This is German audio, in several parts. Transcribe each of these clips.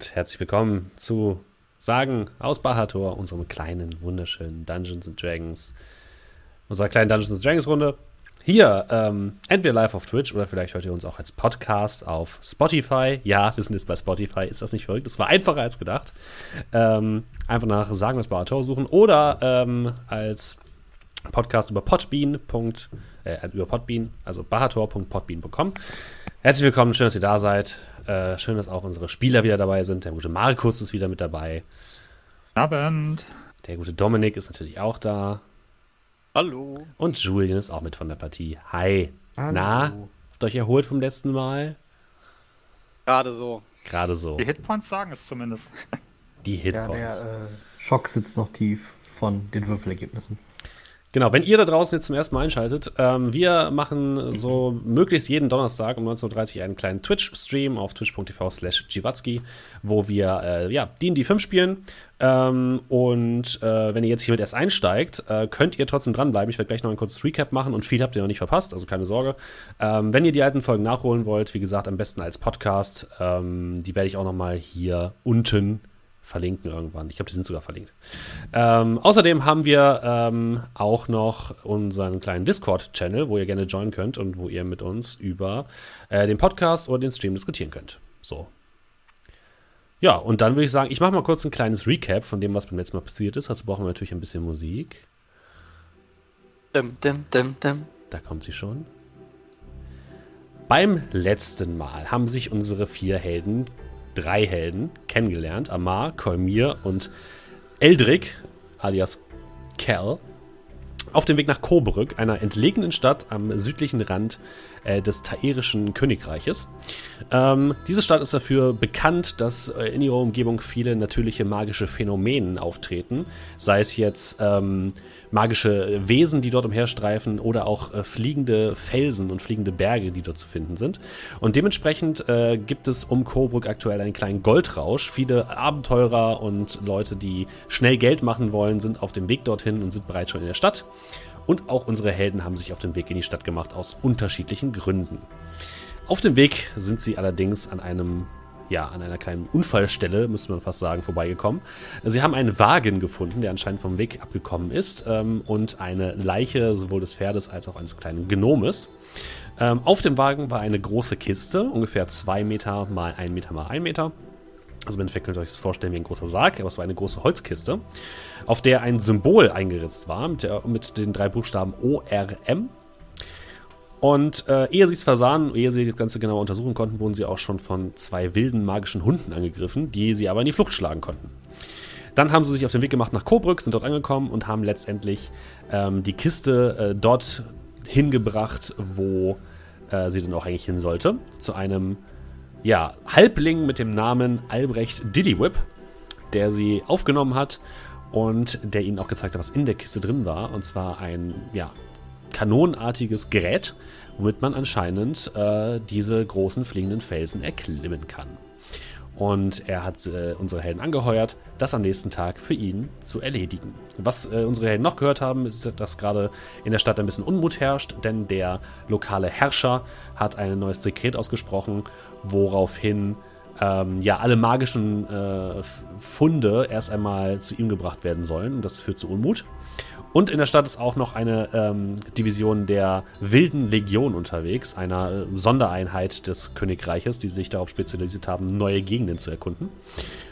Und herzlich willkommen zu Sagen aus Bahator, unserem kleinen, wunderschönen Dungeons and Dragons, unserer kleinen Dungeons and Dragons Runde. Hier, ähm, entweder live auf Twitch oder vielleicht hört ihr uns auch als Podcast auf Spotify. Ja, wir sind jetzt bei Spotify. Ist das nicht verrückt? Das war einfacher als gedacht. Ähm, einfach nach Sagen aus Bahator suchen oder ähm, als Podcast über Podbean. Äh, über Podbean, also bahator.podbean.com. Herzlich willkommen, schön, dass ihr da seid. Äh, schön, dass auch unsere Spieler wieder dabei sind. Der gute Markus ist wieder mit dabei. Abend. Der gute Dominik ist natürlich auch da. Hallo. Und Julian ist auch mit von der Partie. Hi. Hallo. Na, habt ihr euch erholt vom letzten Mal? Gerade so. Gerade so. Die Hitpoints sagen es zumindest. Die Ja, Hitpoints. der äh, Schock sitzt noch tief von den Würfelergebnissen. Genau, wenn ihr da draußen jetzt zum ersten Mal einschaltet, ähm, wir machen so möglichst jeden Donnerstag um 19.30 Uhr einen kleinen Twitch-Stream auf twitch.tv slash Jiwatzki, wo wir äh, ja, D&D 5 spielen. Ähm, und äh, wenn ihr jetzt hiermit erst einsteigt, äh, könnt ihr trotzdem dranbleiben. Ich werde gleich noch ein kurzes Recap machen und viel habt ihr noch nicht verpasst, also keine Sorge. Ähm, wenn ihr die alten Folgen nachholen wollt, wie gesagt, am besten als Podcast. Ähm, die werde ich auch noch mal hier unten verlinken irgendwann. Ich glaube, die sind sogar verlinkt. Ähm, außerdem haben wir ähm, auch noch unseren kleinen Discord-Channel, wo ihr gerne joinen könnt und wo ihr mit uns über äh, den Podcast oder den Stream diskutieren könnt. So. Ja, und dann würde ich sagen, ich mache mal kurz ein kleines Recap von dem, was beim letzten Mal passiert ist. Dazu brauchen wir natürlich ein bisschen Musik. Dim, dim, dim, dim. Da kommt sie schon. Beim letzten Mal haben sich unsere vier Helden, drei Helden, kennengelernt. Amar, Kolmir und Eldrick, alias Cal, auf dem Weg nach Coburg, einer entlegenen Stadt am südlichen Rand äh, des Tairischen Königreiches. Ähm, diese Stadt ist dafür bekannt, dass äh, in ihrer Umgebung viele natürliche magische Phänomene auftreten, sei es jetzt ähm, magische Wesen, die dort umherstreifen oder auch äh, fliegende Felsen und fliegende Berge, die dort zu finden sind. Und dementsprechend äh, gibt es um Coburg aktuell einen kleinen Goldrausch. Viele Abenteurer und Leute, die schnell Geld machen wollen, sind auf dem Weg dorthin und sind bereits schon in der Stadt. Und auch unsere Helden haben sich auf den Weg in die Stadt gemacht aus unterschiedlichen Gründen. Auf dem Weg sind sie allerdings an einem, ja, an einer kleinen Unfallstelle, müsste man fast sagen, vorbeigekommen. Sie haben einen Wagen gefunden, der anscheinend vom Weg abgekommen ist, ähm, und eine Leiche sowohl des Pferdes als auch eines kleinen Gnomes. Ähm, auf dem Wagen war eine große Kiste, ungefähr zwei Meter mal ein Meter mal ein Meter. Also im Endeffekt könnt ihr euch das vorstellen wie ein großer Sarg, aber es war eine große Holzkiste, auf der ein Symbol eingeritzt war mit, der, mit den drei Buchstaben ORM. Und äh, ehe sie es versahen, ehe sie das Ganze genauer untersuchen konnten, wurden sie auch schon von zwei wilden magischen Hunden angegriffen, die sie aber in die Flucht schlagen konnten. Dann haben sie sich auf den Weg gemacht nach Coburg, sind dort angekommen und haben letztendlich ähm, die Kiste äh, dort hingebracht, wo äh, sie dann auch eigentlich hin sollte. Zu einem ja, Halbling mit dem Namen Albrecht Dillywhip, der sie aufgenommen hat und der ihnen auch gezeigt hat, was in der Kiste drin war. Und zwar ein, ja, kanonenartiges Gerät, womit man anscheinend äh, diese großen fliegenden Felsen erklimmen kann. Und er hat äh, unsere Helden angeheuert, das am nächsten Tag für ihn zu erledigen. Was äh, unsere Helden noch gehört haben, ist, dass gerade in der Stadt ein bisschen Unmut herrscht, denn der lokale Herrscher hat ein neues Dekret ausgesprochen, woraufhin ähm, ja alle magischen äh, Funde erst einmal zu ihm gebracht werden sollen. Das führt zu Unmut. Und in der Stadt ist auch noch eine ähm, Division der Wilden Legion unterwegs, einer äh, Sondereinheit des Königreiches, die sich darauf spezialisiert haben, neue Gegenden zu erkunden.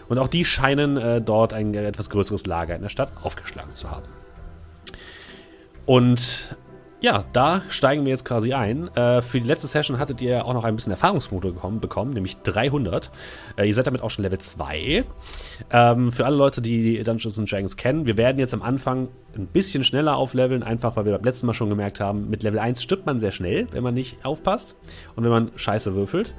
Und auch die scheinen äh, dort ein etwas größeres Lager in der Stadt aufgeschlagen zu haben. Und ja, da steigen wir jetzt quasi ein. Äh, für die letzte Session hattet ihr auch noch ein bisschen Erfahrungsmotor bekommen, bekommen nämlich 300. Äh, ihr seid damit auch schon Level 2. Ähm, für alle Leute, die Dungeons Dragons kennen, wir werden jetzt am Anfang ein bisschen schneller aufleveln, einfach weil wir beim letzten Mal schon gemerkt haben, mit Level 1 stirbt man sehr schnell, wenn man nicht aufpasst und wenn man scheiße würfelt.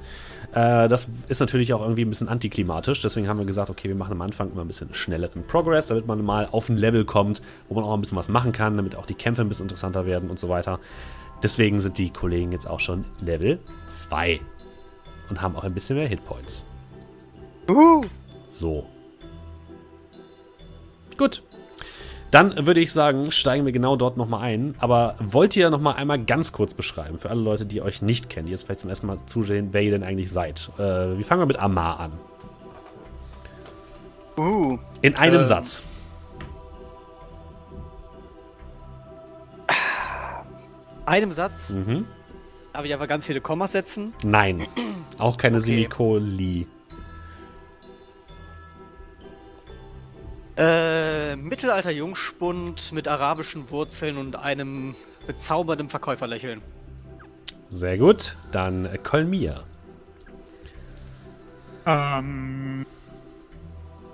Äh, das ist natürlich auch irgendwie ein bisschen antiklimatisch, deswegen haben wir gesagt, okay, wir machen am Anfang immer ein bisschen schnelleren Progress, damit man mal auf ein Level kommt, wo man auch ein bisschen was machen kann, damit auch die Kämpfe ein bisschen interessanter werden und so weiter. Deswegen sind die Kollegen jetzt auch schon Level 2 und haben auch ein bisschen mehr Hitpoints. Uhu. So. Gut. Dann würde ich sagen, steigen wir genau dort nochmal ein. Aber wollt ihr nochmal einmal ganz kurz beschreiben, für alle Leute, die euch nicht kennen, die jetzt vielleicht zum ersten Mal zusehen, wer ihr denn eigentlich seid? Äh, wir fangen mal mit Amar an. Uh, In einem Ähm. Satz. einem Satz. Mhm. Darf ich aber ganz viele Kommas setzen? Nein. Auch keine Okay. Semikoli. Äh, Mittelalter Jungspund mit arabischen Wurzeln und einem bezaubernden Verkäuferlächeln. Sehr gut. Dann äh, Kolmir. Ähm,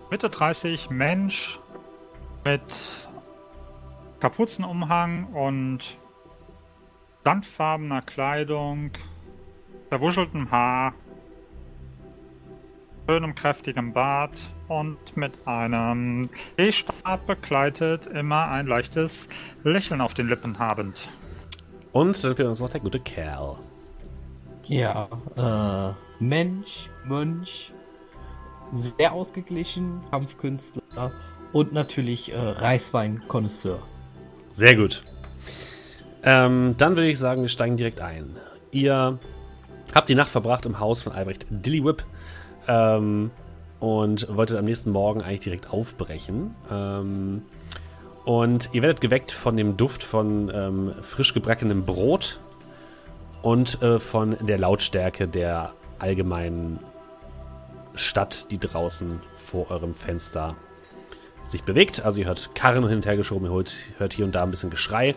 Mitte 30, Mensch mit Kapuzenumhang und sandfarbener Kleidung, verwuscheltem Haar, schönem kräftigem Bart und mit einem D-Stab begleitet, immer ein leichtes Lächeln auf den Lippen habend. Und dann fehlt uns noch der gute Kerl. Ja, äh, Mensch, Mönch, sehr ausgeglichen, Kampfkünstler und natürlich äh, Reiswein-Konnoisseur. Sehr gut. Ähm, dann würde ich sagen, wir steigen direkt ein. Ihr habt die Nacht verbracht im Haus von Albrecht Dillywhip ähm, und wolltet am nächsten Morgen eigentlich direkt aufbrechen. Ähm, und ihr werdet geweckt von dem Duft von ähm, frisch gebackenem Brot und äh, von der Lautstärke der allgemeinen Stadt, die draußen vor eurem Fenster sich bewegt. Also ihr hört Karren hin und her geschoben, ihr hört, hört hier und da ein bisschen Geschrei.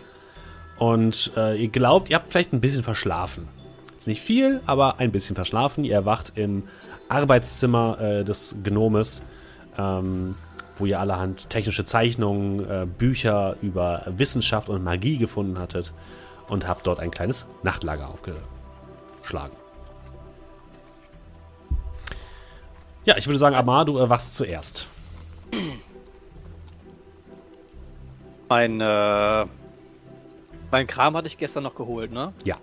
Und äh, ihr glaubt, ihr habt vielleicht ein bisschen verschlafen. Jetzt nicht viel, aber ein bisschen verschlafen. Ihr erwacht im Arbeitszimmer äh, des Gnomes, ähm, wo ihr allerhand technische Zeichnungen, äh, Bücher über Wissenschaft und Magie gefunden hattet und habt dort ein kleines Nachtlager aufgeschlagen. Ja, ich würde sagen, Amar, du erwachst zuerst. Mein, äh, mein Kram hatte ich gestern noch geholt, ne? Ja.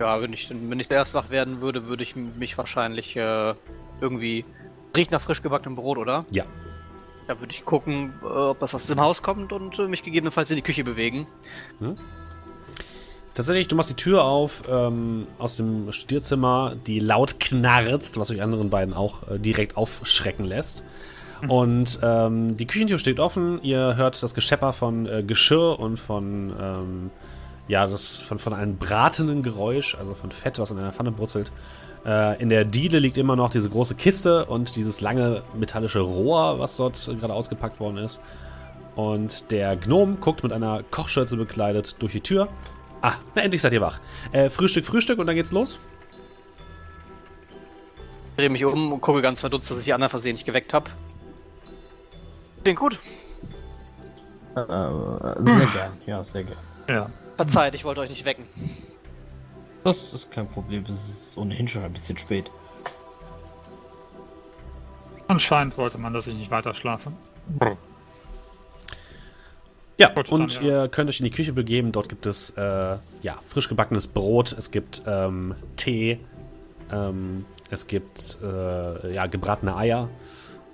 Ja, wenn ich, wenn ich erst wach werden würde, würde ich mich wahrscheinlich äh, irgendwie. Riecht nach frisch gebackenem Brot, oder? Ja. Da würde ich gucken, äh, ob das aus dem Haus kommt und äh, mich gegebenenfalls in die Küche bewegen. Tatsächlich, du machst die Tür auf ähm, aus dem Studierzimmer, die laut knarzt, was euch anderen beiden auch äh, direkt aufschrecken lässt. Und ähm, die Küchentür steht offen. Ihr hört das Geschepper von äh, Geschirr und von ähm, ja das von, von einem bratenden Geräusch, also von Fett, was in einer Pfanne brutzelt. Äh, in der Diele liegt immer noch diese große Kiste und dieses lange metallische Rohr, was dort äh, gerade ausgepackt worden ist. Und der Gnom guckt mit einer Kochschürze bekleidet durch die Tür. Ah, na endlich seid ihr wach. Äh, Frühstück, Frühstück und dann geht's los. Drehe mich um und gucke ganz verdutzt, dass ich die anderen versehentlich geweckt habe. Klingt gut. Äh, sehr gern, ja, sehr gern. Ja. Verzeiht, ich wollte euch nicht wecken. Das ist kein Problem, das ist ohnehin schon ein bisschen spät. Anscheinend wollte man, dass ich nicht weiter schlafe. Brr. Ja, Gut, und dann, ja. ihr könnt euch in die Küche begeben. Dort gibt es äh, ja, frisch gebackenes Brot, es gibt ähm, Tee, ähm, es gibt äh, ja, gebratene Eier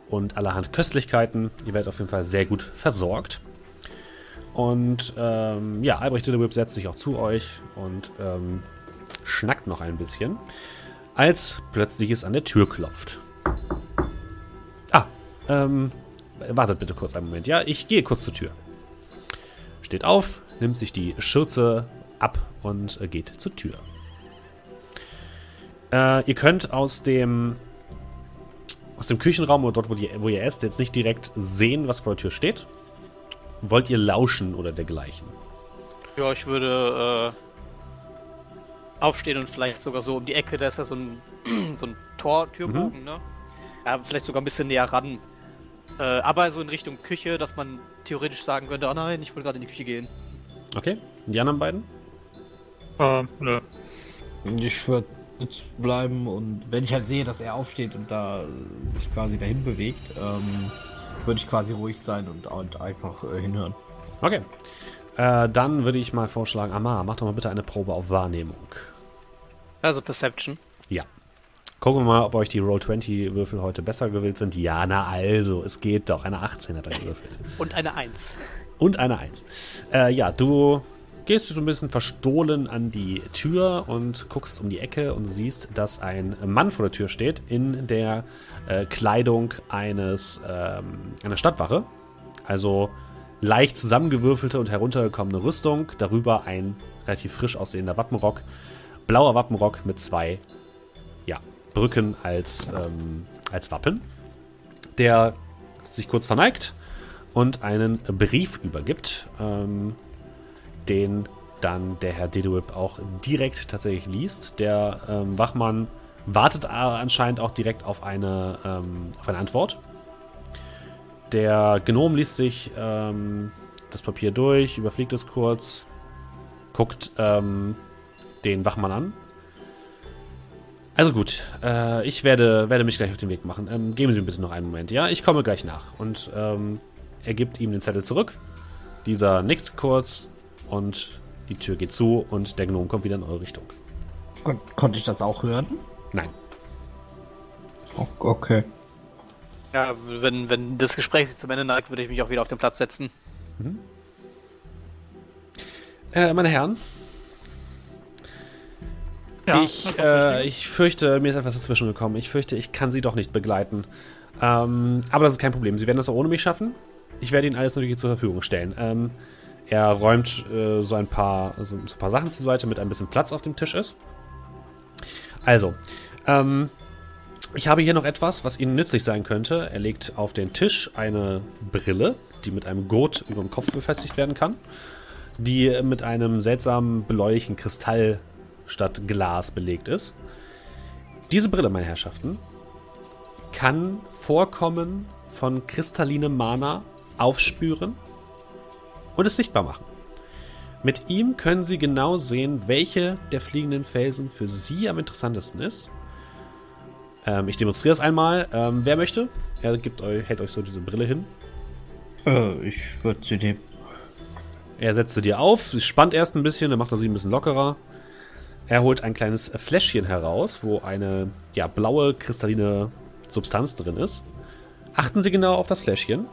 und allerhand Köstlichkeiten. Ihr werdet auf jeden Fall sehr gut versorgt. Und ähm, ja, Albrecht Dillewip setzt sich auch zu euch und ähm, schnackt noch ein bisschen, als plötzlich es an der Tür klopft. Ah, ähm, wartet bitte kurz einen Moment. Ja, ich gehe kurz zur Tür steht auf, nimmt sich die Schürze ab und äh, geht zur Tür. Äh, ihr könnt aus dem aus dem Küchenraum oder dort, wo, die, wo ihr esst, jetzt nicht direkt sehen, was vor der Tür steht. Wollt ihr lauschen oder dergleichen? Ja, ich würde äh, aufstehen und vielleicht sogar so um die Ecke, da ist ja so ein, so ein Tor, Türbogen, ne? Ja, vielleicht sogar ein bisschen näher ran. Äh, aber so in Richtung Küche, dass man theoretisch sagen könnte, oh nein, ich will gerade in die Küche gehen. Okay, und die anderen beiden? Äh, nö. Ich würde bleiben und wenn ich halt sehe, dass er aufsteht und da sich quasi dahin bewegt, ähm, würde ich quasi ruhig sein und, und einfach äh, hinhören. Okay. Äh, dann würde ich mal vorschlagen, Amar, mach doch mal bitte eine Probe auf Wahrnehmung. Also Perception. Ja. Gucken wir mal, ob euch die Roll-20-Würfel heute besser gewählt sind. Ja, na also, es geht doch. Eine 18 hat er gewürfelt. Und eine 1. Und eine 1. Äh, ja, du gehst so ein bisschen verstohlen an die Tür und guckst um die Ecke und siehst, dass ein Mann vor der Tür steht in der äh, Kleidung eines ähm, einer Stadtwache. Also leicht zusammengewürfelte und heruntergekommene Rüstung, darüber ein relativ frisch aussehender Wappenrock, blauer Wappenrock mit zwei ja, Brücken als, ähm, als Wappen, der sich kurz verneigt und einen Brief übergibt, ähm, den dann der Herr Deduip auch direkt tatsächlich liest. Der ähm, Wachmann wartet anscheinend auch direkt auf eine, ähm, auf eine Antwort. Der Gnom liest sich ähm, das Papier durch, überfliegt es kurz, guckt ähm, den Wachmann an. Also gut, äh, ich werde, werde mich gleich auf den Weg machen. Ähm, geben Sie mir bitte noch einen Moment. Ja, ich komme gleich nach. Und ähm, er gibt ihm den Zettel zurück. Dieser nickt kurz und die Tür geht zu und der Gnome kommt wieder in eure Richtung. Kon konnte ich das auch hören? Nein. Okay. Ja, wenn, wenn das Gespräch sich zum Ende neigt, würde ich mich auch wieder auf den Platz setzen. Mhm. Äh, meine Herren, ja, ich, äh, ich fürchte, mir ist etwas dazwischen gekommen. Ich fürchte, ich kann sie doch nicht begleiten. Ähm, aber das ist kein Problem. Sie werden das auch ohne mich schaffen. Ich werde Ihnen alles natürlich zur Verfügung stellen. Ähm, er räumt äh, so, ein paar, so, so, ein paar Sachen zur Seite, mit ein bisschen Platz auf dem Tisch ist. Also, ähm, ich habe hier noch etwas, was Ihnen nützlich sein könnte. Er legt auf den Tisch eine Brille, die mit einem Gurt über dem Kopf befestigt werden kann, die mit einem seltsamen bläulichen Kristall statt Glas belegt ist. Diese Brille, meine Herrschaften, kann Vorkommen von kristallinem Mana aufspüren und es sichtbar machen. Mit ihm können Sie genau sehen, welche der fliegenden Felsen für Sie am interessantesten ist. Ähm, ich demonstriere es einmal. Ähm, wer möchte? Er gibt euch, hält euch so diese Brille hin. Äh, ich würde sie nehmen. Er setzt sie dir auf, sie spannt erst ein bisschen, dann macht er sie ein bisschen lockerer. Er holt ein kleines Fläschchen heraus, wo eine ja, blaue, kristalline Substanz drin ist. Achten Sie genau auf das Fläschchen.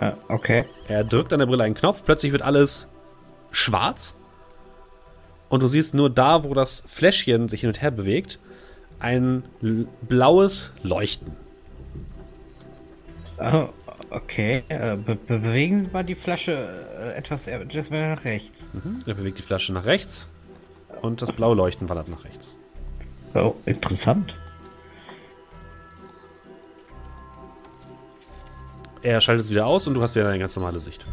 Uh, okay. Er drückt an der Brille einen Knopf, plötzlich wird alles schwarz. Und du siehst nur da, wo das Fläschchen sich hin und her bewegt, ein blaues Leuchten. Oh, okay. Äh, be bewegen Sie mal die Flasche äh, etwas, etwas mehr nach rechts. Mhm. Er bewegt die Flasche nach rechts und das blaue Leuchten wandert nach rechts. Oh, interessant. Er schaltet es wieder aus und du hast wieder eine ganz normale Sicht.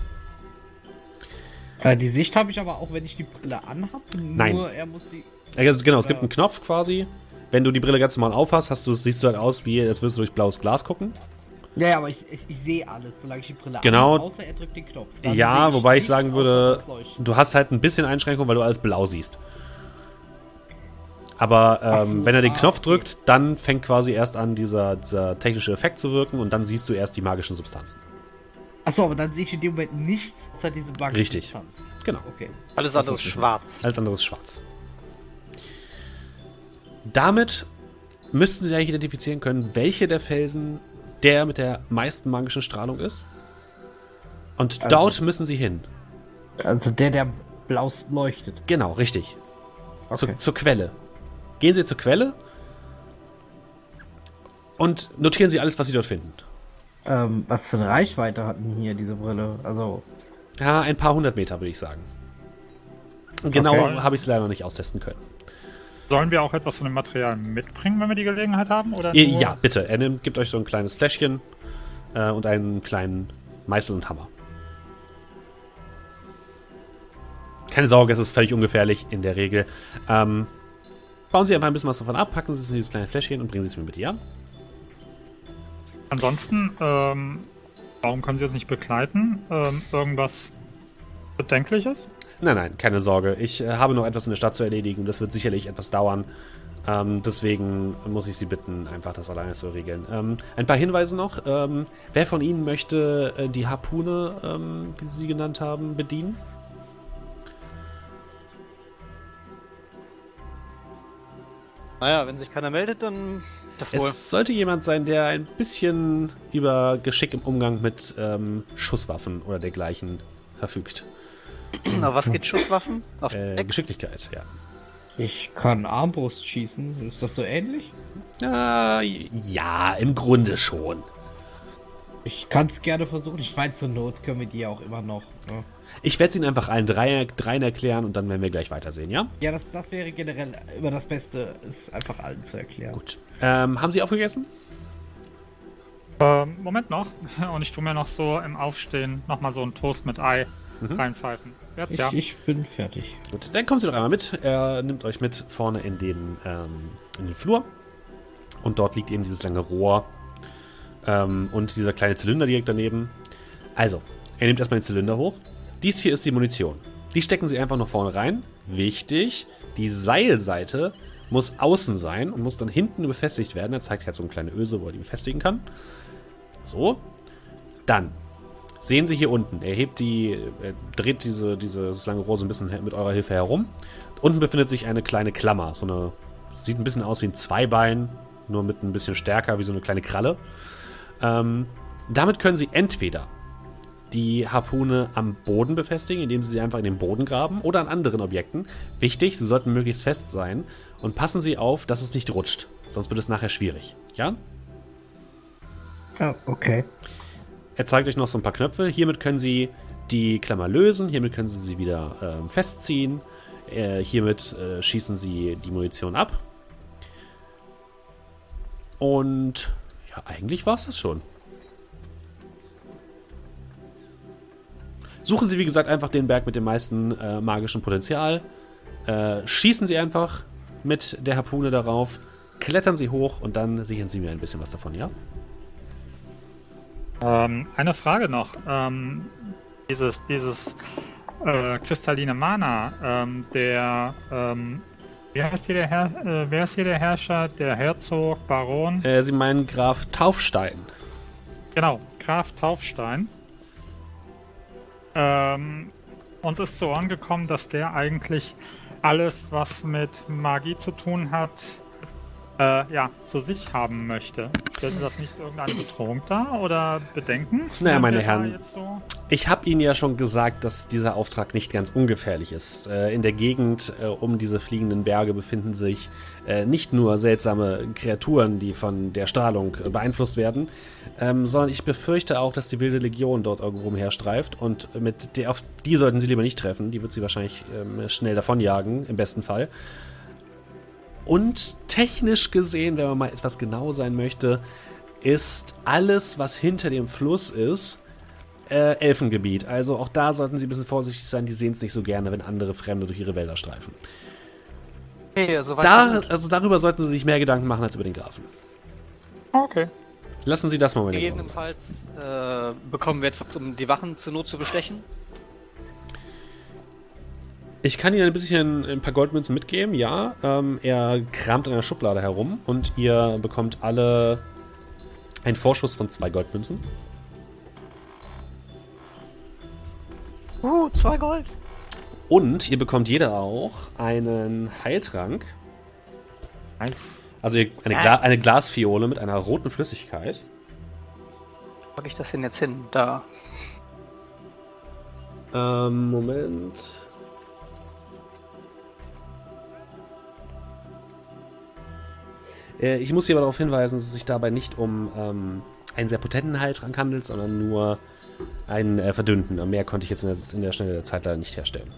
Äh, die Sicht habe ich aber auch, wenn ich die Brille anhabe. Nein. er muss sie. Also, genau, es gibt einen Knopf quasi. Wenn du die Brille ganz normal aufhast, hast du, siehst du halt aus, wie als würdest du durch blaues Glas gucken. Ja, ja, aber ich, ich, ich sehe alles, solange ich die Brille genau. Anhabe, außer er drückt den Knopf. Dann ja, wobei ich sagen würde, du hast halt ein bisschen Einschränkung, weil du alles blau siehst. Aber ähm, so, wenn er den ah, Knopf drückt, dann fängt quasi erst an, dieser, dieser, technische Effekt zu wirken und dann siehst du erst die magischen Substanzen. Achso, aber dann sehe ich in dem Moment nichts außer diese magischen Richtig. Substanz. Genau. Okay. Alles andere ist schwarz. Alles andere ist schwarz. Damit müssten sie eigentlich identifizieren können, welche der Felsen der mit der meisten magischen Strahlung ist. Und also, dort müssen sie hin. Also der, der blau leuchtet. Genau, richtig. Okay. Zu, zur Quelle. Gehen Sie zur Quelle und notieren Sie alles, was Sie dort finden. Ähm, was für eine Reichweite hatten hier diese Brille? Also. Ja, ein paar hundert Meter, würde ich sagen. Genau okay. habe ich es leider noch nicht austesten können. Sollen wir auch etwas von dem Material mitbringen, wenn wir die Gelegenheit haben? Oder ja, bitte. Er nimmt, gibt euch so ein kleines Fläschchen äh, und einen kleinen Meißel und Hammer. Keine Sorge, es ist völlig ungefährlich in der Regel. Ähm, Bauen Sie einfach ein bisschen was davon ab, packen Sie es in dieses kleine Fläschchen und bringen Sie es mir mit ja? Ansonsten, ähm, warum können Sie uns nicht begleiten? Ähm, irgendwas Bedenkliches? Nein, nein, keine Sorge. Ich äh, habe noch etwas in der Stadt zu erledigen. Das wird sicherlich etwas dauern. Ähm, deswegen muss ich Sie bitten, einfach das alleine zu regeln. Ähm, ein paar Hinweise noch. Ähm, wer von Ihnen möchte äh, die Harpune, ähm, wie Sie sie genannt haben, bedienen? Naja, wenn sich keiner meldet, dann das wohl. Es sollte jemand sein, der ein bisschen über Geschick im Umgang mit ähm, Schusswaffen oder dergleichen verfügt. Na, was geht Schusswaffen? Auf Äh? Geschicklichkeit, ja. Ich kann Armbrust schießen. Ist das so ähnlich? Äh, ja, im Grunde schon. Ich kann es gerne versuchen. Ich meine, zur Not können wir die ja auch immer noch. Ne? Ich werde es Ihnen einfach allen drei, dreien erklären und dann werden wir gleich weitersehen, ja? Ja, das, das wäre generell immer das Beste, es einfach allen zu erklären. Gut. Ähm, haben Sie aufgegessen? Ähm, Moment noch. Und ich tue mir noch so im Aufstehen nochmal so einen Toast mit Ei Mhm. reinpfeifen. Jetzt Ich, ja. ich bin fertig. Gut, dann kommen Sie doch einmal mit. Er nimmt euch mit vorne in den, ähm, in den Flur. Und dort liegt eben dieses lange Rohr ähm, und dieser kleine Zylinder direkt daneben. Also, er nimmt erstmal den Zylinder hoch. Dies hier ist die Munition. Die stecken Sie einfach noch vorne rein. Wichtig, die Seilseite muss außen sein und muss dann hinten befestigt werden. Er zeigt halt so eine kleine Öse, wo er die befestigen kann. So. Dann sehen Sie hier unten. Er hebt die, er dreht diese, dieses lange Rohr so ein bisschen mit eurer Hilfe herum. Unten befindet sich eine kleine Klammer. So eine, sieht ein bisschen aus wie ein Zweibein, nur mit ein bisschen stärker, wie so eine kleine Kralle. Ähm, damit können Sie entweder die Harpune am Boden befestigen, indem Sie sie einfach in den Boden graben, oder an anderen Objekten. Wichtig, sie sollten möglichst fest sein und passen Sie auf, dass es nicht rutscht. Sonst wird es nachher schwierig. Ja? Ja, okay. Er zeigt euch noch so ein paar Knöpfe. Hiermit können Sie die Klammer lösen. Hiermit können Sie sie wieder ähm, festziehen. Äh, hiermit äh, schießen Sie die Munition ab. Und ja, eigentlich war es das schon. Suchen Sie, wie gesagt, einfach den Berg mit dem meisten äh, magischen Potenzial. Äh, schießen Sie einfach mit der Harpune darauf. Klettern Sie hoch und dann sichern Sie mir ein bisschen was davon, ja? Ähm, eine Frage noch. Ähm, dieses dieses äh, kristalline Mana, ähm, der, ähm, wie heißt hier der Herr, äh, wer ist hier der Herrscher? Der Herzog, Baron? Äh, Sie meinen Graf Taufstein. Genau, Graf Taufstein. Ähm, uns ist zu Ohren gekommen, dass der eigentlich alles, was mit Magie zu tun hat, äh, ja, zu sich haben möchte. Ist das nicht irgendeine Bedrohung da oder Bedenken? Naja, meine Herren. So Ich habe Ihnen ja schon gesagt, dass dieser Auftrag nicht ganz ungefährlich ist. Äh, in der Gegend äh, um diese fliegenden Berge befinden sich äh, nicht nur seltsame Kreaturen, die von der Strahlung äh, beeinflusst werden, ähm, sondern ich befürchte auch, dass die wilde Legion dort irgendwo umherstreift und mit der, auf die sollten Sie lieber nicht treffen. Die wird Sie wahrscheinlich ähm, schnell davonjagen, im besten Fall. Und technisch gesehen, wenn man mal etwas genau sein möchte, ist alles, was hinter dem Fluss ist, äh, Elfengebiet. Also auch da sollten Sie ein bisschen vorsichtig sein. Die sehen es nicht so gerne, wenn andere Fremde durch ihre Wälder streifen. Okay, soweit Da, also darüber sollten Sie sich mehr Gedanken machen als über den Grafen. Okay. Lassen Sie das mal meine. Gegebenenfalls äh, bekommen wir etwas, um die Wachen zur Not zu bestechen. Ich kann Ihnen ein bisschen ein paar Goldmünzen mitgeben, ja. Ähm, er kramt in einer Schublade herum und ihr bekommt alle einen Vorschuss von zwei Goldmünzen. Uh, zwei Gold. Und ihr bekommt jeder auch einen Heiltrank. Nice. Also ihr- eine, Gla eine Glasfiole mit einer roten Flüssigkeit. Wo ich das denn jetzt hin? Da. Ähm, Moment. Äh, ich muss hier aber darauf hinweisen, dass es sich dabei nicht um ähm, einen sehr potenten Heiltrank handelt, sondern nur einen äh, verdünnten. Und Mehr konnte ich jetzt in der, in der Schnelle der Zeit leider nicht herstellen.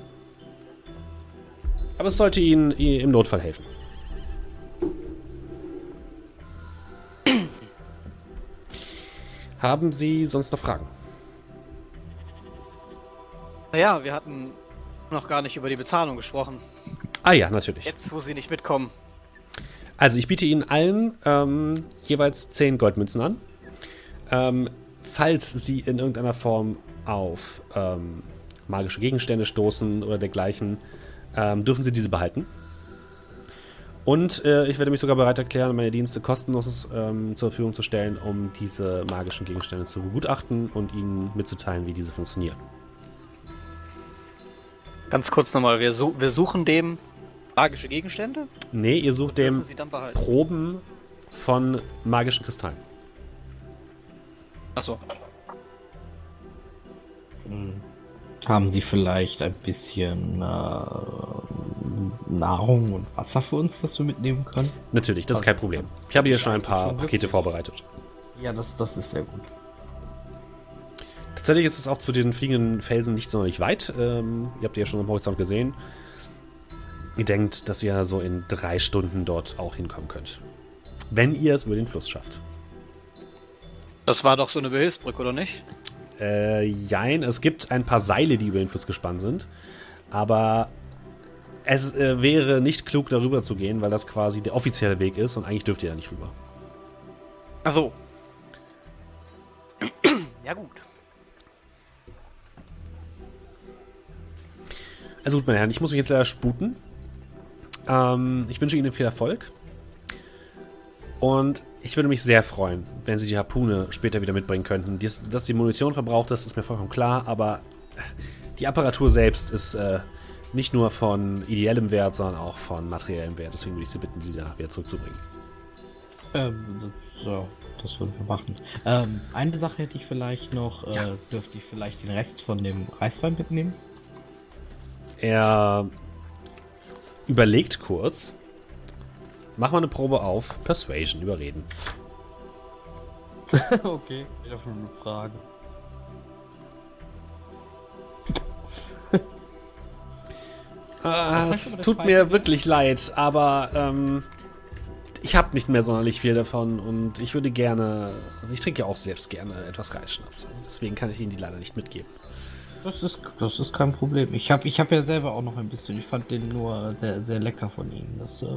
Aber es sollte Ihnen im Notfall helfen. Haben Sie sonst noch Fragen? Naja, wir hatten noch gar nicht über die Bezahlung gesprochen. Ah ja, natürlich. Jetzt, wo sie nicht mitkommen. Also ich biete Ihnen allen ähm, jeweils 10 Goldmünzen an. Ähm, falls Sie in irgendeiner Form auf ähm, magische Gegenstände stoßen oder dergleichen, ähm, dürfen Sie diese behalten. Und äh, ich werde mich sogar bereit erklären, meine Dienste kostenlos ähm, zur Verfügung zu stellen, um diese magischen Gegenstände zu begutachten und Ihnen mitzuteilen, wie diese funktionieren. Ganz kurz nochmal, wir, su wir suchen dem Magische Gegenstände? Nee, ihr sucht dem? Proben von magischen Kristallen. Achso. Hm. Haben Sie vielleicht ein bisschen äh, Nahrung und Wasser für uns, das wir mitnehmen können? Natürlich, das ist kein Problem. Ich habe hier schon ein paar? Pakete vorbereitet. Ja, das, das ist sehr gut. Tatsächlich ist es auch zu den fliegenden Felsen nicht sonderlich weit. Ähm, ihr habt die ja schon am Horizont gesehen. Ihr denkt, dass ihr so in drei Stunden dort auch hinkommen könnt. Wenn ihr es über den Fluss schafft. Das war doch so eine Behilfsbrücke, oder nicht? Äh, jein, es gibt ein paar Seile, die über den Fluss gespannt sind. Aber es äh, wäre nicht klug, darüber zu gehen, weil das quasi der offizielle Weg ist und eigentlich dürft ihr da nicht rüber. Achso. ja gut. Also gut, meine Herren, ich muss mich jetzt leider sputen. Ähm, ich wünsche Ihnen viel Erfolg. Und ich würde mich sehr freuen, wenn Sie die Harpune später wieder mitbringen könnten. Dies, dass die Munition verbraucht ist, ist mir vollkommen klar, aber die Apparatur selbst ist äh, nicht nur von ideellem Wert, sondern auch von materiellem Wert. Deswegen würde ich Sie bitten, sie da wieder zurückzubringen. Ähm, so, das würden wir machen. Ähm, eine Sache hätte ich vielleicht noch. Ja. Äh, dürfte ich vielleicht den Rest von dem Reiswein mitnehmen? Er überlegt kurz. Mach mal eine Probe auf. Persuasion, überreden. okay, wieder schon eine Frage. Ah, es tut mir wirklich leid, aber ähm, ich habe nicht mehr sonderlich viel davon und ich würde gerne, ich trinke ja auch selbst gerne etwas Reisschnaps. Deswegen kann ich Ihnen die leider nicht mitgeben. Das ist, das ist kein Problem. Ich habe ich hab ja selber auch noch ein bisschen. Ich fand den nur sehr, sehr lecker von Ihnen. Das, äh,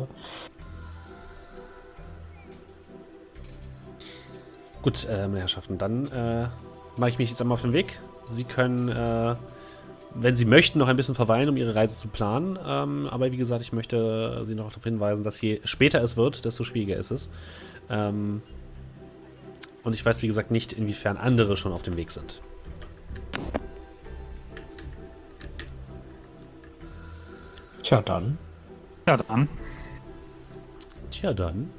Gut, äh, meine Herrschaften, dann äh, mache ich mich jetzt einmal auf den Weg. Sie können, äh, wenn Sie möchten, noch ein bisschen verweilen, um Ihre Reise zu planen. Ähm, aber wie gesagt, ich möchte Sie noch darauf hinweisen, dass je später es wird, desto schwieriger ist es. Ähm, und ich weiß, wie gesagt, nicht, inwiefern andere schon auf dem Weg sind. Tja, dann. Ja, dann. Tja, dann.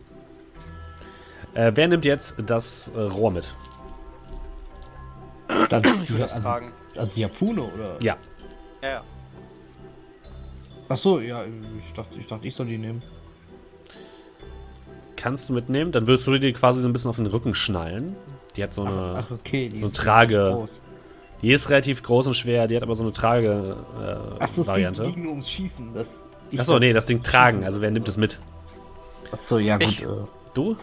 Äh, wer nimmt jetzt das äh, Rohr mit? dann Ich die, würde das also, tragen. also die Harpune, oder? Ja, Ja, ja. Achso, ja, ich dachte, ich dachte, ich soll die nehmen. kannst du mitnehmen. Dann würdest du dir quasi so ein bisschen auf den Rücken schnallen. Die hat so eine. ach, ach, okay. Die so ein ist Trage- groß. Die ist relativ groß und schwer, die hat aber so eine Trage-Variante. nicht nur ums Schießen. Das, Achso, nee, das Ding tragen. Also wer nimmt das mit? Achso, ja, gut. Ich. Äh, Du?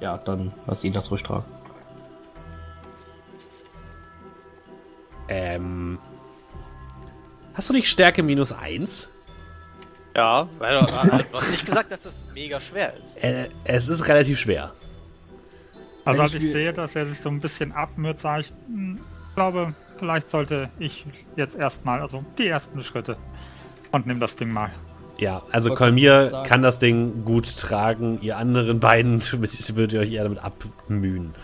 ja, dann lass ihn das ruhig tragen. Ähm. Hast du nicht Stärke minus 1? Ja, weil du, äh, hast nicht gesagt, dass das mega schwer ist. Äh, es ist relativ schwer. Also als ich ich sehe, dass er sich so ein bisschen abmüht, sage ich, hm, glaube, vielleicht sollte ich jetzt erstmal, also die ersten Schritte und nimm das Ding mal. Ja, also Kolmir ich kann das Ding gut tragen. Ihr anderen beiden würdet ihr euch eher damit abmühen.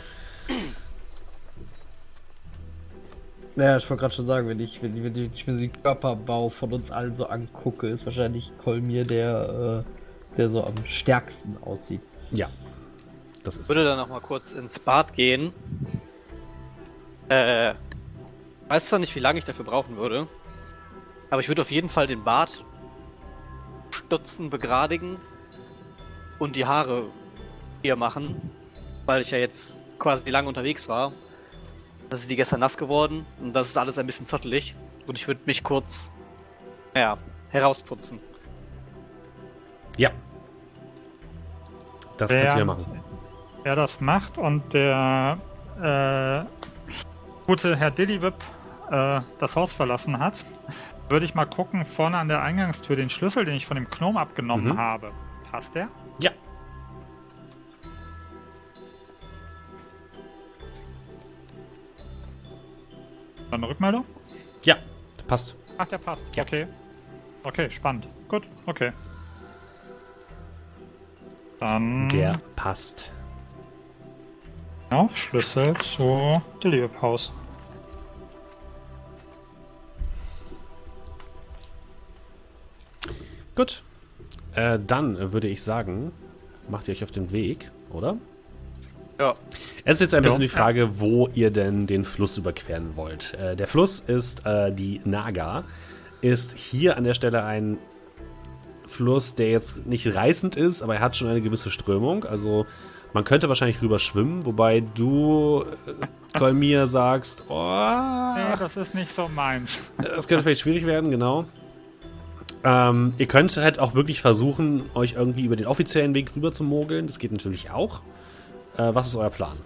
Naja, ich wollte gerade schon sagen, wenn ich, wenn, ich- wenn ich mir den Körperbau von uns allen so angucke, ist wahrscheinlich Kolmir der, äh, der so am stärksten aussieht. Ja. Das Ich ist. würde dann noch mal kurz ins Bad gehen. Äh, weiß zwar nicht, wie lange ich dafür brauchen würde, aber ich würde auf jeden Fall den Bart stutzen, begradigen und die Haare hier machen, weil ich ja jetzt quasi lange unterwegs war. Das ist die gestern nass geworden und das ist alles ein bisschen zottelig und ich würde mich kurz, ja, herausputzen. Ja. Das kannst du ja machen. Er das macht und der äh, gute Herr Dillywip äh, das Haus verlassen hat, würde ich mal gucken, vorne an der Eingangstür den Schlüssel, den ich von dem Gnom abgenommen Mhm. habe. Passt der? Ja. Dann eine Rückmeldung? Ja, passt. Ach, der passt. Ja. Okay. Okay, spannend. Gut, okay. Dann Der passt. Ja, Schlüssel zu Dillywip Haus. Gut. Äh, dann würde ich sagen, macht ihr euch auf den Weg, oder? Ja. Es ist jetzt ein bisschen Ja. die Frage, wo ihr denn den Fluss überqueren wollt. Äh, der Fluss ist äh, die Naga, ist hier an der Stelle ein Fluss, der jetzt nicht reißend ist, aber er hat schon eine gewisse Strömung. Also man könnte wahrscheinlich rüber schwimmen, wobei du, äh, Kolmir, sagst, oh, Nee, das ist nicht so meins. das könnte vielleicht schwierig werden, genau. Ähm, ihr könnt halt auch wirklich versuchen, euch irgendwie über den offiziellen Weg rüber zu mogeln. Das geht natürlich auch. Äh, was ist euer Plan?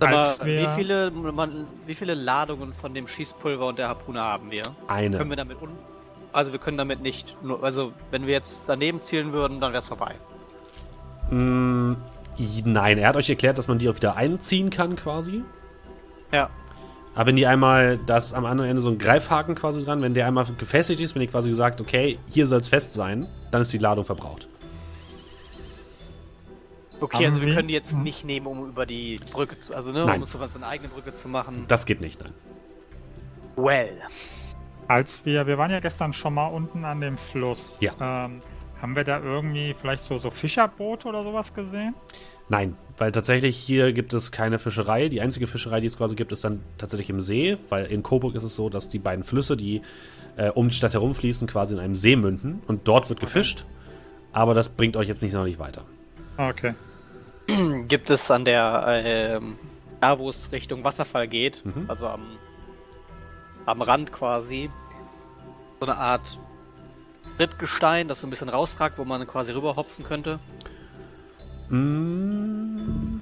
Wir- wie viele, man, wie viele Ladungen von dem Schießpulver und der Harpune haben wir? Eine. Können wir damit un also wir können damit nicht nur also wenn wir jetzt daneben zielen würden, dann wäre es vorbei. Mm, nein, er hat euch erklärt, dass man die auch wieder einziehen kann quasi. Ja. Aber wenn die einmal, das am anderen Ende so ein Greifhaken quasi dran, wenn der einmal gefestigt ist, wenn ihr quasi gesagt, okay, hier soll es fest sein, dann ist die Ladung verbraucht. Okay, Haben also wir wir- können die jetzt nicht nehmen, um über die Brücke zu also ne, Nein. um so was eine eigene Brücke zu machen. Das geht nicht, nein. Well. Als wir, wir waren ja gestern schon mal unten an dem Fluss. Ja. Ähm, haben wir da irgendwie vielleicht so, so Fischerboote oder sowas gesehen? Nein, weil tatsächlich hier gibt es keine Fischerei. Die einzige Fischerei, die es quasi gibt, ist dann tatsächlich im See, weil in Coburg ist es so, dass die beiden Flüsse, die äh, um die Stadt herumfließen, quasi in einem See münden und dort wird gefischt. Aber das bringt euch jetzt nicht noch nicht weiter. Okay. Gibt es an der ähm, da wo es Richtung Wasserfall geht, Mhm. also am am Rand quasi so eine Art Trittgestein, das so ein bisschen rausragt, wo man quasi rüberhopsen könnte. Mm,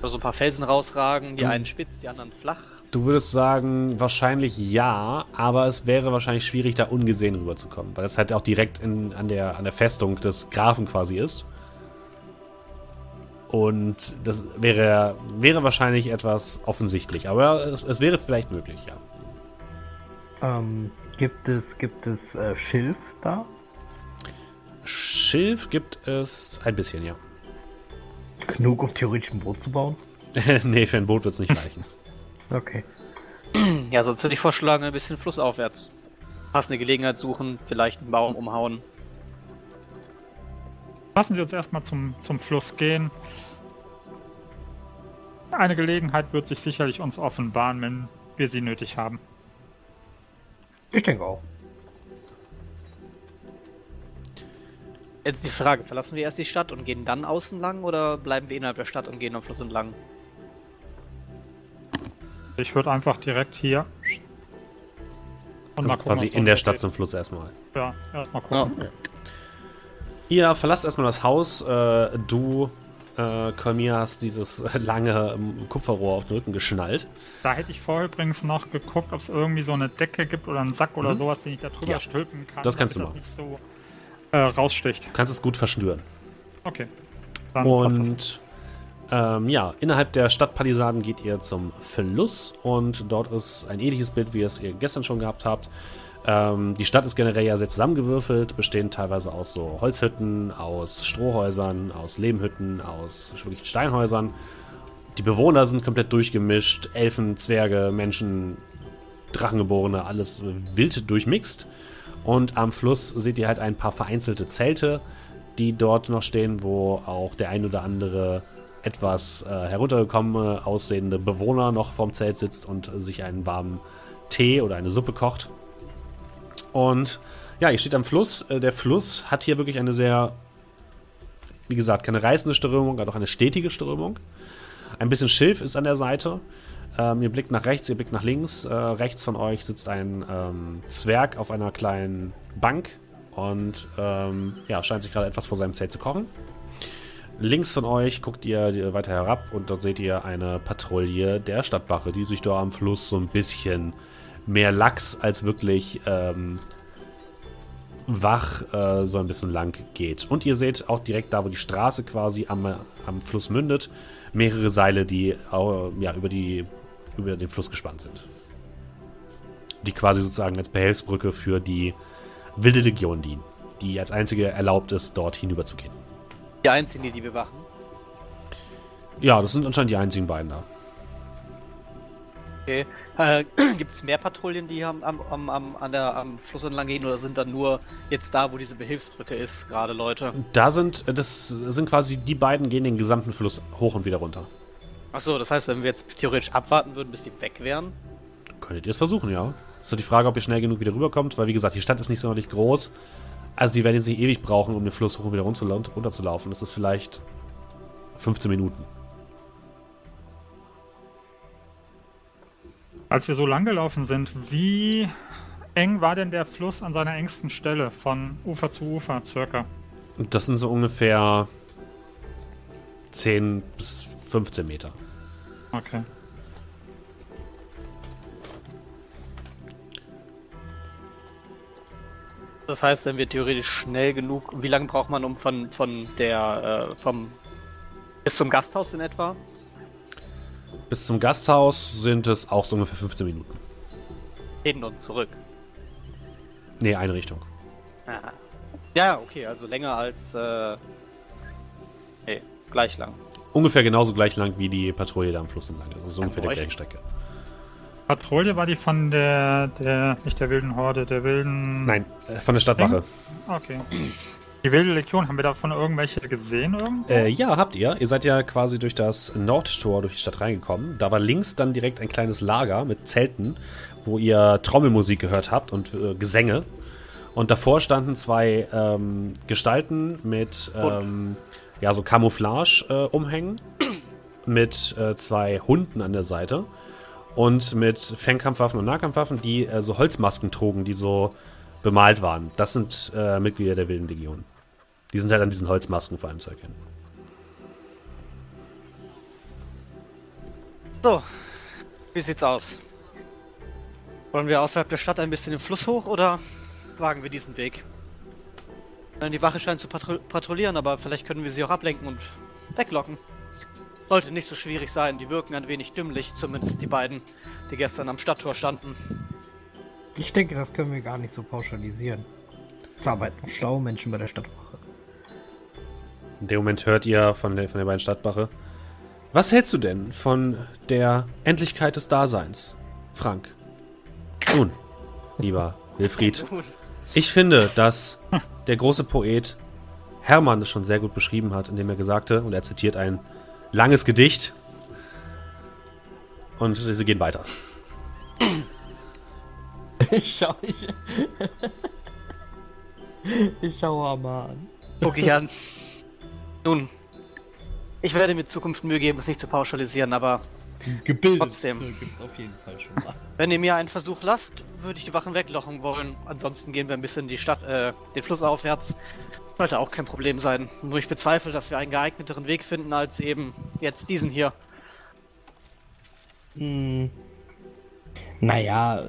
Oder so ein paar Felsen rausragen, die Du- einen spitz, die anderen flach. Du würdest sagen, wahrscheinlich ja, aber es wäre wahrscheinlich schwierig, da ungesehen rüberzukommen, weil es halt auch direkt in, an, der, an der Festung des Grafen quasi ist. Und das wäre, wäre wahrscheinlich etwas offensichtlich, aber es, es wäre vielleicht möglich, ja. Ähm, gibt es, gibt es äh, Schilf da? Schilf gibt es ein bisschen, ja. Genug, um theoretisch ein Boot zu bauen? nee, für ein Boot wird es nicht reichen. Okay. Ja, sonst würde ich vorschlagen, ein bisschen flussaufwärts. Passende Gelegenheit suchen, vielleicht einen Baum umhauen. Lassen Sie uns erstmal zum, zum Fluss gehen. Eine Gelegenheit wird sich sicherlich uns offenbaren, wenn wir sie nötig haben. Ich denke auch. Jetzt die Frage, verlassen wir erst die Stadt und gehen dann außen lang oder bleiben wir innerhalb der Stadt und gehen am Fluss entlang? Ich würde einfach direkt hier. Und Also mal gucken, quasi in der Stadt geht. zum Fluss erstmal. Ja, erstmal gucken. Ihr verlasst erstmal das Haus. Äh, du, äh, Kolmir, hast dieses lange ähm, Kupferrohr auf den Rücken geschnallt. Da hätte ich vorher übrigens noch geguckt, ob es irgendwie so eine Decke gibt oder einen Sack oder Mhm. sowas, den ich da drüber Ja, stülpen kann. das kannst du das nicht so äh, raussticht. Du kannst es gut verschnüren. Okay. Dann das. Und ähm, ja, innerhalb der Stadtpalisaden geht ihr zum Fluss und dort ist ein ähnliches Bild, wie es ihr gestern schon gehabt habt. Ähm, die Stadt ist generell ja sehr zusammengewürfelt, bestehend teilweise aus so Holzhütten, aus Strohhäusern, aus Lehmhütten, aus wirklich Steinhäusern. Die Bewohner sind komplett durchgemischt. Elfen, Zwerge, Menschen, Drachengeborene, alles wild durchmixt. Und am Fluss seht ihr halt ein paar vereinzelte Zelte, die dort noch stehen, wo auch der ein oder andere etwas äh, heruntergekommene aussehende Bewohner noch vorm Zelt sitzt und sich einen warmen Tee oder eine Suppe kocht. Und ja, ihr steht am Fluss. Äh, der Fluss hat hier wirklich eine sehr, wie gesagt, keine reißende Strömung, hat auch eine stetige Strömung. Ein bisschen Schilf ist an der Seite. Ähm, ihr blickt nach rechts, ihr blickt nach links. Äh, rechts von euch sitzt ein ähm, Zwerg auf einer kleinen Bank und ähm, ja, scheint sich gerade etwas vor seinem Zelt zu kochen. Links von euch guckt ihr weiter herab und dort seht ihr eine Patrouille der Stadtwache, die sich da am Fluss so ein bisschen mehr Lachs als wirklich ähm, wach äh, so ein bisschen lang geht. Und ihr seht auch direkt da, wo die Straße quasi am, am Fluss mündet, mehrere Seile, die äh, ja, über, die, über den Fluss gespannt sind. Die quasi sozusagen als Behelfsbrücke für die wilde Legion dienen, die als einzige erlaubt ist, dort hinüberzugehen. Die einzigen, die die bewachen. Ja, das sind anscheinend die einzigen beiden da. Okay. Äh, Gibt es mehr Patrouillen, die am, am, am, an der, am Fluss entlang gehen oder sind dann nur jetzt da, wo diese Behilfsbrücke ist, gerade Leute? Da sind, das sind quasi, die beiden gehen den gesamten Fluss hoch und wieder runter. Achso, das heißt, wenn wir jetzt theoretisch abwarten würden, bis sie weg wären? Könntet ihr es versuchen, ja. Ist doch die Frage, ob ihr schnell genug wieder rüberkommt, weil wie gesagt, die Stadt ist nicht sonderlich groß. Also die werden jetzt nicht ewig brauchen, um den Fluss hoch und wieder runter- runterzulaufen. Das ist vielleicht 15 Minuten. Als wir so lang gelaufen sind, wie eng war denn der Fluss an seiner engsten Stelle von Ufer zu Ufer circa? Das sind so ungefähr 10 bis 15 Meter. Okay. Das heißt, wenn wir theoretisch schnell genug, wie lange braucht man um von, von der, äh, vom, bis zum Gasthaus in etwa? Bis zum Gasthaus sind es auch so ungefähr 15 Minuten. Hin und zurück. Nee, eine Richtung. Aha. Ja, okay, also länger als, äh, nee, gleich lang. Ungefähr genauso gleich lang wie die Patrouille da am Fluss entlang. Das ist ungefähr die gleiche Strecke. Patrouille war die von der, der, nicht der wilden Horde, der wilden... Nein, äh, von der Stadtwache. Okay. Die wilde Legion, haben wir davon irgendwelche gesehen irgendwo? Äh, ja, habt ihr. Ihr seid ja quasi durch das Nordtor durch die Stadt reingekommen. Da war links dann direkt ein kleines Lager mit Zelten, wo ihr Trommelmusik gehört habt und äh, Gesänge. Und davor standen zwei ähm, Gestalten mit ähm, ja, so Camouflage-Umhängen, mit äh, zwei Hunden an der Seite und mit Fernkampfwaffen und Nahkampfwaffen, die äh, so Holzmasken trugen, die so bemalt waren. Das sind äh, Mitglieder der Wilden Legion. Die sind halt an diesen Holzmasken vor allem zu erkennen. So, wie sieht's aus? Wollen wir außerhalb der Stadt ein bisschen den Fluss hoch oder wagen wir diesen Weg? Die Wache scheint zu patro patrouillieren, aber vielleicht können wir sie auch ablenken und weglocken. Sollte nicht so schwierig sein, die wirken ein wenig dümmlich, zumindest die beiden, die gestern am Stadttor standen. Ich denke, das können wir gar nicht so pauschalisieren. Es arbeiten schlaue Menschen bei der Stadtwache. In dem Moment hört ihr von der, von der beiden Stadtwache. Was hältst du denn von der Endlichkeit des Daseins, Frank? Nun, lieber Wilfried, ich finde, dass der große Poet Hermann es schon sehr gut beschrieben hat, indem er gesagte, und er zitiert ein langes Gedicht. Und sie gehen weiter. Ich schau, ich, ich schaue mal an. Guck ich an. Nun, ich werde mir Zukunft Mühe geben, es nicht zu pauschalisieren, aber Gebildet Trotzdem. gibt's auf jeden Fall schon mal. wenn ihr mir einen Versuch lasst, würde ich die Wachen weglochen wollen. Ansonsten gehen wir ein bisschen die Stadt, äh, den Fluss aufwärts. Sollte auch kein Problem sein. Nur ich bezweifle, dass wir einen geeigneteren Weg finden als eben jetzt diesen hier. Hm. Naja,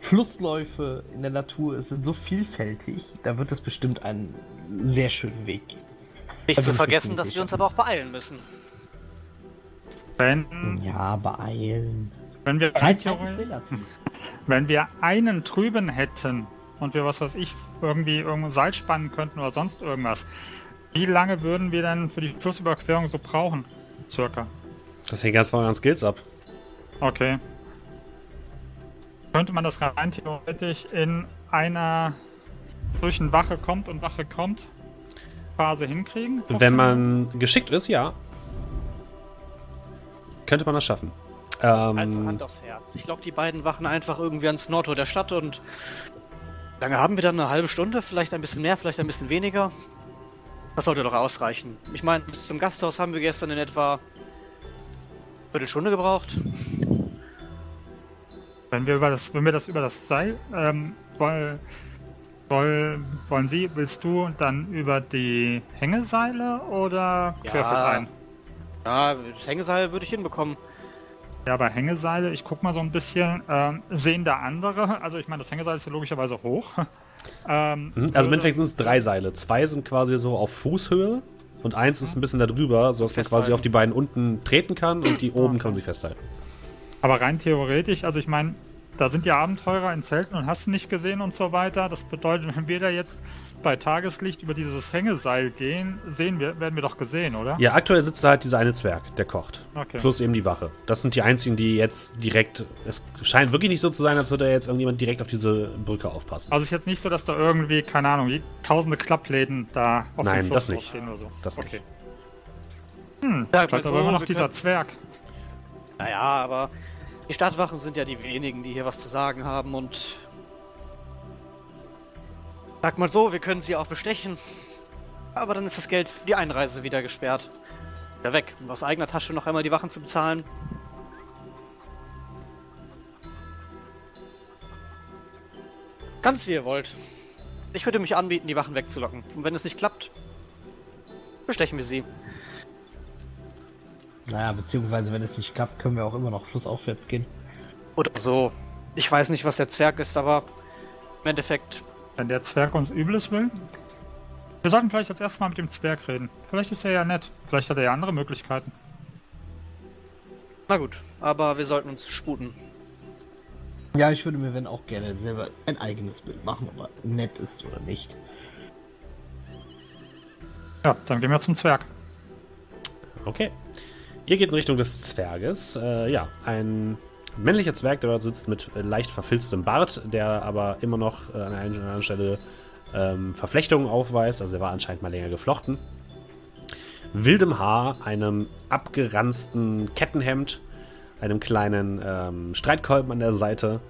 Flussläufe in der Natur sind so vielfältig, da wird es bestimmt einen sehr schönen Weg geben. Nicht Also zu vergessen, dass wir uns aber auch beeilen müssen. Wenn, Ja, beeilen. wenn, wir, ist relativ. wenn wir einen drüben hätten und wir, was weiß ich, irgendwie irgendwo Seil spannen könnten oder sonst irgendwas, wie lange würden wir denn für die Flussüberquerung so brauchen? Circa. Das hängt ganz von euren Skills ab. Okay. Könnte man das rein theoretisch in einer zwischen Wache kommt und Wache kommt Phase hinkriegen? Wenn man geschickt ist, ja. Könnte man das schaffen. Ähm, Also Hand aufs Herz. Ich lock die beiden Wachen einfach irgendwie ans Nordtor der Stadt und lange haben wir dann eine halbe Stunde, vielleicht ein bisschen mehr, vielleicht ein bisschen weniger. Das sollte doch ausreichen. Ich meine, bis zum Gasthaus haben wir gestern in etwa eine Viertelstunde gebraucht. Wenn wir über das, wenn wir das über das Seil, ähm, woll, wollen Sie, willst du dann über die Hängeseile oder Ja. querfeldein? Ja, das Hängeseil würde ich hinbekommen. Ja, bei Hängeseile, ich guck mal so ein bisschen, ähm, sehen da andere, also ich meine, das Hängeseil ist ja logischerweise hoch. ähm, Mhm, Also im Endeffekt sind es drei Seile. Zwei sind quasi so auf Fußhöhe und eins ist ein bisschen darüber, sodass man quasi auf die beiden unten treten kann und die oben kann man sich festhalten. Aber rein theoretisch, also ich meine, da sind ja Abenteurer in Zelten und hast du nicht gesehen und so weiter. Das bedeutet, wenn wir da jetzt bei Tageslicht über dieses Hängeseil gehen, sehen wir, werden wir doch gesehen, oder? Ja, aktuell sitzt da halt dieser eine Zwerg, der kocht. Okay. Plus eben die Wache. Das sind die einzigen, die jetzt direkt. Es scheint wirklich nicht so zu sein, als würde jetzt irgendjemand direkt auf diese Brücke aufpassen. Also ist jetzt nicht so, dass da irgendwie, keine Ahnung, wie tausende Klappläden da auf Nein, dem das Fluss nicht. rausgehen oder so. Das okay. nicht. Hm, Sag bleibt aber immer noch dieser können- Zwerg. Naja, aber die Stadtwachen sind ja die wenigen, die hier was zu sagen haben und. Sag mal so, wir können sie auch bestechen. Aber dann ist das Geld für die Einreise wieder gesperrt. Wieder weg. Um aus eigener Tasche noch einmal die Wachen zu bezahlen. Ganz wie ihr wollt. Ich würde mich anbieten, die Wachen wegzulocken. Und wenn es nicht klappt, bestechen wir sie. Naja, beziehungsweise wenn es nicht klappt, können wir auch immer noch flussaufwärts gehen. Oder so. Ich weiß nicht, was der Zwerg ist, aber im Endeffekt Wenn der Zwerg uns Übles will. Wir sollten vielleicht als erstes mal mit dem Zwerg reden. Vielleicht ist er ja nett. Vielleicht hat er ja andere Möglichkeiten. Na gut, aber wir sollten uns sputen. Ja, ich würde mir, wenn auch gerne selber ein eigenes Bild machen, ob er nett ist oder nicht. Ja, dann gehen wir zum Zwerg. Okay. Ihr geht in Richtung des Zwerges. Äh, ja, ein männlicher Zwerg, der dort sitzt mit äh, leicht verfilztem Bart, der aber immer noch äh, an einer an einer Stelle ähm, Verflechtungen aufweist. Also der war anscheinend mal länger geflochten. Wildem Haar, einem abgeranzten Kettenhemd, einem kleinen ähm, Streitkolben an der Seite,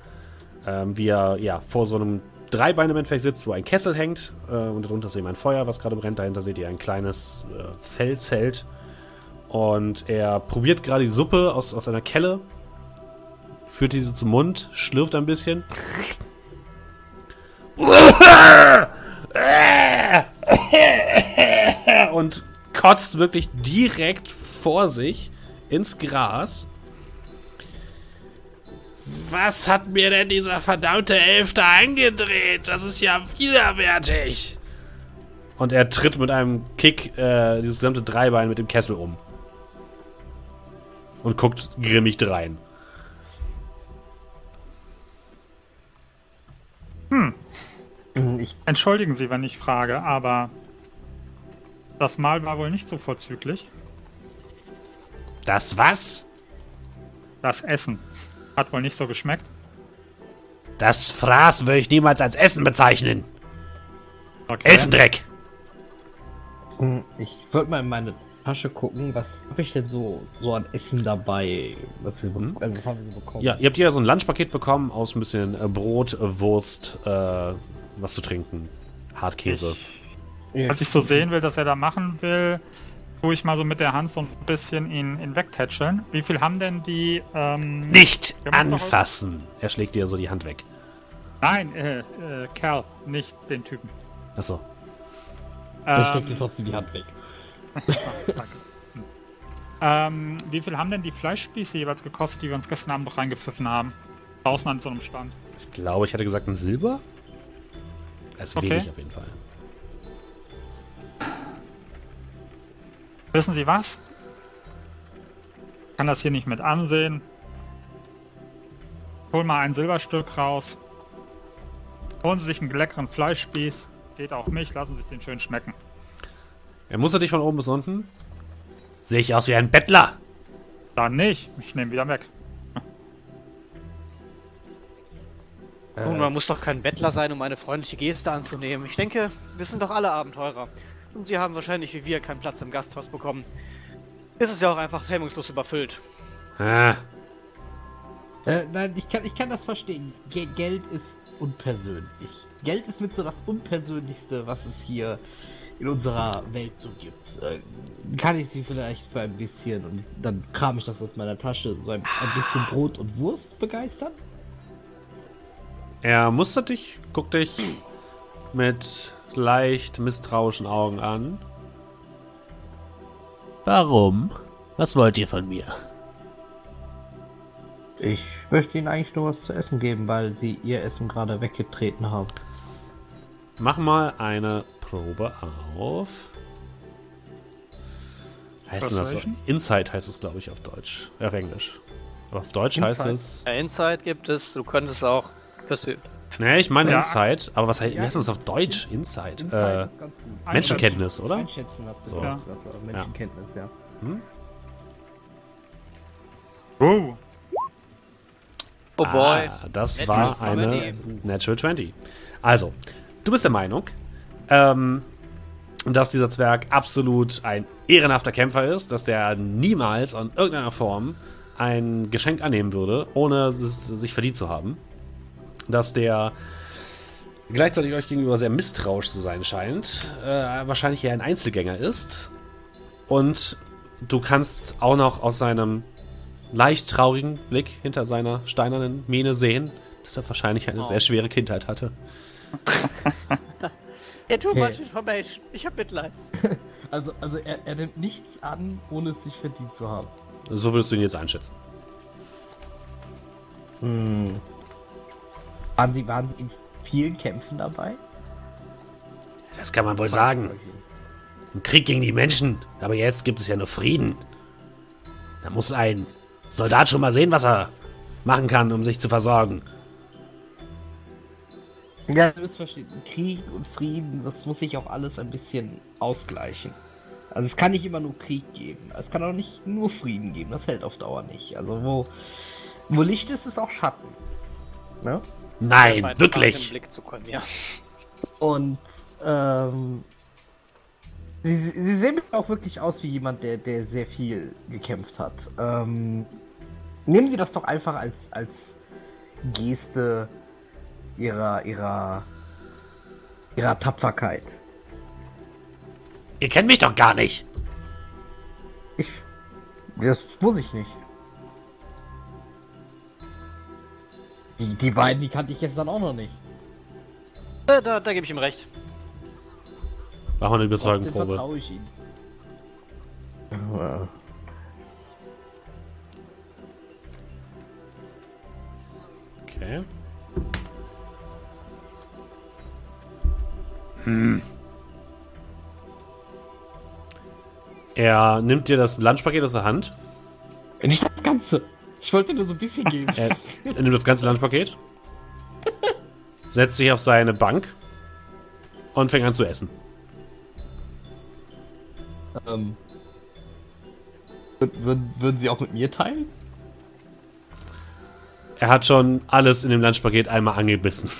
ähm, wie er ja, vor so einem Dreibein im Endeffekt sitzt, wo ein Kessel hängt äh, und darunter ist eben ein Feuer, was gerade brennt. Dahinter seht ihr ein kleines äh, Fellzelt. Und er probiert gerade die Suppe aus, aus einer Kelle, führt diese zum Mund, schlürft ein bisschen. Und kotzt wirklich direkt vor sich ins Gras. Was hat mir denn dieser verdammte Elf da angedreht? Das ist ja widerwärtig. Und er tritt mit einem Kick äh, dieses gesamte Dreibein mit dem Kessel um. Und guckt grimmig drein. Ich, Entschuldigen Sie, wenn ich frage, aber das Mahl war wohl nicht so vorzüglich. Das was? Das Essen hat wohl nicht so geschmeckt. Das Fraß würde ich niemals als Essen bezeichnen. Okay. Elfendreck. ich würde mal in meine Tasche gucken, was habe ich denn so, so an Essen dabei? Was, wir, be- also was haben wir so bekommen? Ja, ihr habt jeder so ein Lunchpaket bekommen aus ein bisschen äh, Brot, äh, Wurst, äh, was zu trinken. Hartkäse. Ja. Als ich so sehen will, dass er da machen will, tue ich mal so mit der Hand so ein bisschen ihn, ihn wegtätscheln. Wie viel haben denn die? Ähm, Nicht anfassen. Er schlägt dir so die Hand weg. Nein, äh, äh, Kerl, nicht den Typen. Achso. Ich steck dir Ähm, trotzdem die Hand weg. Ähm, wie viel haben denn die Fleischspieße jeweils gekostet, die wir uns gestern Abend noch reingepfiffen haben? Draußen an so einem Stand. Ich glaube, ich hatte gesagt ein Silber. Das ist Okay. wenig auf jeden Fall. Wissen Sie was? Ich kann das hier nicht mit ansehen. Hol mal ein Silberstück raus. Holen Sie sich einen leckeren Fleischspieß. Geht auch mich, lassen Sie sich den schön schmecken. Er mustert dich von oben bis unten. Sehe ich aus wie ein Bettler? Dann nicht. Ich nehme wieder weg. Nun, man muss doch kein Bettler sein, um eine freundliche Geste anzunehmen. Ich denke, wir sind doch alle Abenteurer. Und sie haben wahrscheinlich wie wir keinen Platz im Gasthaus bekommen. Ist es ja auch einfach hemmungslos überfüllt. Ah, Äh, nein, ich kann, ich kann das verstehen. Ge Geld ist unpersönlich. Geld ist mit so das Unpersönlichste, was es hier in unserer Welt so gibt. Äh, kann ich sie vielleicht für ein bisschen und dann kram ich das aus meiner Tasche, so ein, ein bisschen Brot und Wurst begeistern? er mustert dich, guckt dich mit leicht misstrauischen Augen an. Warum? Was wollt ihr von mir? Ich möchte ihnen eigentlich nur was zu essen geben, weil sie ihr Essen gerade weggetreten haben. Mach mal eine Probe auf. Heißt denn das? so? Insight heißt es, glaube ich, auf Deutsch. Äh, auf Englisch. Aber auf Deutsch heißt Insight. es. Ja, Insight gibt es, du könntest auch Nee, ich meine Ja. Insight, aber was heißt, Ja, heißt das auf Deutsch? Insight. Insight Äh, ist ganz gut. Menschenkenntnis, oder? Einschätzen hat So. gesagt, aber Menschenkenntnis, ja. Oh, Oh boy. Ah, das Natural war eine 20. Natural 20. Also, du bist der Meinung, ähm, dass dieser Zwerg absolut ein ehrenhafter Kämpfer ist, dass der niemals in irgendeiner Form ein Geschenk annehmen würde, ohne es sich verdient zu haben. Dass der gleichzeitig euch gegenüber sehr misstrauisch zu sein scheint, äh, wahrscheinlich eher ein Einzelgänger ist. Und du kannst auch noch aus seinem leicht traurigen Blick hinter seiner steinernen Mähne sehen, dass er wahrscheinlich eine Oh. sehr schwere Kindheit hatte. Ja, too Okay. much information. Ich hab Mitleid. Also, also er, er nimmt nichts an, ohne es sich verdient zu haben. So würdest du ihn jetzt einschätzen. Hm. Waren Sie, waren Sie in vielen Kämpfen dabei? Das kann man wohl sagen. Ein Krieg gegen die Menschen, aber jetzt gibt es ja nur Frieden. Da muss ein Soldat schon mal sehen, was er machen kann, um sich zu versorgen. Ja, du bist verstehen. Krieg und Frieden, das muss sich auch alles ein bisschen ausgleichen. Also es kann nicht immer nur Krieg geben. Es kann auch nicht nur Frieden geben. Das hält auf Dauer nicht. Also wo, wo Licht ist, ist auch Schatten. Ne? Nein, im wirklich. Blick zu können, ja. Und ähm, sie, sie sehen mir auch wirklich aus wie jemand, der, der sehr viel gekämpft hat. Ähm, nehmen Sie das doch einfach als, als Geste ihrer, ihrer, ihrer Tapferkeit. Ihr kennt mich doch gar nicht. Ich. Das muss ich nicht. Die, die beiden, die kannte ich gestern auch noch nicht. Da, da, da gebe ich ihm recht. Mach mal eine Überzeugenprobe. ich. Ja. Okay. Hm. Er nimmt dir das Lunchpaket aus der Hand. Nicht das Ganze. Ich wollte nur so ein bisschen geben. Er, er nimmt das ganze Lunchpaket. Setzt sich auf seine Bank. Und fängt an zu essen. ähm, würd- würden, würden Sie auch mit mir teilen? Er hat schon alles in dem Lunchpaket einmal angebissen.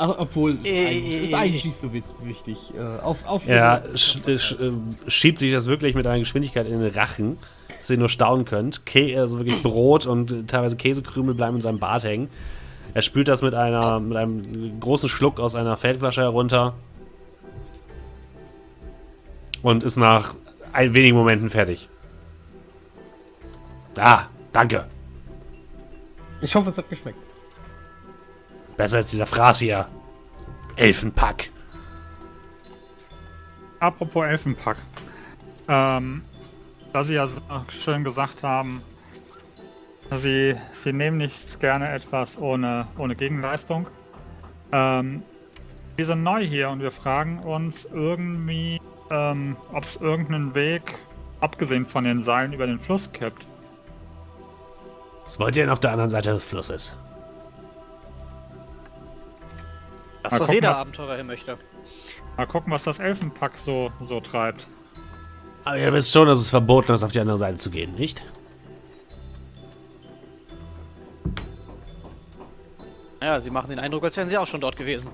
Obwohl, ist, Äh. eigentlich, ist eigentlich nicht so wichtig. Äh, auf, auf Er Ihre- sch sch äh, schiebt sich das wirklich mit einer Geschwindigkeit in den Rachen, dass ihr nur staunen könnt. Kä also wirklich Brot und äh, teilweise Käsekrümel bleiben in seinem Bart hängen. Er spült das mit, einer, mit einem großen Schluck aus einer Feldflasche herunter. Und ist nach ein wenigen Momenten fertig. Ah, danke. Ich hoffe, es hat geschmeckt. Besser als dieser Fraß hier. Elfenpack. apropos Elfenpack. Ähm, da Sie ja schön gesagt haben, Sie, Sie nehmen nicht gerne etwas ohne, ohne Gegenleistung. Ähm, wir sind neu hier und wir fragen uns irgendwie, ähm, ob es irgendeinen Weg, abgesehen von den Seilen, über den Fluss gibt. Was wollt ihr denn auf der anderen Seite des Flusses? Das, Mal was gucken, jeder was- Abenteurer hier möchte. Mal gucken, was das Elfenpack so, so treibt. Aber ihr wisst schon, dass es verboten ist, auf die andere Seite zu gehen, nicht? Ja, sie machen den Eindruck, als wären sie auch schon dort gewesen.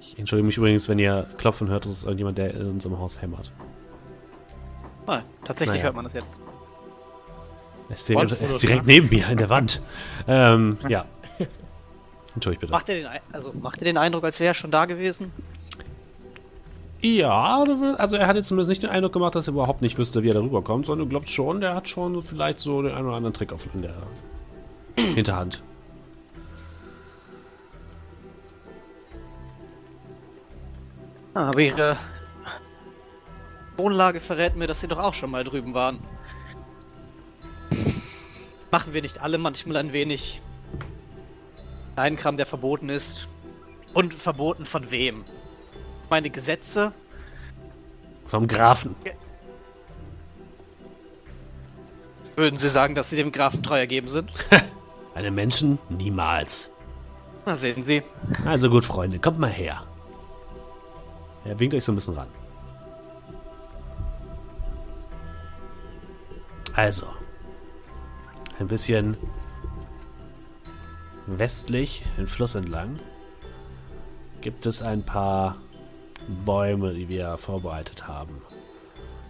Ich entschuldige mich übrigens, wenn ihr Klopfen hört, das ist irgendjemand, der in unserem Haus hämmert. Ah, tatsächlich Naja. hört man das jetzt. Er ist, direkt- neben mir in der Wand. Ähm, ja. Entschuldigt bitte. Macht ihr den, also, macht ihr den Eindruck, als wäre er schon da gewesen? Ja, also er hat jetzt zumindest nicht den Eindruck gemacht, dass er überhaupt nicht wüsste, wie er darüber kommt, sondern du glaubst schon, der hat schon vielleicht so den einen oder anderen Trick auf in der Hinterhand. Ah, aber ihre Wohnlage verrät mir, dass sie doch auch schon mal drüben waren. Machen wir nicht alle manchmal ein wenig einen Kram, der verboten ist? Und verboten von wem? Meine Gesetze? Vom Grafen. Würden Sie sagen, dass Sie dem Grafen treu ergeben sind? Einem Menschen niemals. Na, sehen Sie. Also gut, Freunde, kommt mal her. Er winkt euch so ein bisschen ran. Also, ein bisschen westlich, den Fluss entlang, gibt es ein paar Bäume, die wir vorbereitet haben.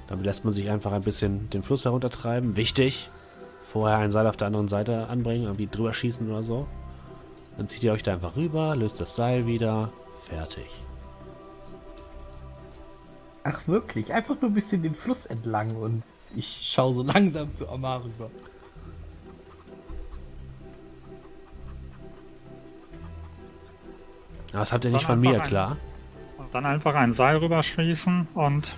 Damit lässt man sich einfach ein bisschen den Fluss heruntertreiben. Wichtig, vorher ein Seil auf der anderen Seite anbringen, irgendwie drüber schießen oder so. Dann zieht ihr euch da einfach rüber, löst das Seil wieder, fertig. Ach wirklich, einfach nur ein bisschen den Fluss entlang und ich schaue so langsam zu Amar rüber. Das habt ihr nicht von mir, ein- klar? Und dann einfach ein Seil rüberschießen und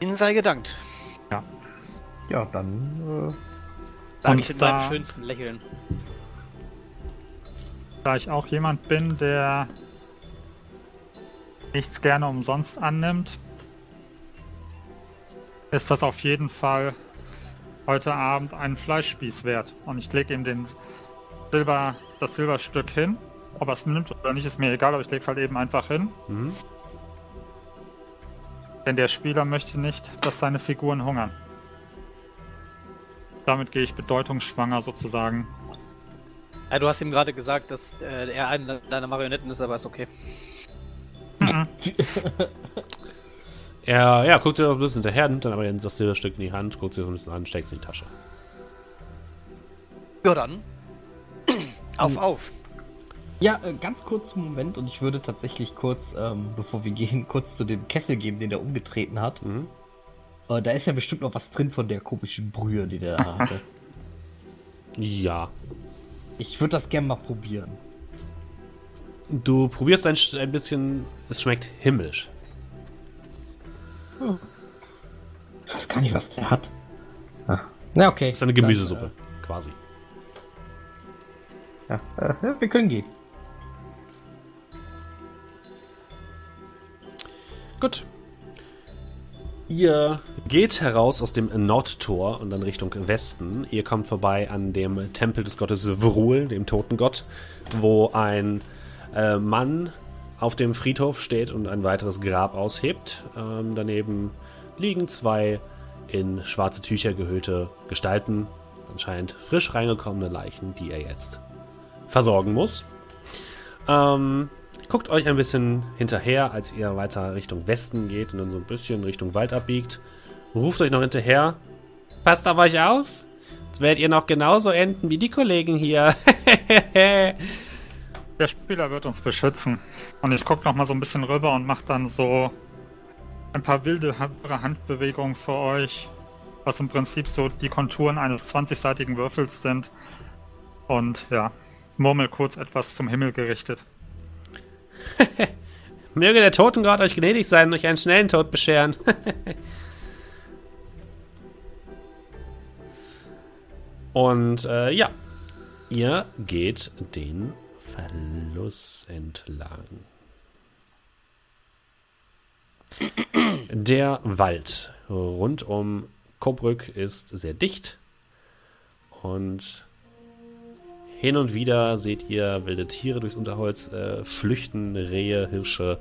Ihnen sei gedankt. Ja, dann Sag Und ich mit da- meinem schönsten Lächeln. da ich auch jemand bin, der nichts gerne umsonst annimmt, ist das auf jeden Fall heute Abend einen Fleischspieß wert. Und ich lege ihm den Silber, das Silberstück hin. Ob er es nimmt oder nicht, ist mir egal, aber ich lege es halt eben einfach hin. Mhm. Denn der Spieler möchte nicht, dass seine Figuren hungern. Damit gehe ich bedeutungsschwanger sozusagen. Ja, du hast ihm gerade gesagt, dass äh, er eine deiner Marionetten ist, aber ist okay. Er ja, guckt dir noch ein bisschen hinterher, nimmt dann aber das Silberstück in die Hand, guckt sich so ein bisschen an, steckt es in die Tasche. Ja, dann. auf, auf. Ja, äh, ganz kurzen Moment und ich würde tatsächlich kurz, ähm, bevor wir gehen, kurz zu dem Kessel geben, den der umgetreten hat. Mhm. Äh, da ist ja bestimmt noch was drin von der komischen Brühe, die der da hatte. Ja. Ich würde das gerne mal probieren. Du probierst ein, ein bisschen, es schmeckt himmlisch. Ich weiß gar nicht, was der hat. Ah. Na, okay. Das ist eine Gemüsesuppe, quasi. Dann, äh, ja, äh, wir können gehen. Gut. Ihr geht heraus aus dem Nordtor und dann Richtung Westen. Ihr kommt vorbei an dem Tempel des Gottes Vrul, dem Totengott, wo ein äh, Mann auf dem Friedhof steht und ein weiteres Grab aushebt. Ähm, daneben liegen zwei in schwarze Tücher gehüllte Gestalten, anscheinend frisch reingekommene Leichen, die er jetzt versorgen muss. Ähm, guckt euch ein bisschen hinterher, als ihr weiter Richtung Westen geht und dann so ein bisschen Richtung Wald abbiegt. Ruft euch noch hinterher. Passt auf euch auf. Jetzt werdet ihr noch genauso enden wie die Kollegen hier. Der Spieler wird uns beschützen. Und ich gucke noch mal so ein bisschen rüber und mache dann so ein paar wilde Ha- Handbewegungen für euch, was im Prinzip so die Konturen eines 20-seitigen Würfels sind. Und ja, murmel kurz etwas zum Himmel gerichtet. Möge der Totengott euch gnädig sein und euch einen schnellen Tod bescheren. und äh, ja, ihr geht den Fluss entlang. Der Wald rund um Kobrück ist sehr dicht und hin und wieder seht ihr wilde Tiere durchs Unterholz äh, flüchten, Rehe, Hirsche,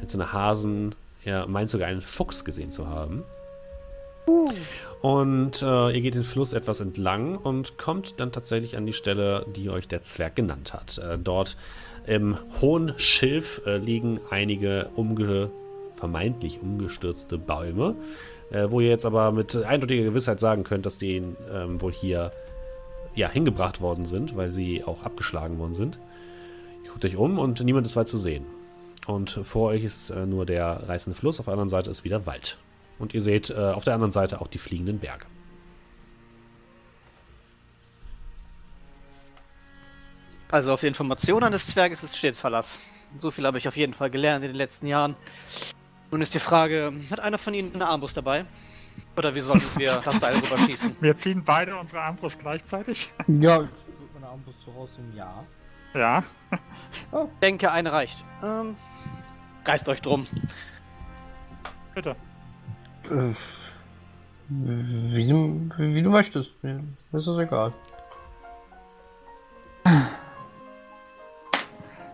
einzelne Hasen. Ihr meint sogar einen Fuchs gesehen zu haben. Und äh, ihr geht den Fluss etwas entlang und kommt dann tatsächlich an die Stelle, die euch der Zwerg genannt hat. Äh, dort im hohen Schilf äh, liegen einige umge vermeintlich umgestürzte Bäume, äh, wo ihr jetzt aber mit eindeutiger Gewissheit sagen könnt, dass die ähm, wohl hier ja, hingebracht worden sind, weil sie auch abgeschlagen worden sind. Ihr guckt euch um und niemand ist weit zu sehen. Und vor euch ist äh, nur der reißende Fluss, auf der anderen Seite ist wieder Wald. Und ihr seht äh, auf der anderen Seite auch die fliegenden Berge. Also auf die Informationen des Zwerges ist stets Verlass. So viel habe ich auf jeden Fall gelernt in den letzten Jahren. Nun ist die Frage, hat einer von Ihnen eine Armbrust dabei? Oder wie sollten wir das Seil rüberschießen? Wir ziehen beide unsere Armbrust gleichzeitig. Ja, ich würde meine Armbrust so rausnehmen, ja. Ja. Ich denke, eine reicht. Ähm, reißt euch drum. Bitte. Äh, Wie, du- wie du möchtest. Mir ist es egal.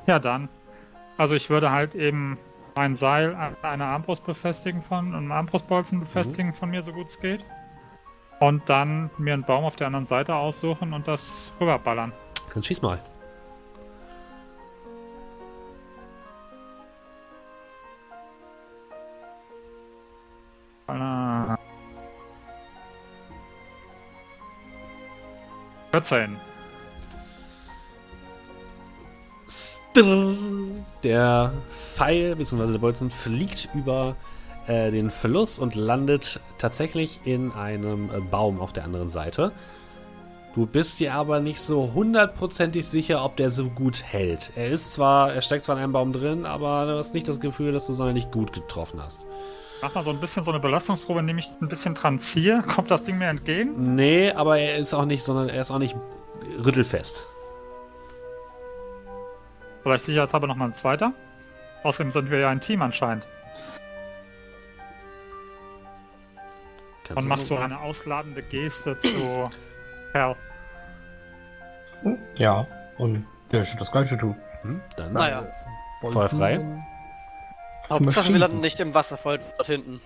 Ja, dann. Also ich würde halt eben mein Seil an einer Armbrust befestigen von, einem Armbrustbolzen befestigen von mir, so gut es geht. Und dann mir einen Baum auf der anderen Seite aussuchen und das rüberballern. Dann schieß mal. 14. Strrr. Der Pfeil bzw. der Bolzen fliegt über äh, den Fluss und landet tatsächlich in einem äh, Baum auf der anderen Seite. Du bist dir aber nicht so hundertprozentig sicher, ob der so gut hält. Er ist zwar, er steckt zwar in einem Baum drin, aber du hast nicht das Gefühl, dass du sonderlich gut getroffen hast. Mach mal so ein bisschen so eine Belastungsprobe, indem ich ein bisschen dran ziehe. Kommt das Ding mir entgegen? Nee, aber er ist auch nicht, sondern er ist auch nicht rüttelfest. Vielleicht sicherheitshalber nochmal ein zweiter. Außerdem sind wir ja ein Team anscheinend. Kannst Und machst so eine ausladende Geste zu Hell. Ja, und der should das Gleiche tun. Hm, dann Naja. Feuer frei. Hauptsache, wir landen nicht im Wasserfall dort hinten.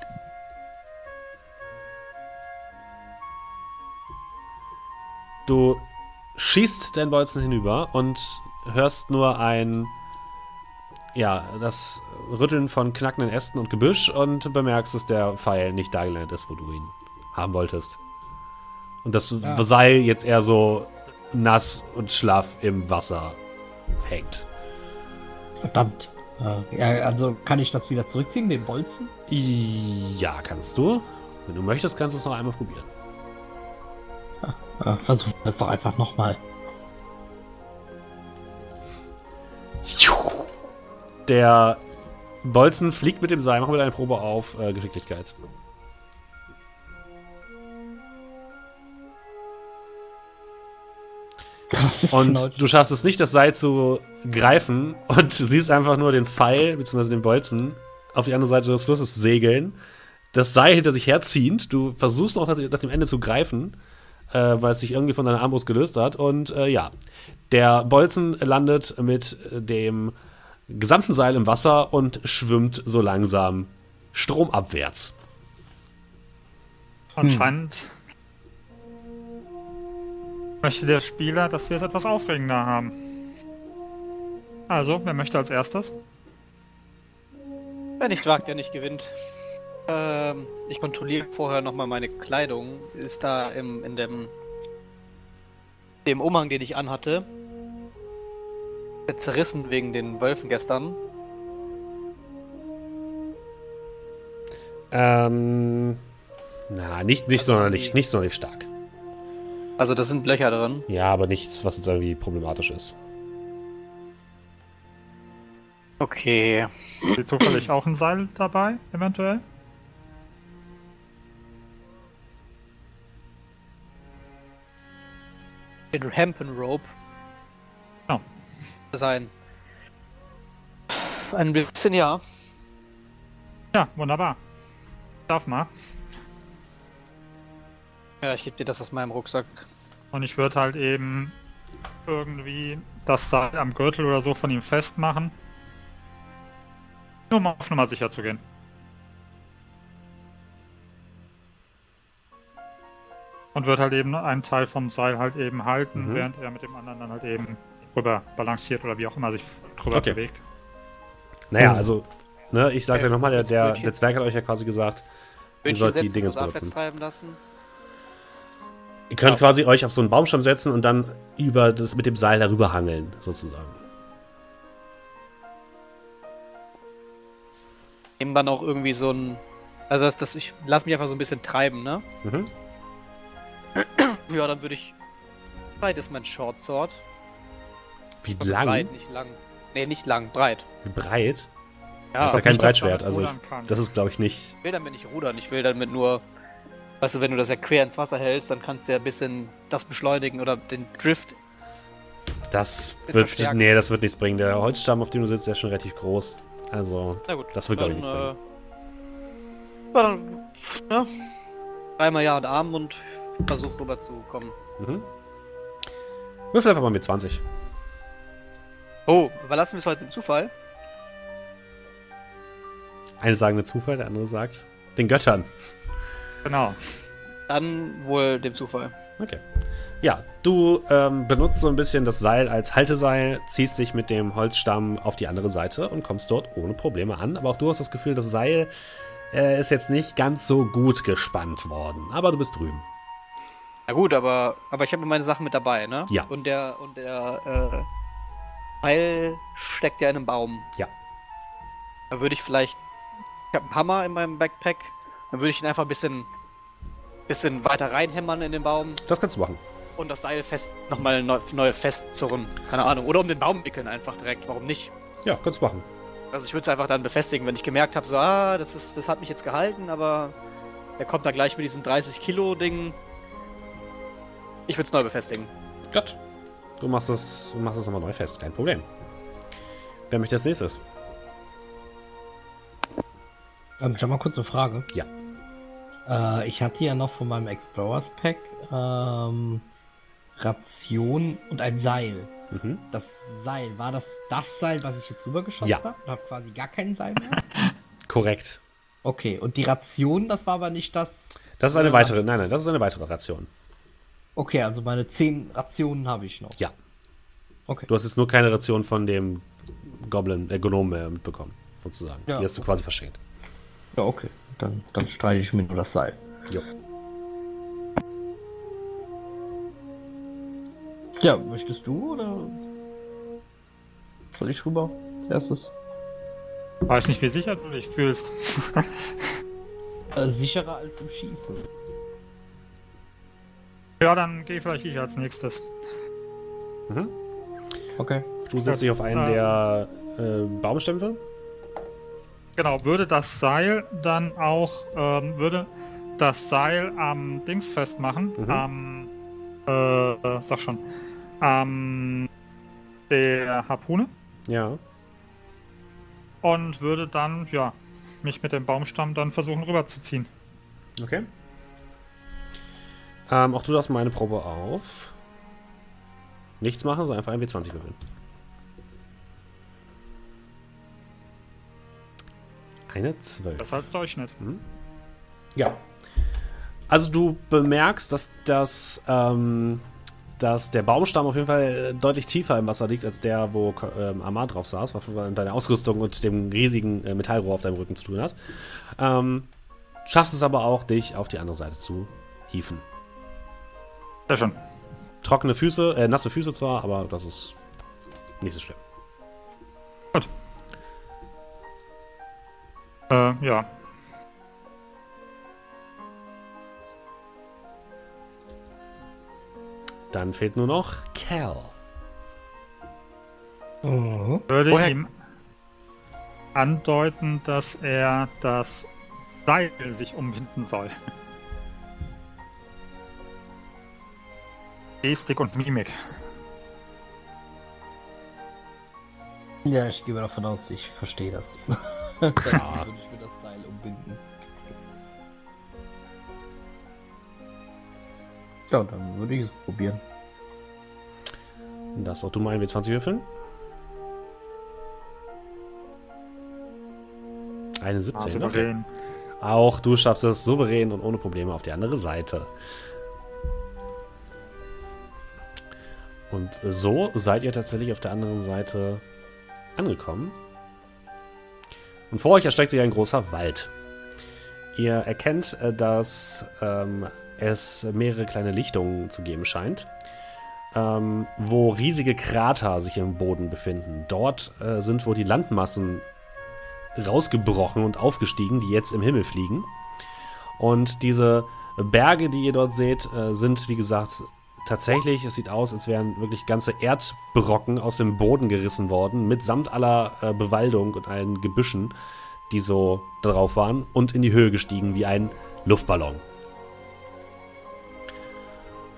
Du schießt deinen Bolzen hinüber und hörst nur ein, ja, das Rütteln von knackenden Ästen und Gebüsch und bemerkst, dass der Pfeil nicht da gelandet ist, wo du ihn haben wolltest. Und das Ja. Seil jetzt eher so nass und schlaff im Wasser hängt. Verdammt. Ja, also kann ich das wieder zurückziehen, den Bolzen? Ja, kannst du. Wenn du möchtest, kannst du es noch einmal probieren. Äh, versuchen wir es doch einfach nochmal. Der Bolzen fliegt mit dem Seil. Mach mir eine Probe auf äh, Geschicklichkeit. Und du schaffst es nicht, das Seil zu greifen und du siehst einfach nur den Pfeil bzw. den Bolzen auf die andere Seite des Flusses segeln. Das Seil hinter sich herziehend. Du versuchst noch nach nach dem Ende zu greifen, äh, weil es sich irgendwie von deiner Armbrust gelöst hat. Und äh, ja, der Bolzen landet mit äh, dem gesamten Seil im Wasser und schwimmt so langsam stromabwärts. Anscheinend möchte der Spieler, dass wir es etwas aufregender haben. Also, wer möchte als erstes? Wer nicht wagt, der nicht gewinnt. Ähm, ich kontrolliere vorher nochmal meine Kleidung. Ist da im, in dem, dem Umhang, den ich anhatte, zerrissen wegen den Wölfen gestern. Ähm, na, nicht, nicht, Also sonderlich, nicht sonderlich stark. Also da sind Löcher drin. Ja, aber nichts, was jetzt irgendwie problematisch ist. Okay. Ist zufällig auch ein Seil dabei, eventuell? Den Hempen Rope. Oh. Sein. Ein bisschen ja. Ja, wunderbar. Darf mal. Ja, ich gebe dir das aus meinem Rucksack. Und ich würde halt eben irgendwie das Seil am Gürtel oder so von ihm festmachen. Nur um auf Nummer sicher zu gehen. Und wird halt eben einen Teil vom Seil halt eben halten, Mhm. während er mit dem anderen dann halt eben rüber balanciert oder wie auch immer sich drüber Okay. bewegt. Naja, Hm. also, ne, ich sag's ja nochmal, der, der, der Zwerg hat euch ja quasi gesagt, ihr Bötchen sollt die Dinge benutzen. Ihr könnt Ja. quasi euch auf so einen Baumstamm setzen und dann über das mit dem Seil darüber hangeln, sozusagen. Nehmen dann auch irgendwie so ein. Also das, das ich lass mich einfach so ein bisschen treiben, ne? Mhm. Ja, dann würde ich. Breit ist mein Short Sword. Wie Also lang? breit, nicht lang. Nee, nicht lang, breit. Wie breit? Ja, das ist ja kein Breitschwert, also ich, das ist glaube ich nicht. ich will damit nicht rudern, ich will damit nur. Weißt du, wenn du das ja quer ins Wasser hältst, dann kannst du ja ein bisschen das beschleunigen oder den Drift. Das Mit wird, Verstärken. nee, das wird nichts bringen. Der Holzstamm, auf dem du sitzt, der ist schon relativ groß. Also, Na gut. Das wird, glaub ich, nichts äh, ja, dann, ne? dreimal Ja und Arm und versuche rüberzukommen. Mhm. Würfel einfach mal mit 20. Oh, überlassen wir es heute dem Zufall? Eine sagen den Zufall, der andere sagt den Göttern. Genau. Dann wohl dem Zufall. Okay. Ja, du ähm, benutzt so ein bisschen das Seil als Halteseil, ziehst dich mit dem Holzstamm auf die andere Seite und kommst dort ohne Probleme an. Aber auch du hast das Gefühl, das Seil äh, ist jetzt nicht ganz so gut gespannt worden. Aber du bist drüben. Na gut, aber, aber ich habe meine Sachen mit dabei, ne? Ja. Und der, und der, äh, Pfeil steckt ja in einem Baum. Ja. Da würde ich vielleicht, ich habe einen Hammer in meinem Backpack, dann würde ich ihn einfach ein bisschen, bisschen weiter reinhämmern in den Baum Das kannst du machen. und das Seil fest, nochmal neu, neu festzurren. Keine Ahnung. Oder um den Baum wickeln einfach direkt, warum nicht? Ja, kannst du machen. Also ich würde es einfach dann befestigen, wenn ich gemerkt habe, so, ah, das ist, das hat mich jetzt gehalten, aber er kommt da gleich mit diesem 30 Kilo Ding. Ich würde es neu befestigen. Gut. Du machst es, du machst es nochmal neu fest, kein Problem. Wer möchte als nächstes? Ähm, ich habe mal kurz eine Frage. Ja. Äh, ich hatte ja noch von meinem Explorers Pack ähm, Ration und ein Seil. Mhm. Das Seil, war das das Seil, was ich jetzt rübergeschossen Ja. habe? Ich habe quasi gar kein Seil mehr. Korrekt. Okay, und die Ration, das war aber nicht das. Das ist eine äh, weitere, nein, nein, das ist eine weitere Ration. Okay, also meine 10 Rationen habe ich noch. Ja. Okay. Du hast jetzt nur keine Ration von dem Goblin, äh, Gnome mehr mitbekommen, sozusagen. Ja. Die hast du quasi verschenkt. Ja, okay. Dann, dann streiche ich mir nur das Seil. Jo. Ja, möchtest du oder soll ich rüber als erstes? Weiß nicht, wie sicher du dich fühlst. Äh, sicherer als im Schießen. ja, dann gehe vielleicht ich als nächstes. Mhm. Okay. Du setzt dich auf einen Äh. der äh, Baumstämme. Genau, würde das Seil dann auch, ähm, würde das Seil am Dings festmachen, Mhm. am, äh, sag schon, am der Harpune Ja. und würde dann, ja, mich mit dem Baumstamm dann versuchen rüberzuziehen. Okay. Ähm, auch du darfst mal eine Probe auf. Nichts machen, sondern einfach ein W20 würfeln. Eine 12. Das als Durchschnitt. Ja. Also du bemerkst, dass das, ähm, dass der Baumstamm auf jeden Fall äh, deutlich tiefer im Wasser liegt, als der, wo ähm, Amar drauf saß, was mit deiner Ausrüstung und dem riesigen äh, Metallrohr auf deinem Rücken zu tun hat. Ähm, schaffst es aber auch, dich auf die andere Seite zu hieven. Sehr schön. Trockene Füße, äh, nasse Füße zwar, aber das ist nicht so schlimm. Äh, ja. Dann fehlt nur noch Cal. Mhm. Würde Woher- ihm andeuten, dass er das Seil sich umwinden soll. Gestik und Mimik. Ja, ich gehe davon aus, ich verstehe das. Dann Ja. würde ich mir das Seil umbinden. Ja, dann würde ich es probieren. Das auch du mal ein W20 würfeln. Eine Ah, 17. okay. souverän. Auch du schaffst es souverän und ohne Probleme auf die andere Seite. Und so seid ihr tatsächlich auf der anderen Seite angekommen. Und vor euch erstreckt sich ein großer Wald. Ihr erkennt, äh, dass ähm, es mehrere kleine Lichtungen zu geben scheint, ähm, wo riesige Krater sich im Boden befinden. Dort äh, sind wohl die Landmassen rausgebrochen und aufgestiegen, die jetzt im Himmel fliegen. Und diese Berge, die ihr dort seht, äh, sind, wie gesagt, tatsächlich, es sieht aus, als wären wirklich ganze Erdbrocken aus dem Boden gerissen worden, mitsamt aller äh, Bewaldung und allen Gebüschen, die so drauf waren, und in die Höhe gestiegen wie ein Luftballon.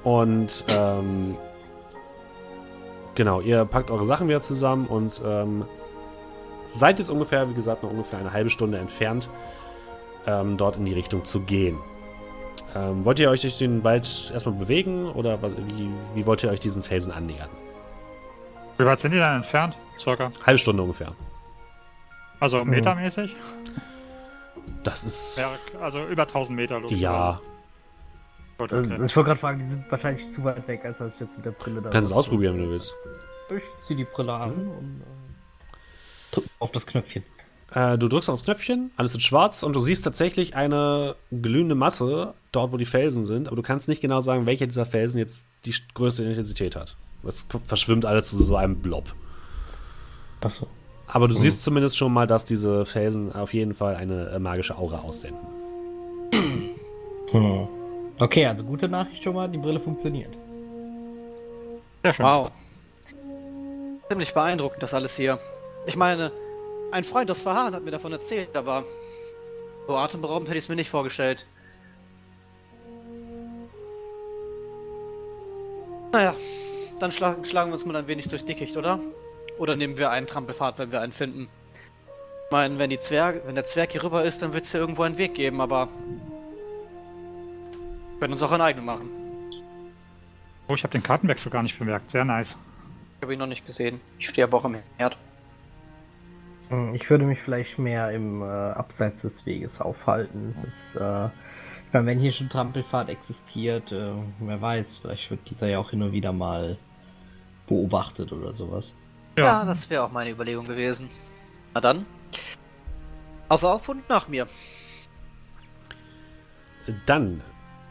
Und ähm, genau, ihr packt eure Sachen wieder zusammen und ähm, seid jetzt ungefähr, wie gesagt, noch ungefähr eine halbe Stunde entfernt, ähm, dort in die Richtung zu gehen. Ähm, wollt ihr euch durch den Wald erstmal bewegen oder wie, wie wollt ihr euch diesen Felsen annähern? Wie weit sind die dann entfernt? Circa. Halbe Stunde ungefähr. Also metermäßig? Das ist. Also über 1000 Meter los. Ja. Gut, Äh, okay. Ich wollte gerade fragen, die sind wahrscheinlich zu weit weg, als dass ich jetzt mit der Brille da. Kannst es ausprobieren, wenn du willst. Ich zieh die Brille an und äh, drück auf das Knöpfchen. Äh, du drückst auf das Knöpfchen, alles ist schwarz und du siehst tatsächlich eine glühende Masse dort, wo die Felsen sind, aber du kannst nicht genau sagen, welcher dieser Felsen jetzt die größte Intensität hat. Es verschwimmt alles zu so einem Blob. Achso. Aber du siehst zumindest schon mal, dass diese Felsen auf jeden Fall eine äh, magische Aura aussenden. Hm. Okay, also gute Nachricht schon mal, die Brille funktioniert. Sehr schön. Wow. Ziemlich beeindruckend, das alles hier. Ich meine, ein Freund aus Verhahn hat mir davon erzählt, aber so atemberaubend hätte ich es mir nicht vorgestellt. Naja, dann schlagen, schlagen wir uns mal ein wenig durchs Dickicht, oder? Oder nehmen wir einen Trampelpfad, wenn wir einen finden? Ich meine, wenn, die Zwerg, wenn der Zwerg hier rüber ist, dann wird es hier irgendwo einen Weg geben, aber... Wir können uns auch einen eigenen machen. Oh, ich habe den Kartenwechsel gar nicht bemerkt. Sehr nice. Ich habe ihn noch nicht gesehen. Ich stehe aber auch am Herd. Hm, Ich würde mich vielleicht mehr im äh, Abseits des Weges aufhalten. Das, äh, ich meine, wenn hier schon Trampelfahrt existiert, äh, wer weiß, vielleicht wird dieser ja auch hin und wieder mal beobachtet oder sowas. Ja, das wäre auch meine Überlegung gewesen. Na dann. Auf auf und nach mir. Dann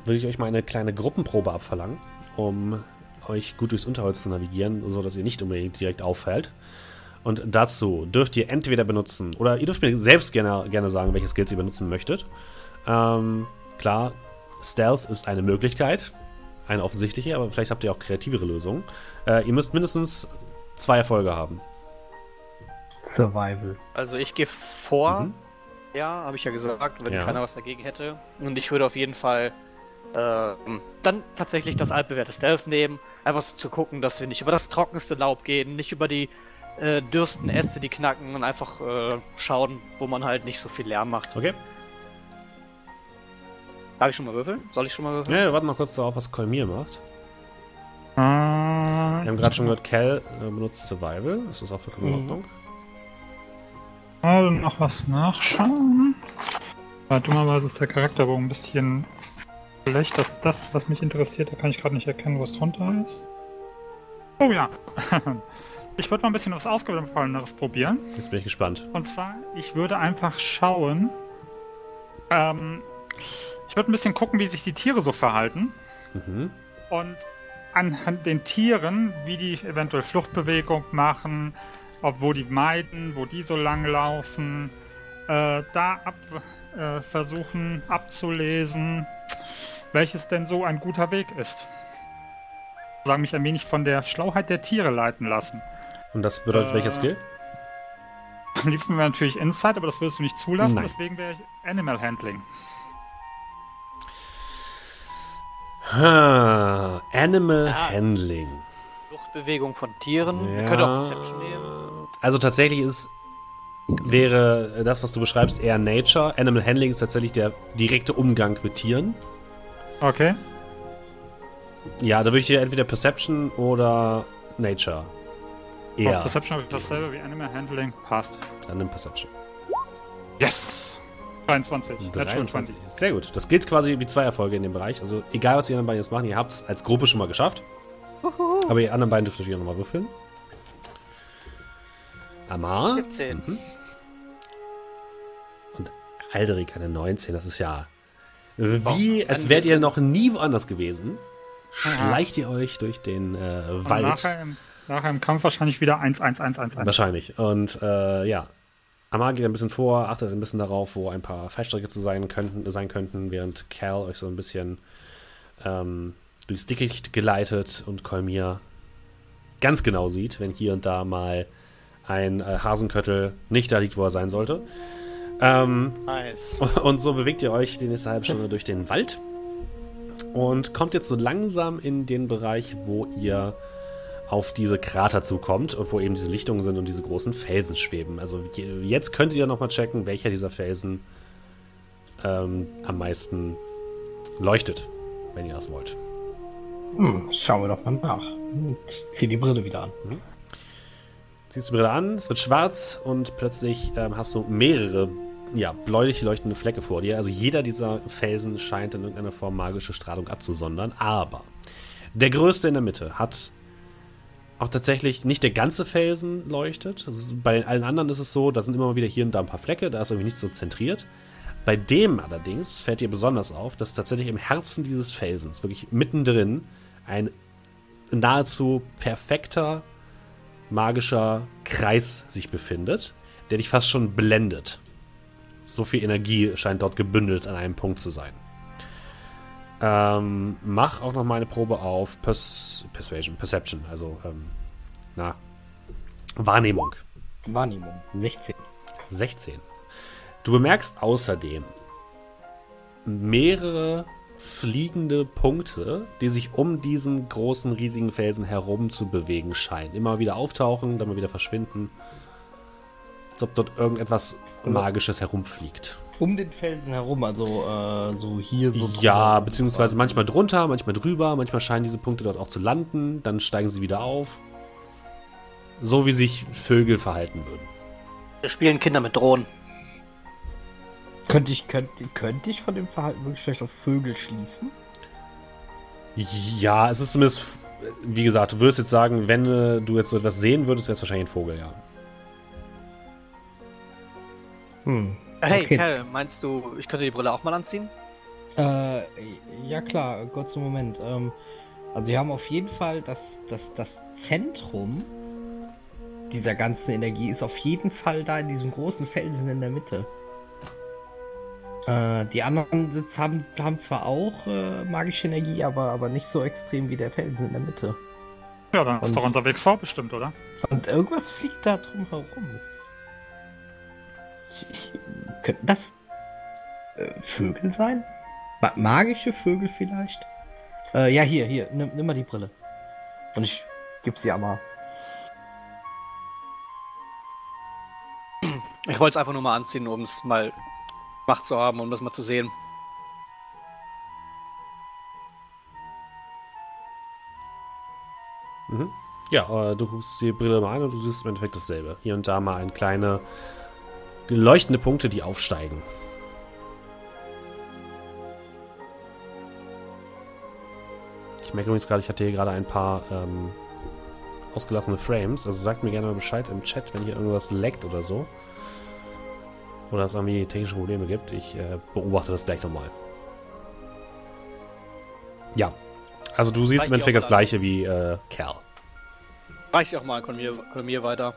würde ich euch mal eine kleine Gruppenprobe abverlangen, um euch gut durchs Unterholz zu navigieren, sodass ihr nicht unbedingt direkt auffällt. Und dazu dürft ihr entweder benutzen, oder ihr dürft mir selbst gerne, gerne sagen, welche Skills ihr benutzen möchtet. Ähm, klar, Stealth ist eine Möglichkeit, eine offensichtliche, aber vielleicht habt ihr auch kreativere Lösungen. Äh, ihr müsst mindestens zwei Erfolge haben. Survival. Also ich gehe vor. Mhm. Ja, habe ich ja gesagt, wenn Ja. keiner was dagegen hätte. Und ich würde auf jeden Fall ähm, dann tatsächlich das altbewährte Stealth nehmen. Einfach so zu gucken, dass wir nicht über das trockenste Laub gehen, nicht über die äh, dürsten Äste, die knacken und einfach äh, schauen, wo man halt nicht so viel Lärm macht. Okay? Darf ich schon mal würfeln? Soll ich schon mal würfeln? Ja, wir warten noch kurz darauf, was Kolmir macht. Äh, Wir haben gerade schon gehört, Cal äh, benutzt Survival. Das ist auch vollkommen in Mhm. Ordnung. Also noch was nachschauen. Weil dummerweise ist der Charakterbogen ein bisschen schlecht. dass das, was mich interessiert, da kann ich gerade nicht erkennen, was drunter ist. Oh ja. Ich würde mal ein bisschen was Ausgefalleneres probieren. Jetzt bin ich gespannt. Und zwar, ich würde einfach schauen. Ähm, ich würde ein bisschen gucken, wie sich die Tiere so verhalten. Mhm. Und anhand den Tieren, wie die eventuell Fluchtbewegung machen, ob wo die meiden, wo die so lang laufen, äh, da ab, äh, versuchen abzulesen, welches denn so ein guter Weg ist. Sagen mich ein wenig von der Schlauheit der Tiere leiten lassen. Und das bedeutet Äh, welcher Skill? Am liebsten wäre natürlich Insight, aber das wirst du nicht zulassen, Nein. deswegen wäre ich Animal Handling. Ha, Animal Ja. Handling. Fluchtbewegung von Tieren. Ihr könnt auch Perception nehmen. Also tatsächlich ist wäre das, was du beschreibst, eher Nature. Animal Handling ist tatsächlich der direkte Umgang mit Tieren. Okay. Ja, da würde ich dir entweder Perception oder Nature. Ja. Eher. Perception habe ich dasselbe wie Animal Handling. Passt. Dann nimm Perception. Yes! 23. Natural 23. Sehr gut. Das gilt quasi wie zwei Erfolge in dem Bereich. Also egal, was die anderen beiden jetzt machen, ihr habt es als Gruppe schon mal geschafft. Aber ihr anderen beiden dürft natürlich auch nochmal würfeln. Amar 17. Mhm. und Alderik eine 19. Das ist ja wie, als wärt ihr noch nie woanders gewesen. Schleicht ihr euch durch den äh, Und Wald. nachher im, nachher im Kampf wahrscheinlich wieder 1, 1, 1, 1, 1. Wahrscheinlich. Und äh, ja. Amar geht ein bisschen vor, achtet ein bisschen darauf, wo ein paar Fallstrecke zu sein könnten, sein könnten, während Cal euch so ein bisschen ähm, durchs Dickicht geleitet und Kolmir ganz genau sieht, wenn hier und da mal ein äh, Hasenköttel nicht da liegt, wo er sein sollte. Ähm, Nice. und so bewegt ihr euch die nächste halbe Stunde durch den Wald und kommt jetzt so langsam in den Bereich, wo ihr auf diese Krater zukommt und wo eben diese Lichtungen sind und diese großen Felsen schweben. Also je- jetzt könnt ihr nochmal checken, welcher dieser Felsen ähm, am meisten leuchtet, wenn ihr das wollt. Hm, schauen wir doch mal nach. Zieh die Brille wieder an. Ziehst die Brille an, es wird schwarz und plötzlich ähm, hast du mehrere ja, bläulich leuchtende Flecke vor dir. Also jeder dieser Felsen scheint in irgendeiner Form magische Strahlung abzusondern. Aber der größte in der Mitte hat auch tatsächlich nicht der ganze Felsen leuchtet. Bei allen anderen ist es so, da sind immer mal wieder hier und da ein paar Flecke, da ist irgendwie nicht so zentriert. Bei dem allerdings fällt dir besonders auf, dass tatsächlich im Herzen dieses Felsens, wirklich mittendrin, ein nahezu perfekter magischer Kreis sich befindet, der dich fast schon blendet. So viel Energie scheint dort gebündelt an einem Punkt zu sein. Ähm, mach auch noch mal eine Probe auf Pers Persuasion, Perception, also ähm, na, Wahrnehmung. Wahrnehmung. 16. 16. Du bemerkst außerdem mehrere fliegende Punkte, die sich um diesen großen, riesigen Felsen herum zu bewegen scheinen. Immer wieder auftauchen, dann mal wieder verschwinden. Als ob dort irgendetwas Magisches herumfliegt. Um den Felsen herum, also äh, so hier so. Ja, beziehungsweise manchmal drunter, manchmal drüber, manchmal scheinen diese Punkte dort auch zu landen, dann steigen sie wieder auf. So wie sich Vögel verhalten würden. Wir spielen Kinder mit Drohnen. Könnte ich, könnte, könnte ich von dem Verhalten wirklich vielleicht auf Vögel schließen? Ja, es ist zumindest, wie gesagt, du würdest jetzt sagen, wenn äh, du jetzt so etwas sehen würdest, wäre es wahrscheinlich ein Vogel, ja. Hm. Hey, Okay. Cal, meinst du, ich könnte die Brille auch mal anziehen? Äh, ja klar, kurzen Moment. Ähm, also sie haben auf jeden Fall das, das, das Zentrum dieser ganzen Energie ist auf jeden Fall da in diesem großen Felsen in der Mitte. Äh, die anderen Sitz haben, haben zwar auch äh, magische Energie, aber, aber nicht so extrem wie der Felsen in der Mitte. Ja, dann ist Und- doch unser Weg vorbestimmt, oder? Und irgendwas fliegt da drum herum. Es- Ich, ich, könnten das äh, Vögel sein? Ma magische Vögel vielleicht? Äh, ja, hier, hier, nimm, nimm mal die Brille. Und ich geb sie aber. Ich wollte es einfach nur mal anziehen, um es mal gemacht zu haben, um das mal zu sehen. Mhm. Ja, äh, du guckst die Brille mal an und du siehst im Endeffekt dasselbe. Hier und da mal ein kleine leuchtende Punkte, die aufsteigen. Ich merke übrigens gerade, ich hatte hier gerade ein paar ähm, ausgelassene Frames. Also sagt mir gerne mal Bescheid im Chat, wenn hier irgendwas leckt oder so. Oder es irgendwie technische Probleme gibt. Ich äh, beobachte das gleich nochmal. Ja. Also du siehst Reicht im Endeffekt das gleiche wie äh, Cal. Reicht auch mal, Kolmier, Kolmier weiter.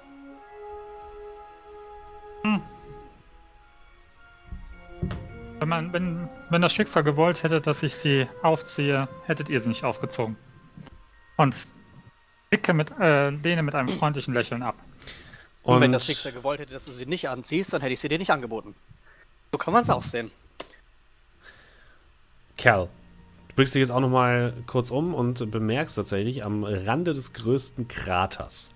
Wenn, man, wenn, wenn das Schicksal gewollt hätte, dass ich sie aufziehe, hättet ihr sie nicht aufgezogen. Und blicke mit, äh, lehne mit einem freundlichen Lächeln ab. Und, wenn das Schicksal gewollt hätte, dass du sie nicht anziehst, dann hätte ich sie dir nicht angeboten. So kann man es auch sehen. Cal, du blickst dich jetzt auch nochmal kurz um und bemerkst tatsächlich am Rande des größten Kraters,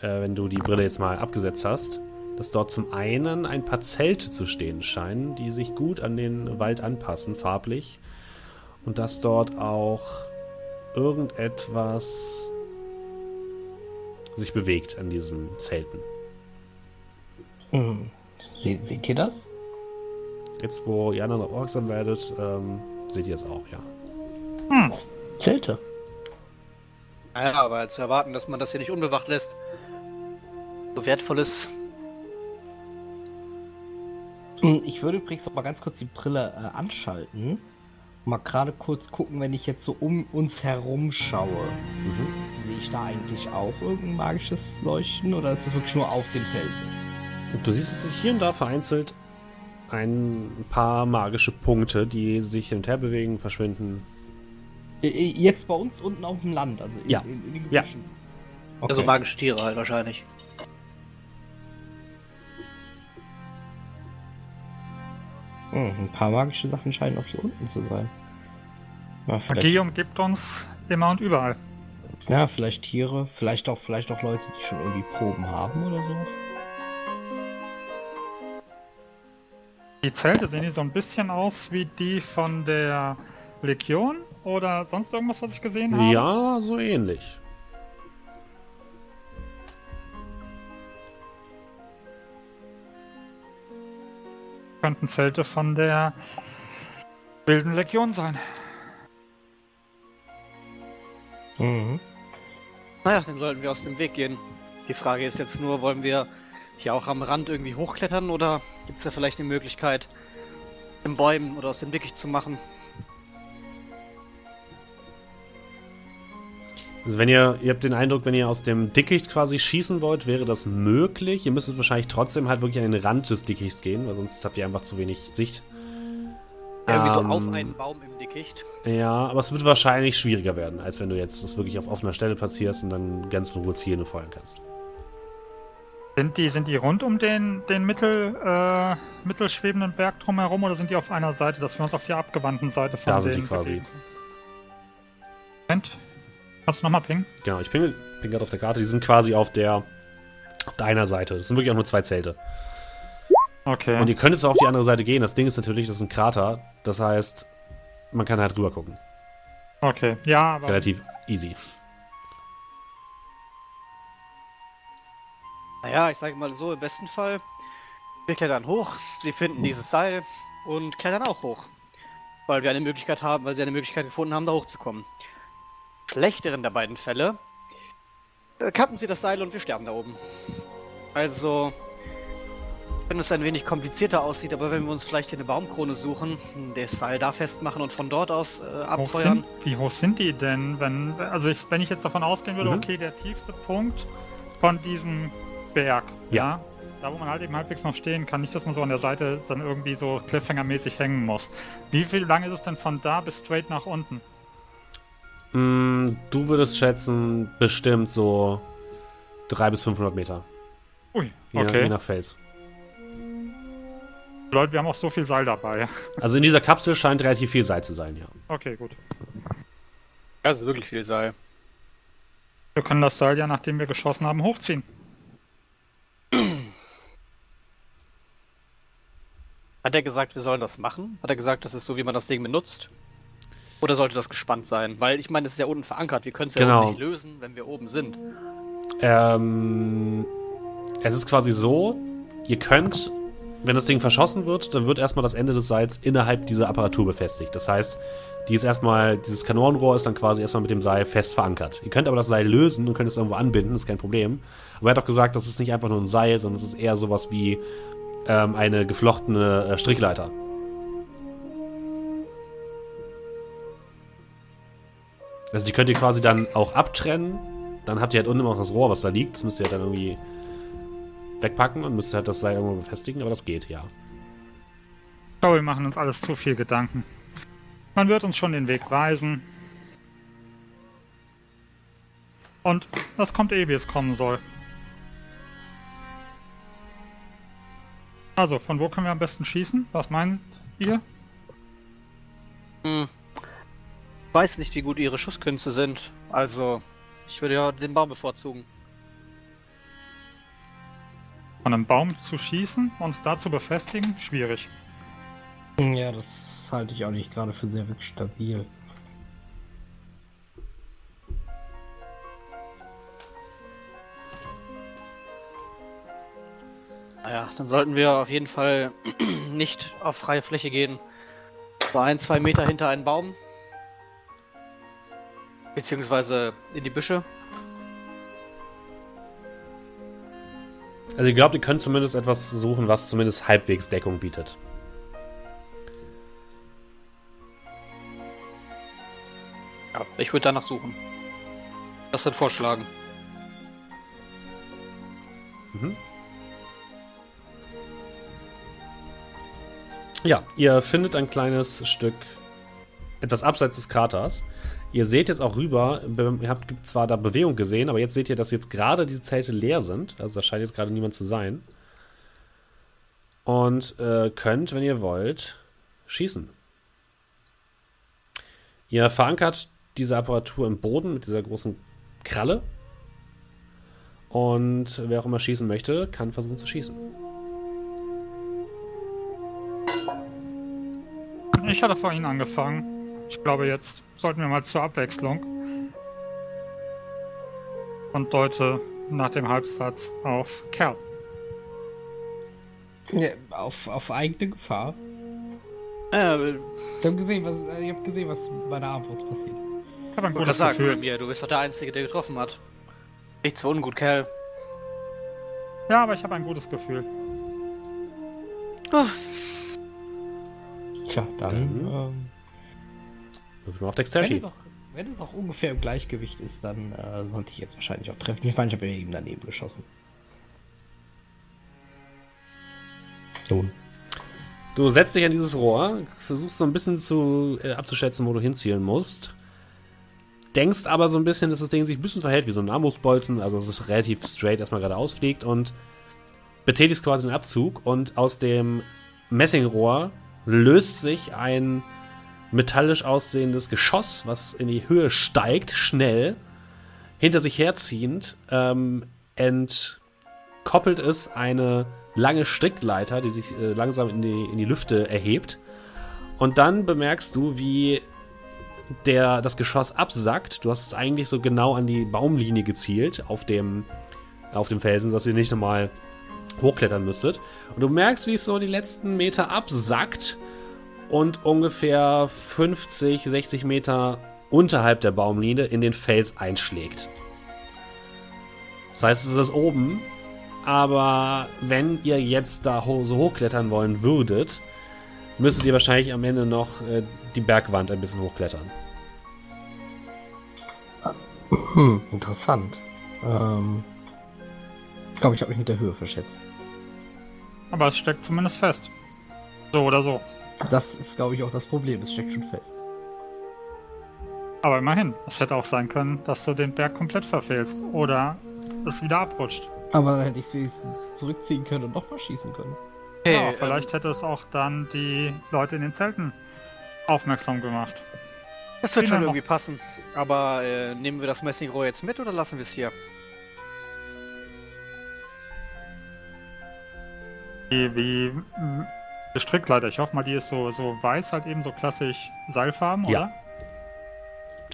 äh, wenn du die Brille jetzt mal abgesetzt hast, dass dort zum einen ein paar Zelte zu stehen scheinen, die sich gut an den Wald anpassen, farblich. Und dass dort auch irgendetwas sich bewegt an diesen Zelten. Hm. Se seht ihr das? Jetzt, wo ihr anderen aufmerksam werdet, ähm, seht ihr es auch, ja. Hm. Zelte. Naja, aber zu erwarten, dass man das hier nicht unbewacht lässt, so wertvoll ist. Hm, Ich würde übrigens noch mal ganz kurz die Brille äh, anschalten. Mal gerade kurz gucken, wenn ich jetzt so um uns herum schaue. Mhm. Sehe ich da eigentlich auch irgendein magisches Leuchten oder ist es wirklich nur auf den Felsen? Du siehst jetzt hier und da vereinzelt ein paar magische Punkte, die sich hin und her bewegen, verschwinden. Äh, äh, Jetzt bei uns unten auf dem Land, also in, Ja. in, in den Ja. Gebüschen. Also magische Tiere halt wahrscheinlich. Hm, ein paar magische Sachen scheinen auch hier unten zu sein. Vielleicht, Magie umgibt uns immer und überall. ja, vielleicht Tiere, vielleicht auch, vielleicht auch Leute, die schon irgendwie Proben haben oder sowas. Die Zelte sehen die so ein bisschen aus wie die von der Legion oder sonst irgendwas, was ich gesehen habe? Ja, so ähnlich. Könnten Zelte von der wilden Legion sein. Mhm. Naja, dann sollten wir aus dem Weg gehen. Die Frage ist jetzt nur, wollen wir hier auch am Rand irgendwie hochklettern oder gibt es da vielleicht eine Möglichkeit, in Bäumen oder aus dem Dickicht zu machen? Also wenn ihr, ihr habt den Eindruck, wenn ihr aus dem Dickicht quasi schießen wollt, wäre das möglich. Ihr müsstet wahrscheinlich trotzdem halt wirklich an den Rand des Dickichts gehen, weil sonst habt ihr einfach zu wenig Sicht. Irgendwie so Ähm, auf einen Baum im Dickicht. Ja, aber es wird wahrscheinlich schwieriger werden, als wenn du jetzt das wirklich auf offener Stelle platzierst und dann ganz in Ruhe zielen und feuern kannst. Sind die, sind die rund um den, den mittel, äh, mittelschwebenden Berg drumherum oder sind die auf einer Seite, dass wir uns auf die abgewandten Seite von Da sind die quasi. Moment. Kannst du nochmal pingen? Genau, ich bin, bin gerade auf der Karte. Die sind quasi auf der auf deiner Seite. Das sind wirklich auch nur zwei Zelte. Okay. Und ihr könnt jetzt auch auf die andere Seite gehen. Das Ding ist natürlich, das ist ein Krater. Das heißt, man kann halt rüber gucken. okay. Ja, aber Relativ easy. Naja, ich sage mal so, im besten Fall, wir klettern hoch, sie finden dieses Seil und klettern auch hoch. Weil wir eine Möglichkeit haben, weil sie eine Möglichkeit gefunden haben, da hochzukommen. Schlechteren der beiden Fälle, äh, kappen sie das Seil und wir sterben da oben. Also, wenn es ein wenig komplizierter aussieht, aber wenn wir uns vielleicht hier eine Baumkrone suchen, das Seil da festmachen und von dort aus äh, hoch abfeuern. sind, wie hoch sind die denn? Wenn, also ich, wenn ich jetzt davon ausgehen würde, Mhm. okay, der tiefste Punkt von diesem Berg, Ja. ja. Da wo man halt eben halbwegs noch stehen kann, nicht, dass man so an der Seite dann irgendwie so Cliffhanger-mäßig hängen muss. Wie viel lang ist es denn von da bis straight nach unten? Mm, du würdest schätzen, bestimmt so 300 bis 500 Meter. Ui, Je, nach- je okay. nach Fels. Leute, wir haben auch so viel Seil dabei. Also in dieser Kapsel scheint relativ viel Seil zu sein, ja. Okay, gut. Das ist wirklich viel Seil. Wir können das Seil ja, nachdem wir geschossen haben, hochziehen. Hat er gesagt, wir sollen das machen? Hat er gesagt, das ist so, wie man das Ding benutzt? Oder sollte das gespannt sein? Weil ich meine, es ist ja unten verankert. Wir können es ja Genau. nicht lösen, wenn wir oben sind. Ähm, es ist quasi so, ihr könnt, wenn das Ding verschossen wird, dann wird erstmal das Ende des Seils innerhalb dieser Apparatur befestigt. Das heißt, die ist erstmal, dieses Kanonenrohr ist dann quasi erstmal mit dem Seil fest verankert. Ihr könnt aber das Seil lösen und könnt es irgendwo anbinden, ist kein Problem. Aber er hat auch gesagt, das ist nicht einfach nur ein Seil, sondern es ist eher sowas wie ähm, eine geflochtene äh, Strickleiter. Also die könnt ihr quasi dann auch abtrennen. Dann habt ihr halt unten immer noch das Rohr, was da liegt. Das müsst ihr halt dann irgendwie wegpacken und müsst halt das Seil irgendwo befestigen, aber das geht, ja. Ich glaube, wir machen uns alles zu viel Gedanken. Man wird uns schon den Weg weisen. Und das kommt eh, wie es kommen soll. Also, von wo können wir am besten schießen? Was meint ihr? Hm. Ich weiß nicht, wie gut ihre Schusskünste sind. Also, ich würde ja den Baum bevorzugen. Von einem Baum zu schießen, uns da zu befestigen? Schwierig. Ja, das halte ich auch nicht gerade für sehr wirklich stabil. Naja, dann sollten wir auf jeden Fall nicht auf freie Fläche gehen. So ein, zwei Meter hinter einen Baum. Beziehungsweise in die Büsche. Also ihr glaubt, ihr könnt zumindest etwas suchen, was zumindest halbwegs Deckung bietet. Ja, ich würde danach suchen. Das wird vorschlagen. Mhm. Ja, ihr findet ein kleines Stück etwas abseits des Kraters. Ihr seht jetzt auch rüber, be- ihr habt zwar da Bewegung gesehen, aber jetzt seht ihr, dass jetzt gerade diese Zelte leer sind. Also da scheint jetzt gerade niemand zu sein. Und äh, könnt, wenn ihr wollt, schießen. Ihr verankert diese Apparatur im Boden mit dieser großen Kralle. Und wer auch immer schießen möchte, kann versuchen zu schießen. Ich hatte vorhin angefangen. Ich glaube, jetzt sollten wir mal zur Abwechslung. Und deute nach dem Halbsatz auf Kerl. Ja, auf, auf eigene Gefahr. Ja, Ich hab gesehen, was, äh, ich hab gesehen, was bei der Armbrust passiert ist. Ich habe ein gutes sagen Gefühl. mir, du bist doch der Einzige, der getroffen hat. Nichts für ungut, Kerl. Ja, aber ich habe ein gutes Gefühl. Ah, Tja, dann. Dann- ähm, Würfel mal auf wenn, Dexterity. es auch, wenn es auch ungefähr im Gleichgewicht ist, dann äh, sollte ich jetzt wahrscheinlich auch treffen. Ich meine, ich habe ja eben daneben geschossen. Nun. Du setzt dich an dieses Rohr, versuchst so ein bisschen zu, äh, abzuschätzen, wo du hinzielen musst. Denkst aber so ein bisschen, dass das Ding sich ein bisschen verhält wie so ein Armbrustbolzen, also dass es relativ straight erstmal geradeaus fliegt und betätigst quasi den Abzug und aus dem Messingrohr löst sich ein metallisch aussehendes Geschoss, was in die Höhe steigt, schnell, hinter sich herziehend, ähm, entkoppelt es eine lange Strickleiter, die sich äh, langsam in die, in die Lüfte erhebt. Und dann bemerkst du, wie der, das Geschoss absackt. Du hast es eigentlich so genau an die Baumlinie gezielt auf dem, auf dem Felsen, sodass ihr nicht nochmal hochklettern müsstet. Und du merkst, wie es so die letzten Meter absackt und ungefähr 50, 60 Meter unterhalb der Baumlinie in den Fels einschlägt. Das heißt, es ist oben, aber wenn ihr jetzt da ho so hochklettern wollen würdet, müsstet ihr wahrscheinlich am Ende noch äh, die Bergwand ein bisschen hochklettern. Hm, interessant. Ähm, ich glaube, ich habe mich mit der Höhe verschätzt. Aber es steckt zumindest fest. So oder so. Das ist, glaube ich, auch das Problem. Es steckt schon fest. Aber immerhin, es hätte auch sein können, dass du den Berg komplett verfehlst. Oder es wieder abrutscht. Aber dann hätte ich es wenigstens zurückziehen können und nochmal schießen können. okay, ja, ähm, vielleicht hätte es auch dann die Leute in den Zelten aufmerksam gemacht. Das wird schon irgendwie passen. Aber äh, nehmen wir das Messingrohr jetzt mit oder lassen wir es hier? Wie, wie Strickleiter. Ich hoffe mal, die ist so, so weiß, halt eben so klassisch Seilfarben, Ja. oder?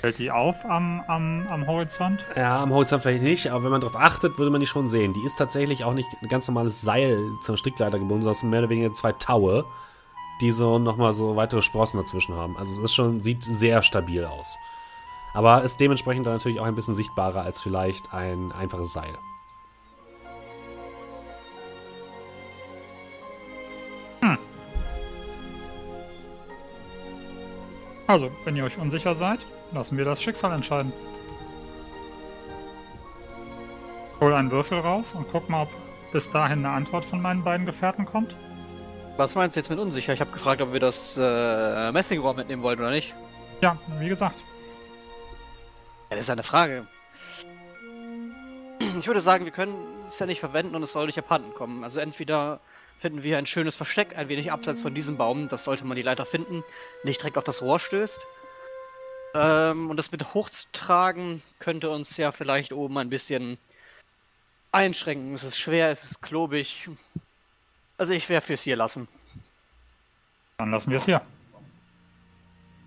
Fällt die auf am, am, am Horizont? Ja, am Horizont vielleicht nicht, aber wenn man darauf achtet, würde man die schon sehen. Die ist tatsächlich auch nicht ein ganz normales Seil zur Strickleiter gebunden, sondern mehr oder weniger zwei Taue, die so nochmal so weitere Sprossen dazwischen haben. Also es ist schon, sieht sehr stabil aus. Aber ist dementsprechend dann natürlich auch ein bisschen sichtbarer als vielleicht ein einfaches Seil. Also, wenn ihr euch unsicher seid, lassen wir das Schicksal entscheiden. Hol einen Würfel raus und guck mal, ob bis dahin eine Antwort von meinen beiden Gefährten kommt. Was meinst du jetzt mit unsicher? Ich habe gefragt, ob wir das äh, Messingrohr mitnehmen wollen oder nicht. Ja, wie gesagt. Ja, das ist eine Frage. Ich würde sagen, wir können es ja nicht verwenden und es soll nicht abhanden kommen. Also entweder finden wir ein schönes Versteck, ein wenig abseits von diesem Baum, das sollte man die Leiter finden, nicht direkt auf das Rohr stößt. Ähm, und das mit hochzutragen könnte uns ja vielleicht oben ein bisschen einschränken. Es ist schwer, es ist klobig. Also ich wäre fürs hier lassen. Dann lassen wir es hier.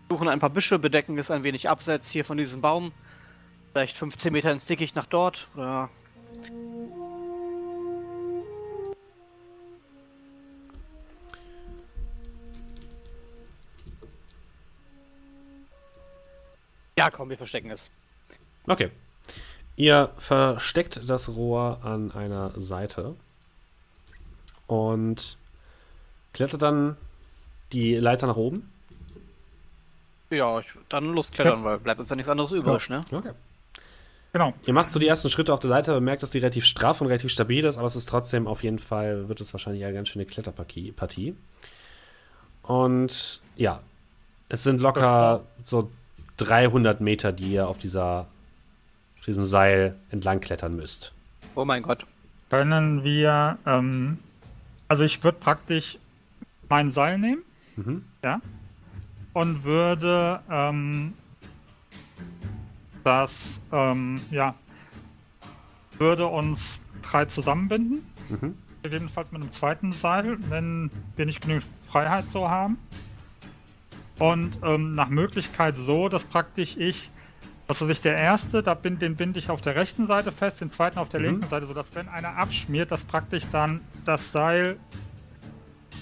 Suchen ein paar Büsche, bedecken es ein wenig abseits hier von diesem Baum. Vielleicht 15 Meter ins Dickicht nach dort. Oder Ja, komm, wir verstecken es. Okay. Ihr versteckt das Rohr an einer Seite und klettert dann die Leiter nach oben. Ja, ich, dann losklettern, weil bleibt uns ja nichts anderes übrig, ne? Okay. Genau. Ihr macht so die ersten Schritte auf der Leiter, bemerkt, dass die relativ straff und relativ stabil ist, aber es ist trotzdem auf jeden Fall, wird es wahrscheinlich eine ganz schöne Kletterpartie. Partie. Und ja, es sind locker so 300 Meter, die ihr auf dieser, auf diesem Seil entlang klettern müsst. Oh mein Gott. Können wir, ähm, also ich würde praktisch mein Seil nehmen, Mhm. ja, und würde, ähm, das, ähm, ja, würde uns drei zusammenbinden, Mhm. gegebenenfalls mit einem zweiten Seil, wenn wir nicht genügend Freiheit so haben. Und ähm, nach Möglichkeit so, dass praktisch ich, was weiß ich, der erste, da bin, den binde ich auf der rechten Seite fest, den zweiten auf der Mhm. linken Seite, sodass wenn einer abschmiert, dass praktisch dann das Seil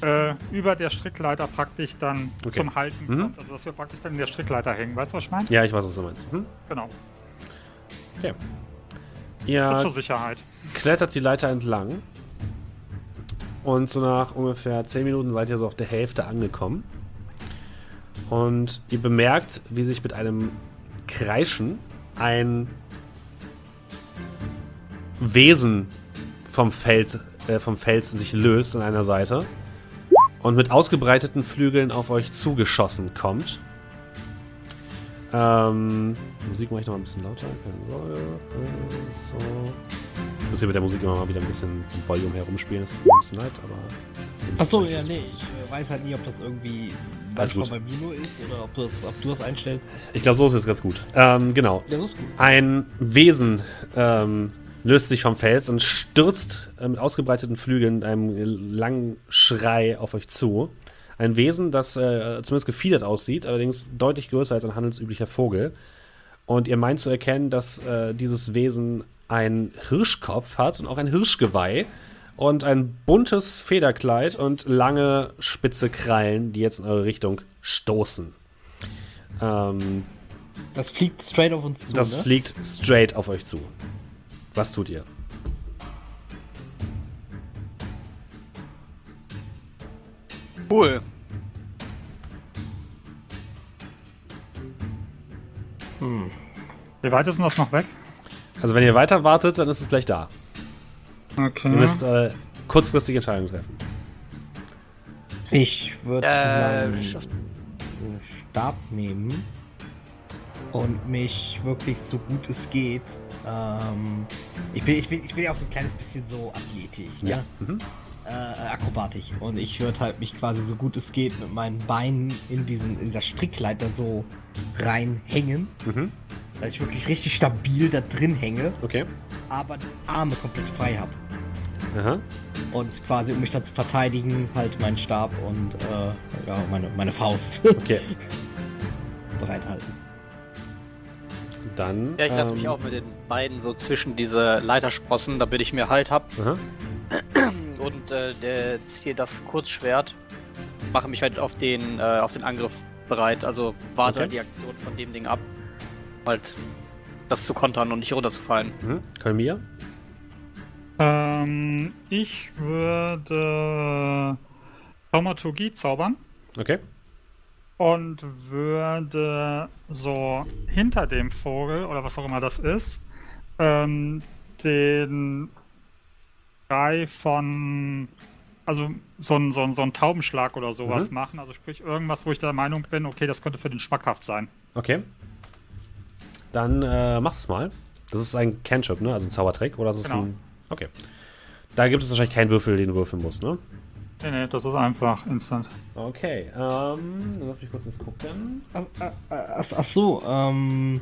äh, über der Strickleiter praktisch dann Okay. zum Halten Mhm. kommt. Also dass wir praktisch dann in der Strickleiter hängen. Weißt du, was ich meine? Ja, ich weiß, was du meinst. Hm? Genau. Okay. Ihr zur Sicherheit. klettert die Leiter entlang. Und so nach ungefähr 10 Minuten seid ihr so auf der Hälfte angekommen. Und ihr bemerkt, wie sich mit einem Kreischen ein Wesen vom Feld, äh, vom Fels sich löst an einer Seite und mit ausgebreiteten Flügeln auf euch zugeschossen kommt. Ähm, Musik mache ich noch ein bisschen lauter. So. Ich muss hier mit der Musik immer mal wieder ein bisschen vom Volume herumspielen. Das tut mir ein bisschen leid, aber. Achso, nicht ja, nee, ich äh, weiß halt nie, ob das irgendwie Alles gut. bei mir nur ist oder ob du das, ob du das einstellst. Ich glaube, so ist es ganz gut. Ähm, genau. Ja, gut. Ein Wesen ähm, löst sich vom Fels und stürzt äh, mit ausgebreiteten Flügeln mit einem langen Schrei auf euch zu. Ein Wesen, das äh, zumindest gefiedert aussieht, allerdings deutlich größer als ein handelsüblicher Vogel. Und ihr meint zu erkennen, dass äh, dieses Wesen einen Hirschkopf hat und auch ein Hirschgeweih und ein buntes Federkleid und lange spitze Krallen, die jetzt in eure Richtung stoßen. Ähm, Das fliegt straight auf uns zu. das ne? fliegt straight auf euch zu. Was tut ihr? Cool. Hm. Wie weit ist denn das noch weg? Also wenn ihr weiter wartet, dann ist es gleich da. Okay. Ihr müsst äh, kurzfristige Entscheidungen treffen. Ich würde Äh, meinen Stab nehmen und mich wirklich so gut es geht. Ähm, ich, bin, ich, bin, ich bin ja auch so ein kleines bisschen so athletisch, ne? Ja. Mhm. Äh, akrobatisch. Und ich würde halt mich quasi so gut es geht mit meinen Beinen in, diesen, in dieser Strickleiter so reinhängen, Mhm. dass ich wirklich richtig stabil da drin hänge, Okay. aber die Arme komplett frei habe. Aha. Und quasi, um mich dann zu verteidigen, halt meinen Stab und äh, ja, meine, meine Faust Okay. bereithalten. Dann. Ja, ich lasse mich ähm, auch mit den beiden so zwischen diese Leitersprossen, damit ich mehr Halt hab. Aha. Und äh, der ziehe das Kurzschwert, mache mich halt auf den, äh, auf den Angriff bereit. Also warte Okay. halt die Aktion von dem Ding ab. Halt das zu kontern und nicht runterzufallen. Mhm. Kolmir? Ähm, ich würde Thaumaturgie zaubern Okay. und würde so hinter dem Vogel oder was auch immer das ist, ähm, den Schrei von, also so ein, so ein, so ein Taubenschlag oder sowas Mhm. machen. Also sprich irgendwas, wo ich der Meinung bin, okay, das könnte für den schmackhaft sein. Okay. Dann äh, mach es mal. Das ist ein Cantrip, ne? Also ein Zaubertrick. Oder ist es Genau. ein. Okay. Da gibt es wahrscheinlich keinen Würfel, den du würfeln musst, ne? Nee, nee, das ist einfach instant. Okay. Ähm, dann lass mich kurz ins gucken. Ach, ach, ach, ach so, ähm,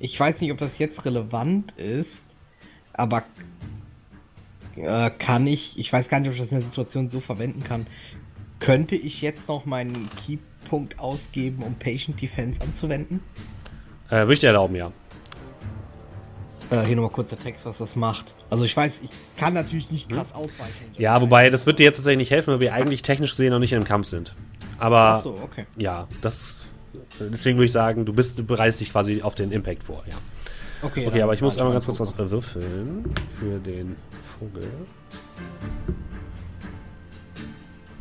ich weiß nicht, ob das jetzt relevant ist, aber äh, kann ich, ich weiß gar nicht, ob ich das in der Situation so verwenden kann. Könnte ich jetzt noch meinen Keypunkt ausgeben, um Patient Defense anzuwenden? Äh, Würde ich dir erlauben, ja. Äh, hier nochmal kurz der Text, was das macht. Also ich weiß, ich kann natürlich nicht krass ausweichen. Ja, wobei, das wird dir jetzt tatsächlich nicht helfen, weil wir eigentlich technisch gesehen noch nicht in einem Kampf sind. Aber Ach so, okay. ja, das. Deswegen würde ich sagen, du bist, du bereitest dich quasi auf den Impact vor, ja. Okay, Okay, aber ich muss einmal ganz kurz was äh, würfeln für den Vogel.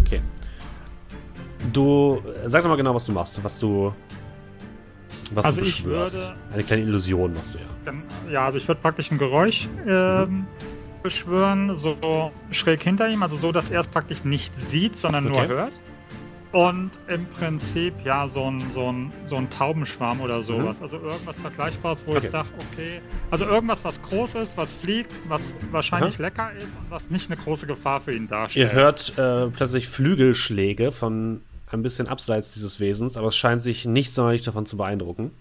Okay. Du, äh, sag doch mal genau, was du machst, was du, was Also du ich beschwörst. würde- Eine kleine Illusion machst du ja. Ja, also ich würde praktisch ein Geräusch ähm, beschwören, so schräg hinter ihm, also so, dass er es praktisch nicht sieht, sondern nur Okay. hört. Und im Prinzip, ja, so ein, so ein, so ein Taubenschwarm oder sowas. Also irgendwas Vergleichbares, wo Mhm. Okay. ich sage, okay, also irgendwas, was groß ist, was fliegt, was wahrscheinlich Aha. lecker ist und was nicht eine große Gefahr für ihn darstellt. Ihr hört äh, plötzlich Flügelschläge von ein bisschen abseits dieses Wesens, aber es scheint sich nicht sonderlich davon zu beeindrucken,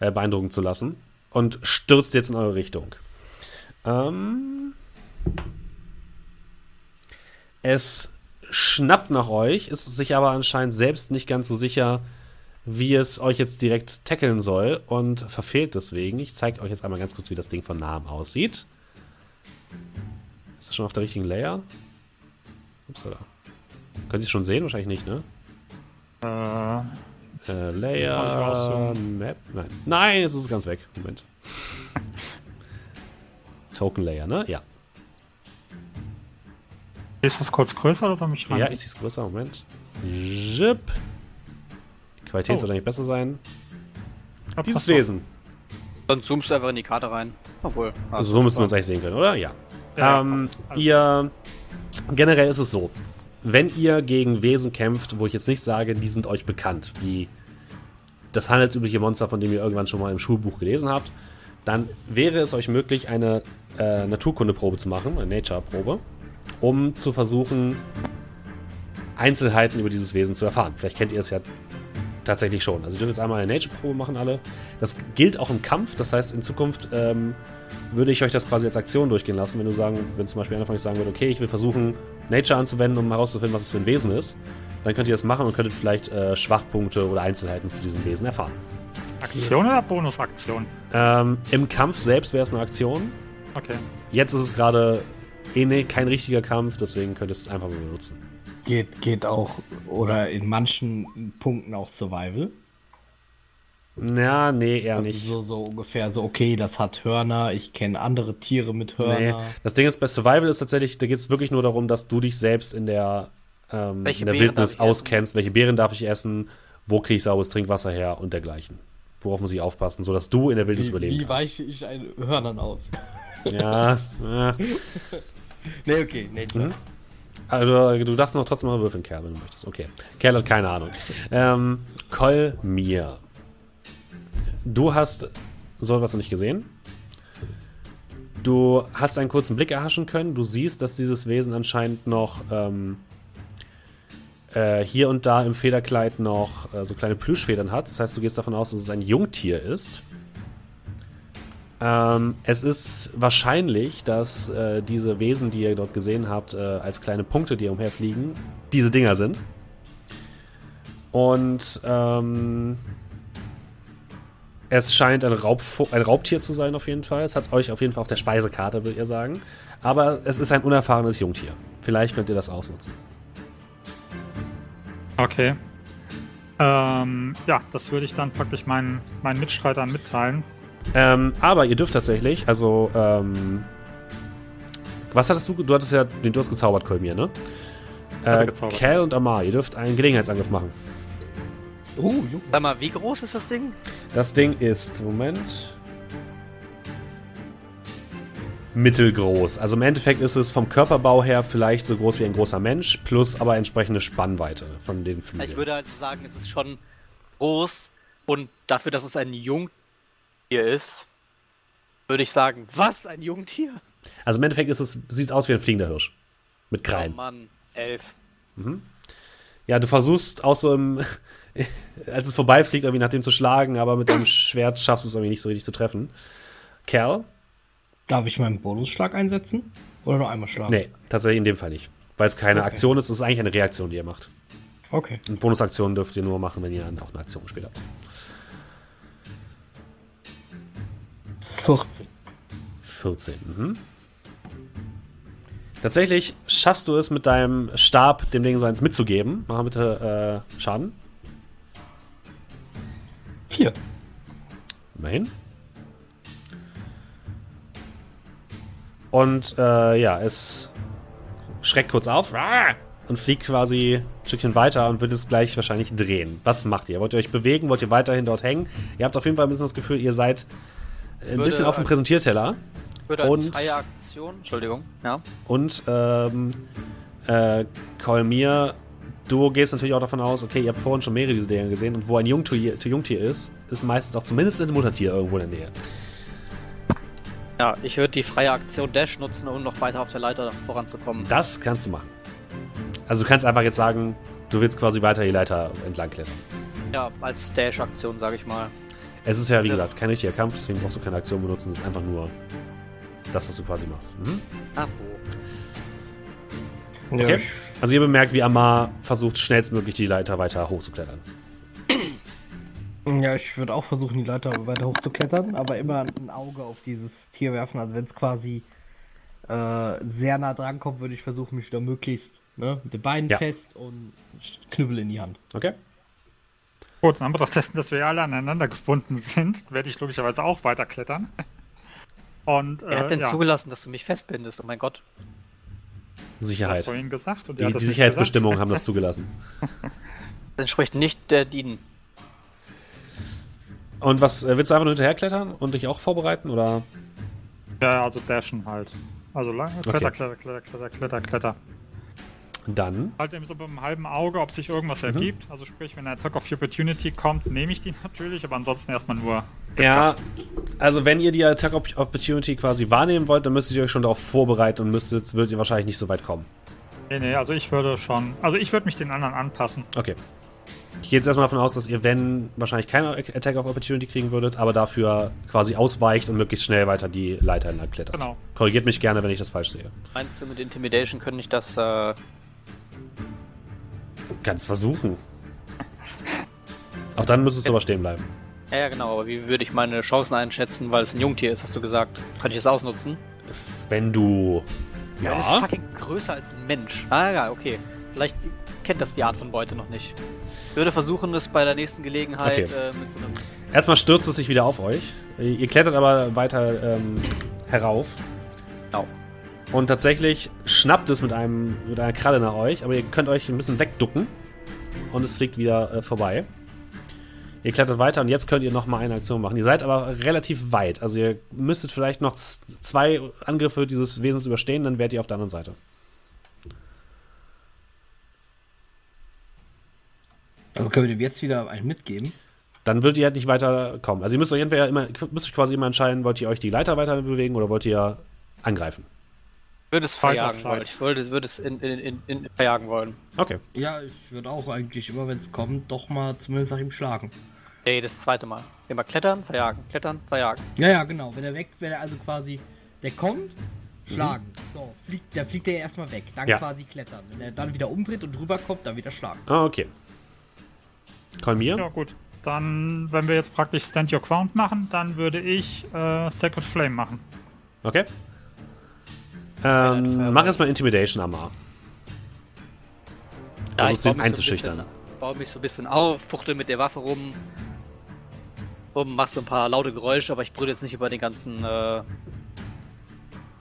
äh, beeindrucken zu lassen und stürzt jetzt in eure Richtung. Ähm, es schnappt nach euch, ist sich aber anscheinend selbst nicht ganz so sicher, wie es euch jetzt direkt tackeln soll und verfehlt deswegen. Ich zeige euch jetzt einmal ganz kurz, wie das Ding von Namen aussieht. Ist das schon auf der richtigen Layer? Upsala. Könnt ihr es schon sehen? Wahrscheinlich nicht, ne? Äh, Äh, Layer. Map, nein. Nein, jetzt ist es ganz weg. Moment. Token Layer, ne? Ja. Ist es kurz größer oder soll mich rein? Ja, ich sehe es größer. Moment. Zip. Die Qualität Oh. soll eigentlich besser sein. Ja, Dieses. Wesen. Dann zoomst du einfach in die Karte rein. Obwohl. Also so müssen wir uns eigentlich sehen können, oder? Ja. Ja, ähm. Also- ihr. Generell ist es so. Wenn ihr gegen Wesen kämpft, wo ich jetzt nicht sage, die sind euch bekannt, wie das handelsübliche Monster, von dem ihr irgendwann schon mal im Schulbuch gelesen habt, dann wäre es euch möglich, eine äh, Naturkundeprobe zu machen, eine Nature-Probe, um zu versuchen, Einzelheiten über dieses Wesen zu erfahren. Vielleicht kennt ihr es ja tatsächlich schon. Also ihr dürft jetzt einmal eine Nature-Probe machen, alle. Das gilt auch im Kampf, das heißt, in Zukunft ähm, würde ich euch das quasi als Aktion durchgehen lassen, wenn du sagen, wenn zum Beispiel einer von euch sagen würde, okay, ich will versuchen, Nature anzuwenden, um herauszufinden, was es für ein Wesen ist, dann könnt ihr das machen und könntet vielleicht äh, Schwachpunkte oder Einzelheiten zu diesem Wesen erfahren. Aktion oder Bonusaktion? Ähm, Im Kampf selbst wäre es eine Aktion. Okay. Jetzt ist es gerade eh ne, kein richtiger Kampf, deswegen könnt ihr es einfach mal benutzen. Geht, geht auch, oder in manchen Punkten auch Survival. Ja, nee, eher Also nicht. So, so ungefähr so, okay, das hat Hörner, ich kenne andere Tiere mit Nee. Hörner. Das Ding ist, bei Survival ist tatsächlich, da geht es wirklich nur darum, dass du dich selbst in der, ähm, in der Beeren Wildnis auskennst. Welche Beeren darf ich essen? Wo kriege ich sauberes Trinkwasser her? Und dergleichen. Worauf muss ich aufpassen, sodass du in der Wildnis Wie, überleben wie kannst. weiche ich ein Hörnern aus? Ja, ja. Nee, okay, nee, Mhm. Also, du darfst noch trotzdem mal würfeln, Kerl, wenn du möchtest. Okay. Kerl hat keine Ahnung. Ähm, Kolmir. Du hast so etwas noch nicht gesehen. Du hast einen kurzen Blick erhaschen können. Du siehst, dass dieses Wesen anscheinend noch ähm, äh, hier und da im Federkleid noch äh, so kleine Plüschfedern hat. Das heißt, du gehst davon aus, dass es ein Jungtier ist. Ähm, es ist wahrscheinlich, dass äh, diese Wesen, die ihr dort gesehen habt, äh, als kleine Punkte, die umherfliegen, diese Dinger sind. Und ähm, es scheint ein, Raubfo ein Raubtier zu sein, auf jeden Fall. Es hat euch auf jeden Fall auf der Speisekarte, würde ihr sagen. Aber es ist ein unerfahrenes Jungtier. Vielleicht könnt ihr das ausnutzen. Okay. Ähm, ja, das würde ich dann praktisch meinen, meinen Mitstreitern mitteilen. Ähm, aber ihr dürft tatsächlich, also, ähm, was hattest du? Du hattest ja, den du hast gezaubert, Kolmir, ne? Äh, gezaubert. Cal und Amar, ihr dürft einen Gelegenheitsangriff machen. Oh, jo. Sag mal, wie groß ist das Ding? Das Ding ist, Moment. Mittelgroß. Also im Endeffekt ist es vom Körperbau her vielleicht so groß wie ein großer Mensch, plus aber entsprechende Spannweite von den Flügeln. Ich würde also sagen, es ist schon groß und dafür, dass es ein Jungtier ist, würde ich sagen, was? Ein Jungtier? also im Endeffekt ist es, sieht aus wie ein fliegender Hirsch. Mit Oh Krallen. Mann, elf. Ja, du versuchst auch so im, als es vorbeifliegt, irgendwie nach dem zu schlagen, aber mit deinem Schwert schaffst du es irgendwie nicht so richtig zu treffen. Kerl? Darf ich meinen Bonusschlag einsetzen? Oder nur einmal schlagen? Nee, tatsächlich in dem Fall nicht. Weil es keine Okay. Aktion ist, es ist eigentlich eine Reaktion, die ihr macht. Okay. Und Bonusaktionen dürft ihr nur machen, wenn ihr dann auch eine Aktion gespielt habt. 14. 14. Mhm. Tatsächlich schaffst du es mit deinem Stab dem Ding seins mitzugeben. Mach bitte äh, Schaden. 4. Immerhin. Und äh, ja, es schreckt kurz auf ah, und fliegt quasi ein Stückchen weiter und wird es gleich wahrscheinlich drehen. Was macht ihr? Wollt ihr euch bewegen? Wollt ihr weiterhin dort hängen? Ihr habt auf jeden Fall ein bisschen das Gefühl, ihr seid ein Würde bisschen auf dem Präsentierteller. Würde als Und- freie Aktion, Entschuldigung, ja. Und ähm, äh, Kolmir, du gehst natürlich auch davon aus, okay, ihr habt vorhin schon mehrere dieser Dinger gesehen und wo ein Jungtier, Jungtier ist, ist meistens auch zumindest ein Muttertier irgendwo in der Nähe. Ja, ich würde die freie Aktion Dash nutzen, um noch weiter auf der Leiter voranzukommen. Das kannst du machen. Also du kannst einfach jetzt sagen, du willst quasi weiter die Leiter entlang klettern. Ja, als Dash-Aktion, sage ich mal. Es ist ja, wie gesagt, kein richtiger Kampf, deswegen brauchst du keine Aktion benutzen, das ist einfach nur das, was du quasi machst. Mhm. Okay. Also ihr bemerkt, wie Amar versucht, schnellstmöglich die Leiter weiter hochzuklettern. Ja, ich würde auch versuchen, die Leiter weiter hochzuklettern, aber immer ein Auge auf dieses Tier werfen. Also wenn es quasi äh, sehr nah dran kommt, würde ich versuchen, mich wieder möglichst ne, mit den Beinen Ja. fest und Knüppel in die Hand. Okay. Gut, in Anbetracht dessen, dass wir alle aneinander gebunden sind, werde ich logischerweise auch weiterklettern. Und, Wer hat äh, denn ja, zugelassen, dass du mich festbindest? Oh mein Gott. das Sicherheit. vorhin gesagt. Und Die, die Sicherheitsbestimmungen haben das zugelassen. Das entspricht nicht der DIN. Und was, äh, willst du einfach nur hinterherklettern und dich auch vorbereiten? Oder? Ja, also dashen halt. Also lang, kletter, kletter, kletter, kletter, kletter, kletter. Dann. Halt eben so mit einem halben Auge, ob sich irgendwas Mhm. ergibt. Also sprich, wenn der Attack of Opportunity kommt, nehme ich die natürlich, aber ansonsten erstmal nur. Ja, also wenn ihr die Attack Op- Opportunity quasi wahrnehmen wollt, dann müsstet ihr euch schon darauf vorbereiten und müsstet, würdet ihr wahrscheinlich nicht so weit kommen. Nee, nee, also ich würde schon. Also ich würde mich den anderen anpassen. Okay. Ich gehe jetzt erstmal davon aus, dass ihr, wenn, wahrscheinlich keine Attack of Opportunity kriegen würdet, aber dafür quasi ausweicht und möglichst schnell weiter die Leiter entlang klettert. Genau. Korrigiert mich gerne, wenn ich das falsch sehe. Meinst du, mit Intimidation könnte ich das, äh, Kannst versuchen. Auch dann müsstest du aber stehen bleiben. ja, ja, genau, aber wie würde ich meine Chancen einschätzen, weil es ein Jungtier ist, hast du gesagt? Könnte ich es ausnutzen? Wenn du. Ja. Das ist Ja. fucking größer als ein Mensch. Ah, ja, okay. Vielleicht kennt das die Art von Beute noch nicht. Ich würde versuchen, es bei der nächsten Gelegenheit Okay. äh, mit so einem. Erstmal stürzt es sich wieder auf euch. Ihr klettert aber weiter ähm, herauf. Genau. Und tatsächlich schnappt es mit, einem, mit einer Kralle nach euch, aber ihr könnt euch ein bisschen wegducken. Und es fliegt wieder äh, vorbei. Ihr klettert weiter und jetzt könnt ihr nochmal eine Aktion machen. Ihr seid aber relativ weit. Also ihr müsstet vielleicht noch zwei Angriffe dieses Wesens überstehen, dann wärt ihr auf der anderen Seite. Also können wir dem jetzt wieder einen mitgeben? Dann würdet ihr halt nicht weiterkommen. Also ihr müsst euch entweder immer, müsst euch quasi immer entscheiden, wollt ihr euch die Leiter weiter bewegen oder wollt ihr angreifen. Ich würde es verjagen wollen. Ich würde, würde es in, in, in, in verjagen wollen. Okay. Ja, ich würde auch eigentlich immer, wenn es kommt, doch mal zumindest nach ihm schlagen. Ey, das zweite Mal. Immer klettern, verjagen, klettern, verjagen. Ja, ja, genau. Wenn er weg, wenn er also quasi, der kommt, schlagen. So, fliegt, der fliegt er ja erstmal weg. Dann Ja. quasi klettern. Wenn er dann wieder umdreht und rüberkommt, dann wieder schlagen. Ah, okay. Kolmir? Ja, gut. Dann, wenn wir jetzt praktisch Stand Your Ground machen, dann würde ich äh, Sacred Flame machen. Okay. Ähm, mach erstmal Intimidation, Amar. Ja, Versuchst ich baue ihn so einzuschüchtern. bisschen, baue mich so ein bisschen auf, fuchtel mit der Waffe rum. Rum, mach so ein paar laute Geräusche, aber ich brülle jetzt nicht über den ganzen. Äh,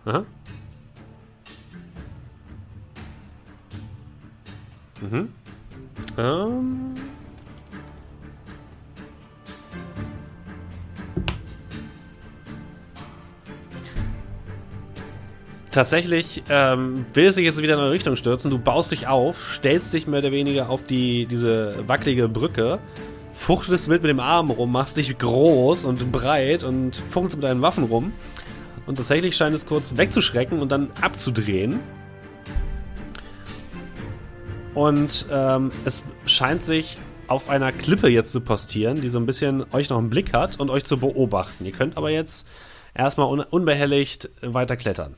Aha. Mhm. Ähm. Tatsächlich ähm, will es sich jetzt wieder in eure Richtung stürzen. Du baust dich auf, stellst dich mehr oder weniger auf die, diese wackelige Brücke, fuchtelst wild mit dem Arm rum, machst dich groß und breit und fuchtelst mit deinen Waffen rum. Und tatsächlich scheint es kurz wegzuschrecken und dann abzudrehen. Und ähm, es scheint sich auf einer Klippe jetzt zu postieren, die so ein bisschen euch noch im Blick hat und euch zu beobachten. Ihr könnt aber jetzt erstmal un unbehelligt weiter klettern.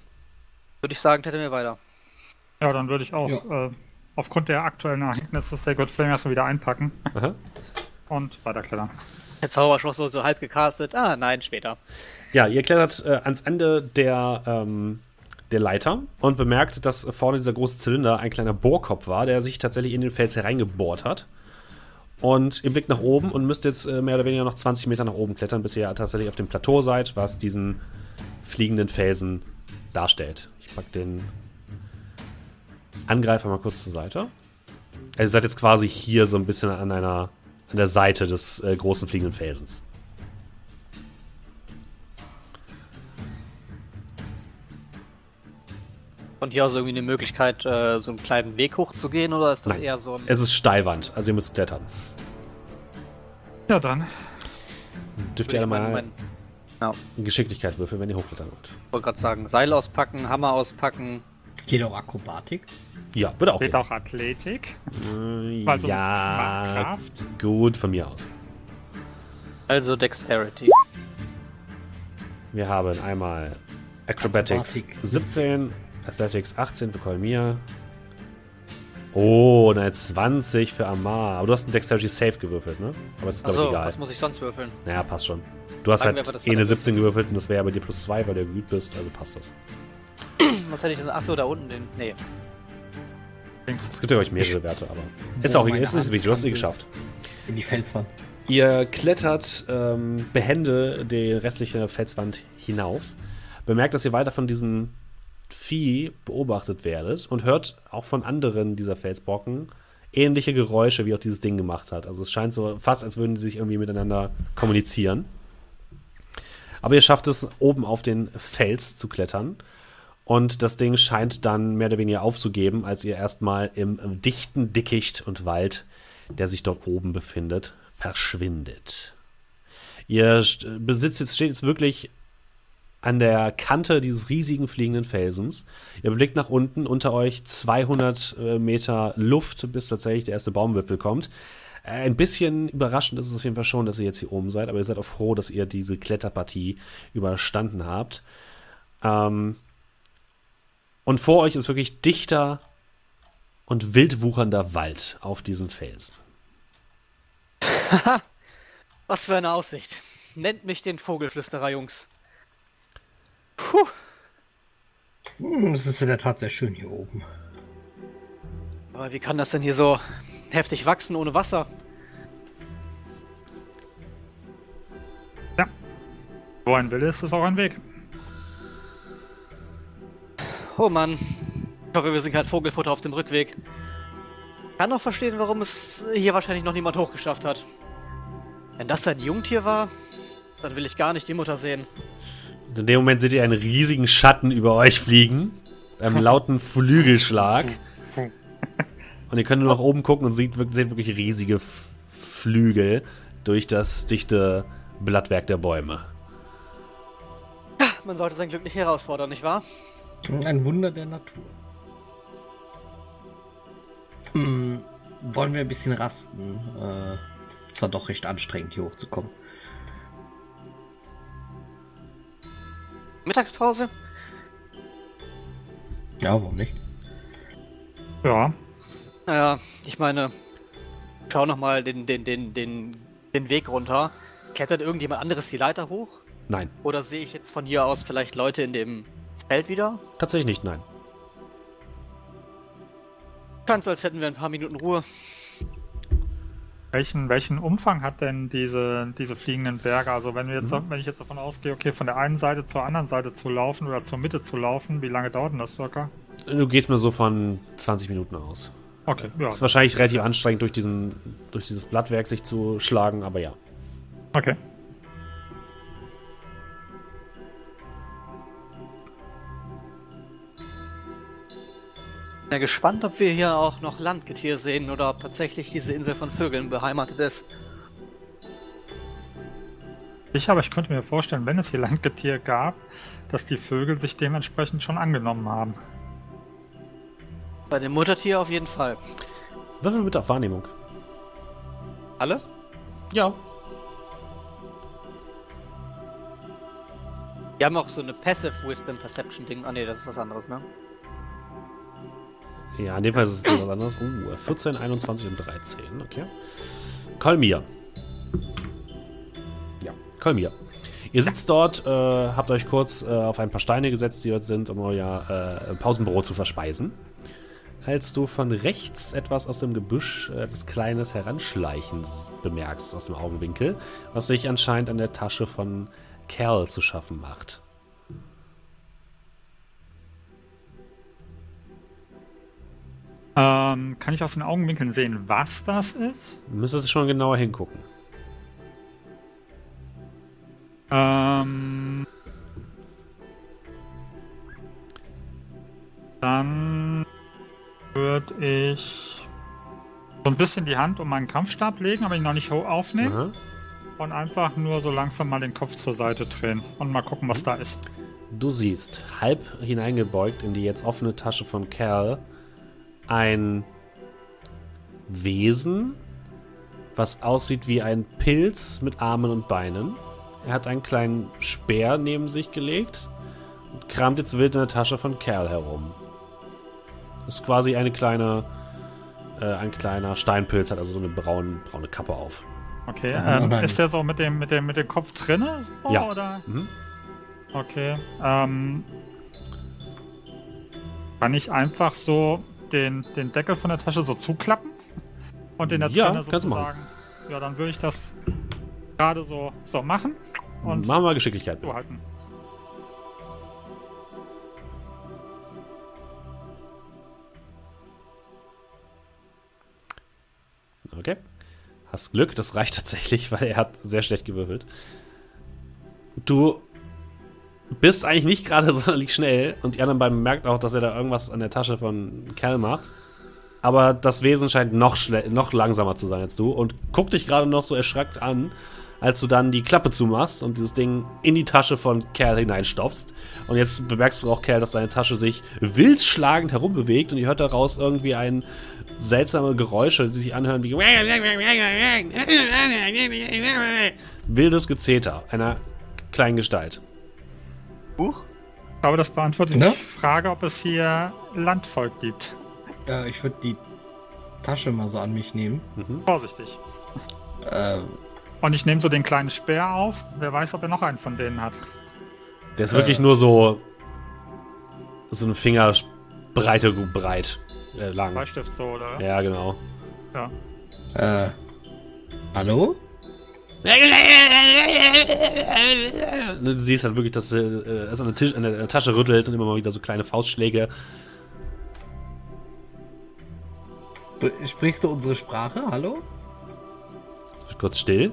Würde ich sagen, hätte mir weiter. Ja, dann würde ich auch äh, aufgrund der aktuellen Ereignisse Sacred Flame erstmal wieder einpacken Aha. und weiterklettern. Der Zauberschoss so, so halb gecastet. Ah, nein, später. Ja, ihr klettert äh, ans Ende der, ähm, der Leiter und bemerkt, dass vorne dieser große Zylinder ein kleiner Bohrkopf war, der sich tatsächlich in den Fels hereingebohrt hat. Und ihr blickt nach oben und müsst jetzt äh, mehr oder weniger noch 20 Meter nach oben klettern, bis ihr tatsächlich auf dem Plateau seid, was diesen fliegenden Felsen darstellt. Ich pack den Angreifer mal kurz zur Seite. Also ihr seid jetzt quasi hier so ein bisschen an einer an der Seite des äh, großen fliegenden Felsens. Von hier aus irgendwie eine Möglichkeit, äh, so einen kleinen Weg hochzugehen oder ist das Nein. eher so ein. Es ist Steilwand, also ihr müsst klettern. Ja, dann. Dürft ihr ich alle mein, einen Geschicklichkeit würfeln, wenn ihr hochklettern wollt. ich wollte gerade sagen, Seil auspacken, Hammer auspacken. Geht auch Akrobatik. Ja, würde auch Geht gehen. auch Athletik. Äh, Also ja, Kraft. gut von mir aus. Also Dexterity. Wir haben einmal Acrobatics Akrobatik. 17, Athletics 18 für Kolmir, Oh, eine 20 für Amar. Aber du hast einen Dexterity Safe gewürfelt, ne? Aber es ist, glaube ich, egal. was muss ich sonst würfeln? Naja, passt schon. Du hast Sagen halt eh eine der 17 gewürfelt und das wäre bei dir plus 2, weil du geübt bist, also passt das. Was hätte ich denn? Achso, da unten den. Nee. Es gibt ja euch mehrere Werte, aber. Ist auch ist nicht so wichtig, du hast es eh geschafft. In die Felswand. Ihr klettert ähm, behende die restliche Felswand hinauf. Bemerkt, dass ihr weiter von diesem Vieh beobachtet werdet und hört auch von anderen dieser Felsbrocken ähnliche Geräusche, wie auch dieses Ding gemacht hat. Also es scheint so fast, als würden sie sich irgendwie miteinander kommunizieren. Aber ihr schafft es, oben auf den Fels zu klettern. Und das Ding scheint dann mehr oder weniger aufzugeben, als ihr erstmal im dichten Dickicht und Wald, der sich dort oben befindet, verschwindet. Ihr besitzt jetzt, steht jetzt wirklich an der Kante dieses riesigen fliegenden Felsens. Ihr blickt nach unten, unter euch 200 äh, Meter Luft, bis tatsächlich der erste Baumwipfel kommt. Äh, Ein bisschen überraschend ist es auf jeden Fall schon, dass ihr jetzt hier oben seid, aber ihr seid auch froh, dass ihr diese Kletterpartie überstanden habt. Ähm, und vor euch ist wirklich dichter und wild wuchernder Wald auf diesem Felsen. Was für eine Aussicht. Nennt mich den Vogelflüsterer, Jungs. Puh. Hm, Es ist in der Tat sehr schön hier oben. Aber wie kann das denn hier so heftig wachsen ohne Wasser? Wo ein Wille ist, ist auch ein Weg. Oh Mann. Ich hoffe, wir sind kein Vogelfutter auf dem Rückweg. Kann auch verstehen, warum es hier wahrscheinlich noch niemand hochgeschafft hat. Wenn das ein Jungtier war, dann will ich gar nicht die Mutter sehen. In dem Moment seht ihr einen riesigen Schatten über euch fliegen, einem lauten Flügelschlag. Und ihr könnt nur nach oben gucken und seht, seht wirklich riesige F Flügel durch das dichte Blattwerk der Bäume. Man sollte sein Glück nicht herausfordern, nicht wahr? Ein Wunder der Natur. Hm, wollen wir ein bisschen rasten? Äh, es war doch recht anstrengend, hier hochzukommen. Mittagspause? Ja, warum nicht? Ja, Naja, ich meine, schau nochmal den, den, den, den, den Weg runter. Klettert irgendjemand anderes die Leiter hoch? Nein, Oder sehe ich jetzt von hier aus vielleicht Leute in dem Zelt wieder? tatsächlich nicht, nein. Scheint so, als hätten wir ein paar Minuten Ruhe. Welchen, welchen Umfang hat denn diese, diese fliegenden Berge? Also wenn wir jetzt, Mhm. wenn ich jetzt davon ausgehe, okay, von der einen Seite zur anderen Seite zu laufen oder zur Mitte zu laufen, wie lange dauert denn das circa? Du gehst mir so von 20 Minuten aus. Okay, ja. Ist wahrscheinlich relativ anstrengend, durch, diesen, durch dieses Blattwerk sich zu schlagen, aber ja. Okay. Bin ja gespannt, ob wir hier auch noch Landgetier sehen oder ob tatsächlich diese Insel von Vögeln beheimatet ist. Ich aber, ich könnte mir vorstellen, wenn es hier Landgetier gab, dass die Vögel sich dementsprechend schon angenommen haben. Bei dem Muttertier auf jeden Fall. Würfel bitte auf Wahrnehmung. Alle? Ja. Wir haben auch so eine Passive Wisdom Perception Ding. Ah ne, das ist was anderes, ne? Ja, in dem Fall ist es etwas anderes. Uh, 14, 21 und 13. Okay. Kolmir. Ja, Kolmir. Ihr sitzt dort, äh, habt euch kurz äh, auf ein paar Steine gesetzt, die dort sind, um euer äh, Pausenbrot zu verspeisen. Als du von rechts etwas aus dem Gebüsch, äh, etwas Kleines heranschleichen bemerkst aus dem Augenwinkel, was sich anscheinend an der Tasche von Kerl zu schaffen macht. Ähm, kann ich aus den Augenwinkeln sehen, was das ist? Müsstest du schon genauer hingucken. Ähm, dann würde ich so ein bisschen die Hand um meinen Kampfstab legen, aber ihn noch nicht hoch aufnehmen Aha. und einfach nur so langsam mal den Kopf zur Seite drehen und mal gucken, was da ist. Du siehst, halb hineingebeugt in die jetzt offene Tasche von Cal, ein Wesen, was aussieht wie ein Pilz mit Armen und Beinen. Er hat einen kleinen Speer neben sich gelegt und kramt jetzt wild in der Tasche von Cal herum. Ist quasi eine kleine äh, ein kleiner Steinpilz, hat also so eine braun, braune Kappe auf. Okay, ähm, ist der so mit dem, mit dem, mit dem Kopf drinne? So, Ja. Oder? Mhm. Okay. Ähm, kann ich einfach so den, den Deckel von der Tasche so zuklappen? Und in der Ja, sozusagen. Ja, dann würde ich das gerade so, so machen und Machen wir mal Geschicklichkeit. halten. Okay. Hast Glück, das reicht tatsächlich, weil er hat sehr schlecht gewürfelt. Du bist eigentlich nicht gerade sonderlich schnell und die anderen beiden merken auch, dass er da irgendwas an der Tasche von Kerl macht. Aber das Wesen scheint noch, noch langsamer zu sein als du und guckt dich gerade noch so erschreckt an, als du dann die Klappe zumachst und dieses Ding in die Tasche von Kerl hineinstopfst. Und jetzt bemerkst du auch, Kerl, dass seine Tasche sich wild schlagend herumbewegt und ihr hört daraus irgendwie ein seltsame Geräusche, die sich anhören wie wildes Gezeter einer kleinen Gestalt. Huch. Ich glaube, das beantwortet Ne? die Frage, ob es hier Landvolk gibt. Äh, ich würde die Tasche mal so an mich nehmen. Mhm. Vorsichtig. Äh, Und ich nehme so den kleinen Speer auf. Wer weiß, ob er noch einen von denen hat. Der ist Äh. wirklich nur so so eine Fingerbreite breit äh, lang. Bleistift so, oder? Ja, genau. Ja. äh, hallo? Du siehst halt wirklich, dass äh, es an der, Tisch, an der Tasche rüttelt und immer mal wieder so kleine Faustschläge. Sprichst du unsere Sprache? Hallo? Es wird kurz still.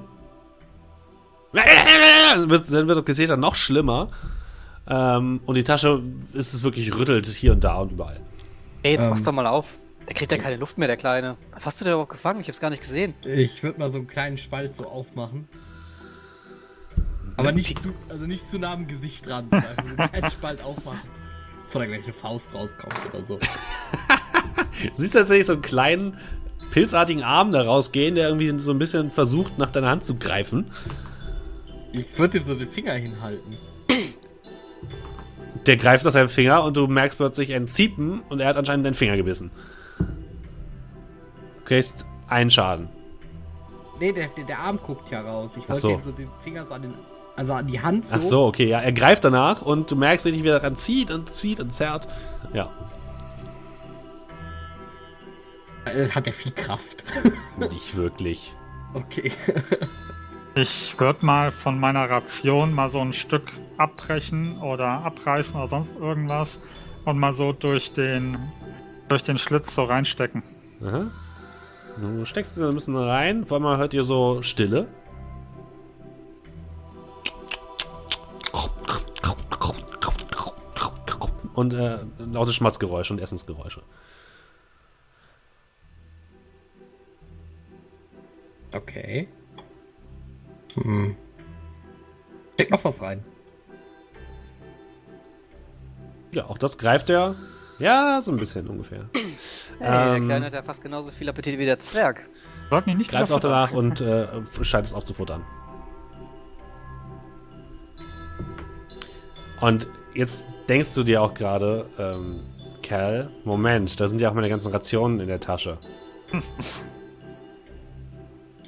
Dann wird, dann wird das Gezeter noch schlimmer. Ähm, und die Tasche ist es wirklich rüttelt hier und da und überall. Ey, jetzt Ähm. mach's doch mal auf. Der kriegt ja keine Luft mehr, der Kleine. Was hast du denn überhaupt gefangen? Ich hab's gar nicht gesehen. Ich würde mal so einen kleinen Spalt so aufmachen. Aber nicht zu, also nicht zu nah am Gesicht dran. Also einen kleinen Spalt aufmachen. Bevor da gleich eine Faust rauskommt oder so. Du siehst tatsächlich so einen kleinen, pilzartigen Arm da rausgehen, der irgendwie so ein bisschen versucht, nach deiner Hand zu greifen. Ich würde ihm so den Finger hinhalten. Der greift nach deinem Finger und du merkst plötzlich ein Ziepen und er hat anscheinend deinen Finger gebissen. Du kriegst einen Schaden. Nee, der, der, der Arm guckt ja raus. Ich wollte so. ihm so den Finger so an den. Also an die Hand so. Ach so, okay, ja. Er greift danach und du merkst richtig, wie er daran zieht und zieht und zerrt. Ja, Äh, Hat er viel Kraft. nicht wirklich. okay. Ich würde mal von meiner Ration mal so ein Stück abbrechen oder abreißen oder sonst irgendwas und mal so durch den durch den Schlitz so reinstecken. Aha. Du steckst sie ein bisschen rein. Vor allem hört ihr so Stille. Und äh, laute Schmatzgeräusche und Essensgeräusche. Okay. Hm. Steck noch was rein. Ja, auch das greift er. Ja, so ein bisschen ungefähr. Hey, der Ähm. Kleine hat ja fast genauso viel Appetit wie der Zwerg. Sollten die nicht Greift auch danach und äh, scheint es aufzufuttern. Und jetzt denkst du dir auch gerade, ähm, Kerl, Moment, da sind ja auch meine ganzen Rationen in der Tasche.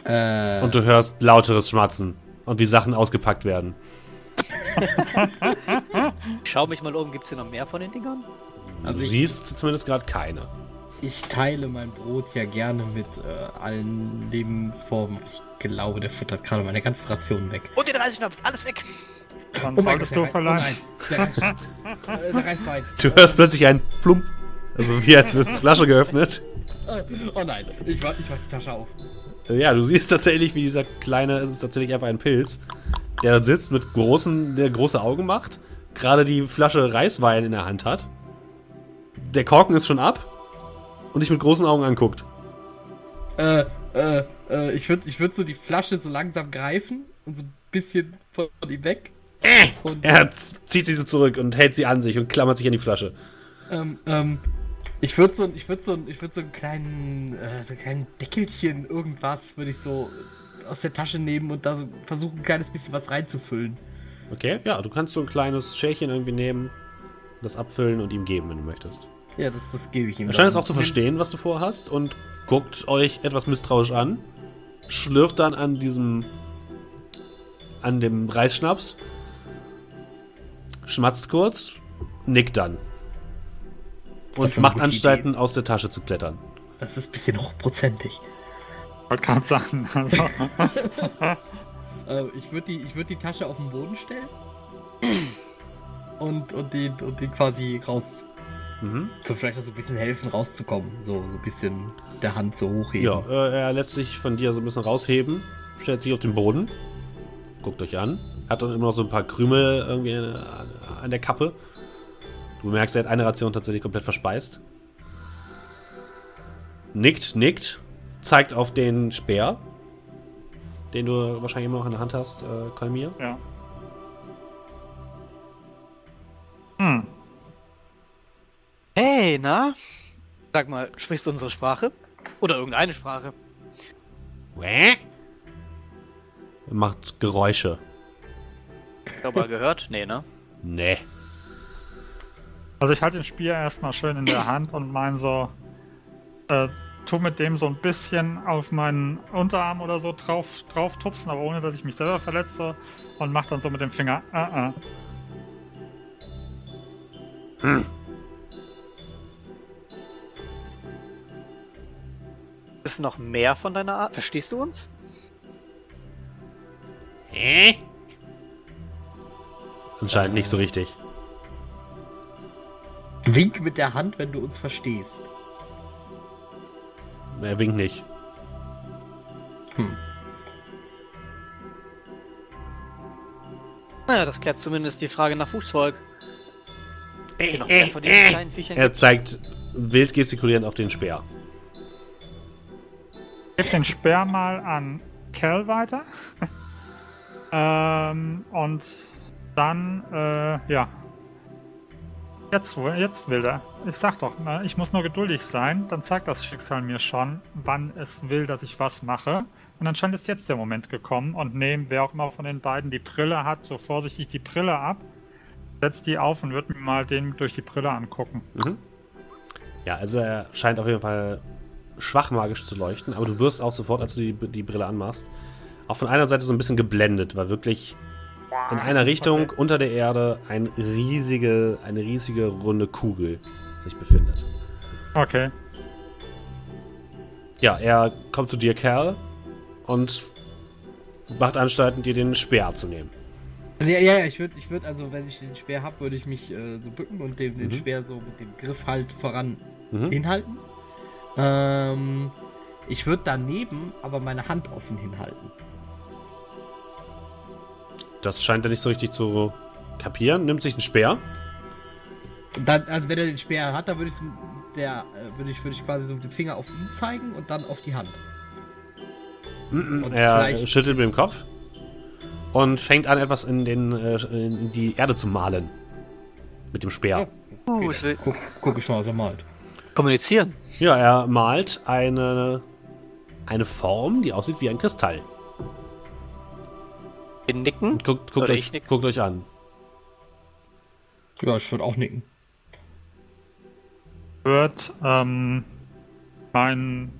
Äh, Und du hörst lauteres Schmatzen und wie Sachen ausgepackt werden. Schau mich mal um, gibt's hier noch mehr von den Dingern? Also du ich- siehst zumindest gerade keine. ich teile mein Brot ja gerne mit äh, allen Lebensformen. Ich glaube, der futtert gerade meine ganze Ration weg. Und den Reisschnaps, alles weg! Dann Oh mein solltest Gott, du. Reis- Oh nein, der Reis, äh. Du hörst plötzlich ein Plump. Also wie als wird eine Flasche geöffnet. Äh, Oh nein, ich mach, ich mach die Tasche auf. Ja, du siehst tatsächlich, wie dieser kleine, es ist tatsächlich einfach ein Pilz, der da sitzt mit großen, der große Augen macht, gerade die Flasche Reiswein in der Hand hat. Der Korken ist schon ab und dich mit großen Augen anguckt. Äh, äh, äh, ich würde ich würd so die Flasche so langsam greifen und so ein bisschen von ihm weg. Und, Er zieht sie so zurück und hält sie an sich und klammert sich an die Flasche. ähm, ähm, ich würde so, ich würde so, ich würde so einen kleinen, äh, so einen kleinen Deckelchen, irgendwas, würde ich so aus der Tasche nehmen und da so versuchen, ein kleines bisschen was reinzufüllen. Okay, ja, du kannst so ein kleines Schälchen irgendwie nehmen, das abfüllen und ihm geben, wenn du möchtest. Ja, das, das gebe ich ihm. Er scheint es auch zu verstehen, was du vorhast und guckt euch etwas misstrauisch an, schlürft dann an diesem, an dem Reisschnaps, schmatzt kurz, nickt dann und macht Anstalten, Idee aus der Tasche zu klettern. Das ist ein bisschen hochprozentig. Wollte gerade sagen. Also, Äh, ich würde die, ich würd die Tasche auf den Boden stellen. Und, und, die, und die quasi raus. Mhm. So vielleicht auch so ein bisschen helfen, rauszukommen. So, so ein bisschen der Hand so hochheben. Ja, äh, er lässt sich von dir so ein bisschen rausheben, stellt sich auf den Boden, guckt euch an, hat dann immer noch so ein paar Krümel irgendwie an, an der Kappe. Du merkst, er hat eine Ration tatsächlich komplett verspeist. Nickt, nickt, zeigt auf den Speer, den du wahrscheinlich immer noch in der Hand hast, äh, Kalmir. ja. Hm. Hey, na? Sag mal, sprichst du unsere Sprache? Oder irgendeine Sprache? Wäh? Macht Geräusche. Ich hab mal gehört? Nee, ne? Nee. Also ich halte den Speer erstmal schön in der Hand und mein so, äh, tu mit dem so ein bisschen auf meinen Unterarm oder so drauf, drauf tupsen, aber ohne dass ich mich selber verletze und mach dann so mit dem Finger, äh, äh. Hm. Ist noch mehr von deiner Art? Verstehst du uns? Hä? Anscheinend nicht so richtig. Wink mit der Hand, wenn du uns verstehst. Er winkt nicht. Hm. Naja, das klärt zumindest die Frage nach Fußvolk. Äh, Genau, kleinen Viechern Er zeigt wild gestikulierend auf den Speer. Gib den Speer mal an Cal weiter. ähm, und dann, äh, ja. Jetzt, jetzt will er. Ich sag doch, ne, ich muss nur geduldig sein, dann zeigt das Schicksal mir schon, wann es will, dass ich was mache. Und anscheinend ist jetzt der Moment gekommen und nehme, wer auch immer von den beiden die Brille hat, so vorsichtig die Brille ab, setzt die auf und wird mir mal den durch die Brille angucken. Mhm. Ja, also er scheint auf jeden Fall schwach magisch zu leuchten, aber du wirst auch sofort, als du die, die Brille anmachst, auch von einer Seite so ein bisschen geblendet, weil wirklich in einer Richtung Okay. unter der Erde ein riesige, eine riesige runde Kugel sich befindet. Okay. Ja, er kommt zu dir, Kerl, und macht Anstalten, dir den Speer abzunehmen. Ja, ja, ja, ich würde, ich würd, also wenn ich den Speer habe, würde ich mich äh, so bücken und dem, den Mhm. Speer so mit dem Griff halt voran Mhm. hinhalten. Ähm, ich würde daneben aber meine Hand offen hinhalten. Das scheint er nicht so richtig zu kapieren. Nimmt sich einen Speer. Dann, also wenn er den Speer hat, dann würde ich, der, äh, würde ich, würde ich quasi so mit dem Finger auf ihn zeigen und dann auf die Hand. Und Er vielleicht- schüttelt mit dem Kopf und fängt an, etwas in, den, äh, in die Erde zu malen. Mit dem Speer. Uh, es will Guck, guck ich mal, was er malt. kommunizieren. Ja, er malt eine, eine Form, die aussieht wie ein Kristall. Wir nicken. Guckt, guckt, euch, ich nick. guckt euch an. Ja, ich würde auch nicken. wird ähm, mein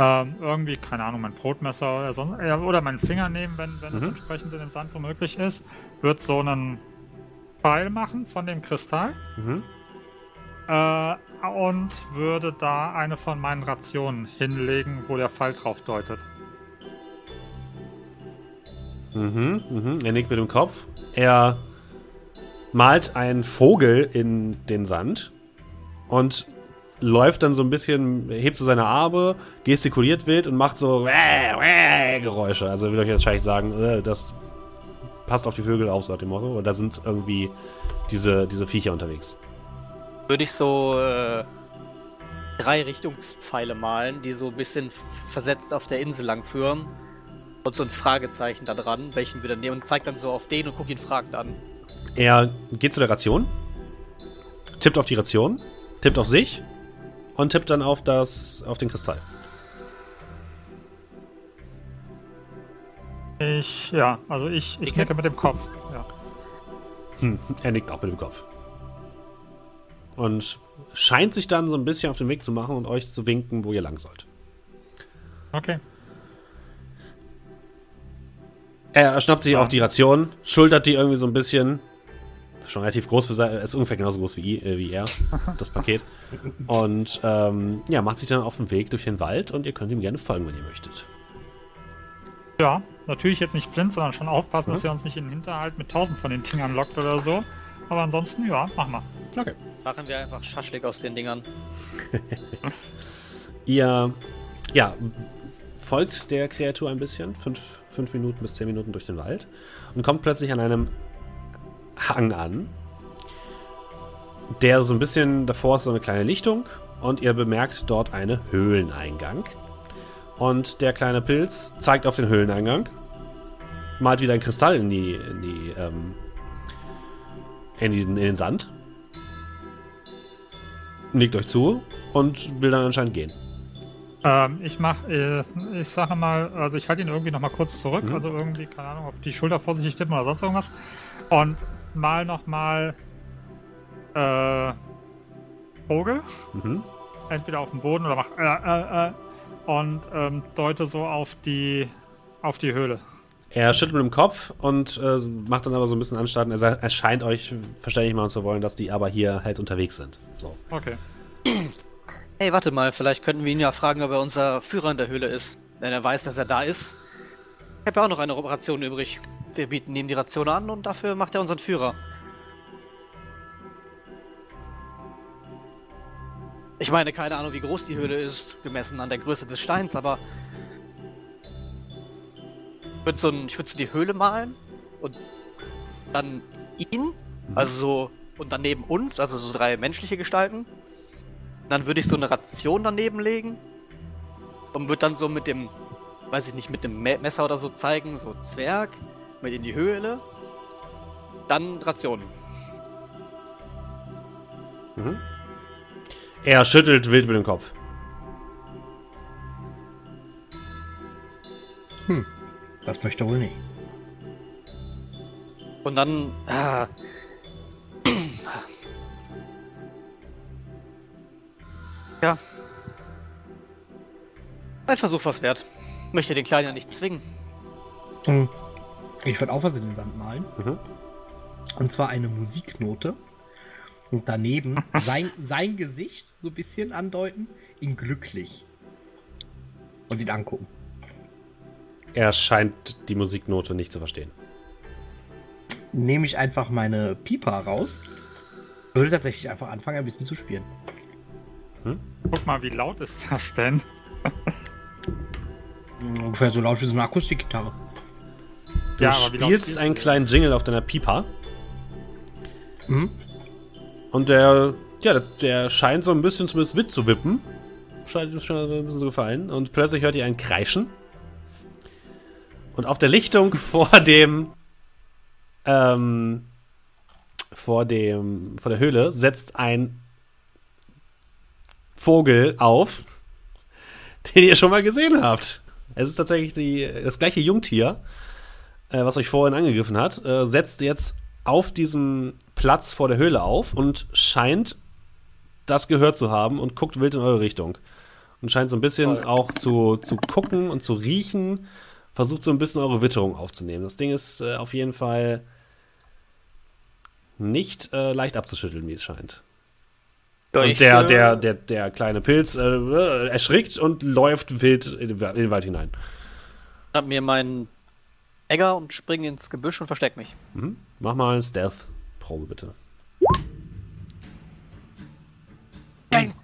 ähm, irgendwie, keine Ahnung, mein Brotmesser oder, sonst, oder meinen Finger nehmen, wenn, wenn es Mhm. entsprechend in dem Sand so möglich ist, wird so einen Pfeil machen von dem Kristall Mhm. Äh, und würde da eine von meinen Rationen hinlegen, wo der Pfeil drauf deutet. Mhm, mhm. Er nickt mit dem Kopf. Er malt einen Vogel in den Sand und läuft dann so ein bisschen, hebt so seine Arme, gestikuliert wild und macht so wäh, wäh Geräusche. Also will euch jetzt wahrscheinlich sagen, äh, das passt auf die Vögel auf, so nach dem Motto. Und da sind irgendwie diese, diese Viecher unterwegs. Würde ich so äh, drei Richtungspfeile malen, die so ein bisschen versetzt auf der Insel lang führen. Und so ein Fragezeichen da dran, welchen wir dann nehmen. Und zeigt dann so auf den und guckt ihn fragend an. Er geht zu der Ration, tippt auf die Ration, tippt auf sich und tippt dann auf das, auf den Kristall. Ich, ja, also ich, ich Nicke? nicke mit dem Kopf. Ja. Hm, er nickt auch mit dem Kopf. Und scheint sich dann so ein bisschen auf den Weg zu machen und euch zu winken, wo ihr lang sollt. Okay. Er schnappt sich auch die Ration, schultert die irgendwie so ein bisschen. Schon relativ groß für sein, ist ungefähr genauso groß wie, äh, wie er, das Paket. Und ähm, ja, macht sich dann auf den Weg durch den Wald und ihr könnt ihm gerne folgen, wenn ihr möchtet. Ja, natürlich jetzt nicht blind, sondern schon aufpassen, Mhm. dass er uns nicht in den Hinterhalt mit tausend von den Dingern lockt oder so. Aber ansonsten, ja, mach mal. Okay. Machen wir einfach Schaschlik aus den Dingern. Ihr, ja, folgt der Kreatur ein bisschen, fünf, fünf Minuten bis zehn Minuten durch den Wald und kommt plötzlich an einem Hang an, der so ein bisschen davor ist so eine kleine Lichtung und ihr bemerkt dort einen Höhleneingang. Und der kleine Pilz zeigt auf den Höhleneingang, malt wieder ein Kristall in die, in die, ähm, in, die, in den Sand, nickt euch zu und will dann anscheinend gehen. Ähm, ich mach, äh, ich sage mal, also ich halte ihn irgendwie noch mal kurz zurück, Mhm. also irgendwie, keine Ahnung, ob die Schulter vorsichtig tippen oder sonst irgendwas. Und mal noch mal äh, Vogel, Mhm. entweder auf dem Boden oder mach äh, äh, äh, und ähm, deute so auf die auf die Höhle. Er schüttelt mit dem Kopf und äh, macht dann aber so ein bisschen Anstalten. Er, er scheint euch verständlich machen zu wollen, dass die aber hier halt unterwegs sind. So. Okay. Hey, warte mal, vielleicht könnten wir ihn ja fragen, ob er unser Führer in der Höhle ist. Wenn er weiß, dass er da ist. Ich habe ja auch noch eine Operation übrig. Wir bieten ihm die Ration an und dafür macht er unseren Führer. Ich meine, keine Ahnung, wie groß die Höhle ist, gemessen an der Größe des Steins, aber. Ich würde so, ich würd so die Höhle malen und dann ihn, also so, und daneben uns, also so drei menschliche Gestalten. Dann würde ich so eine Ration daneben legen und würde dann so mit dem, weiß ich nicht, mit dem Me Messer oder so zeigen, so Zwerg, mit in die Höhle. Dann Rationen. Mhm. Er schüttelt wild mit dem Kopf. Das möchte er wohl nicht. Und dann. Ah, ja. Ein Versuch was wert. Möchte den Kleinen ja nicht zwingen. Hm. Ich würde auch was in den Sand malen. Mhm. Und zwar eine Musiknote. Und daneben sein, sein Gesicht so ein bisschen andeuten, ihn glücklich. Und ihn angucken. Er scheint die Musiknote nicht zu verstehen. Nehme ich einfach meine Pipa raus. Würde tatsächlich einfach anfangen, ein bisschen zu spielen. Guck mal, wie laut ist das denn? Ungefähr so laut wie so eine Akustikgitarre. Du Ja, spielst einen kleinen Jingle auf deiner Pipa Mhm. und der, ja, der, scheint so ein bisschen zumindest mitzuwippen. Scheint ihm schon ein bisschen so gefallen. Und plötzlich hört ihr ein Kreischen. Und auf der Lichtung vor dem, ähm, vor dem, vor der Höhle setzt ein Vogel auf, den ihr schon mal gesehen habt. Es ist tatsächlich die, das gleiche Jungtier, äh, was euch vorhin angegriffen hat, äh, setzt jetzt auf diesem Platz vor der Höhle auf und scheint das gehört zu haben und guckt wild in eure Richtung. Und scheint so ein bisschen Toll. auch zu, zu gucken und zu riechen, versucht so ein bisschen eure Witterung aufzunehmen. Das Ding ist äh, auf jeden Fall nicht äh, leicht abzuschütteln, wie es scheint. Ja, und ich, der, der, der, der kleine Pilz äh, äh, erschrickt und läuft wild in den Wald hinein. hab mir meinen Egger und spring ins Gebüsch und versteck mich. Mhm. Mach mal eine Stealth-Probe, bitte.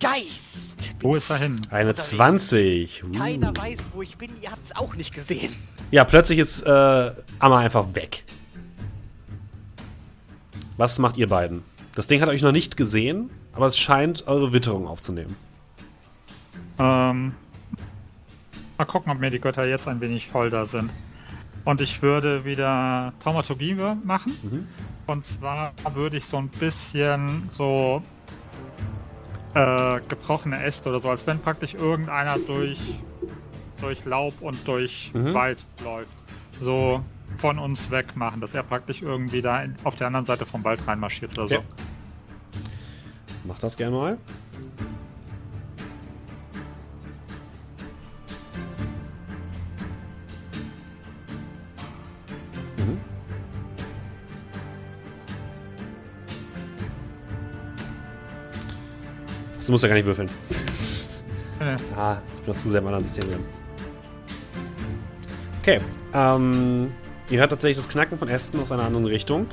Geist! Wo ist er hin? Eine Unterwegs. 20. Uh. Keiner weiß, wo ich bin, ihr habt's auch nicht gesehen. Ja, plötzlich ist äh, Amma einfach weg. Was macht ihr beiden? Das Ding hat euch noch nicht gesehen, aber es scheint eure Witterung aufzunehmen. Ähm, mal gucken, ob mir die Götter jetzt ein wenig holder sind. Und ich würde wieder Taumaturgie machen. Mhm. Und zwar würde ich so ein bisschen so äh, gebrochene Äste oder so, als wenn praktisch irgendeiner durch, durch Laub und durch Mhm. Wald läuft. So von uns weg machen, dass er praktisch irgendwie da in, auf der anderen Seite vom Wald reinmarschiert oder Okay. so. mach das gerne mal. Du musst ja gar nicht würfeln. Äh, Ah, ich bin noch zu sehr im anderen System drin. Okay, ähm, ihr hört tatsächlich das Knacken von Ästen aus einer anderen Richtung.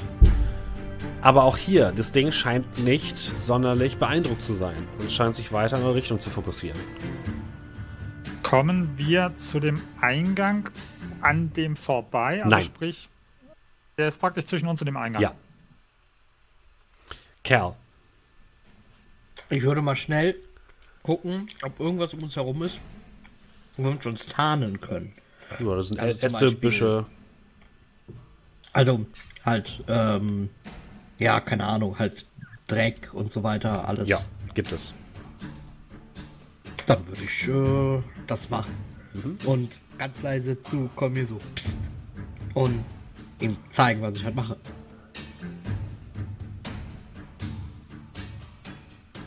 Aber auch hier, das Ding scheint nicht sonderlich beeindruckt zu sein und scheint sich weiter in eine Richtung zu fokussieren. kommen wir zu dem Eingang an dem vorbei? Also Nein. sprich, der ist praktisch zwischen uns und dem Eingang. Ja. Kerl. Ich würde mal schnell gucken, ob irgendwas um uns herum ist, womit wir uns tarnen können. Ja, das sind Also Äste, Büsche. Also halt, ähm, ja, keine Ahnung, halt Dreck und so weiter, alles. Ja, gibt es. Dann würde ich äh, das machen. Mhm. Und ganz leise zu kommen mir so psst, und ihm zeigen, was ich halt mache.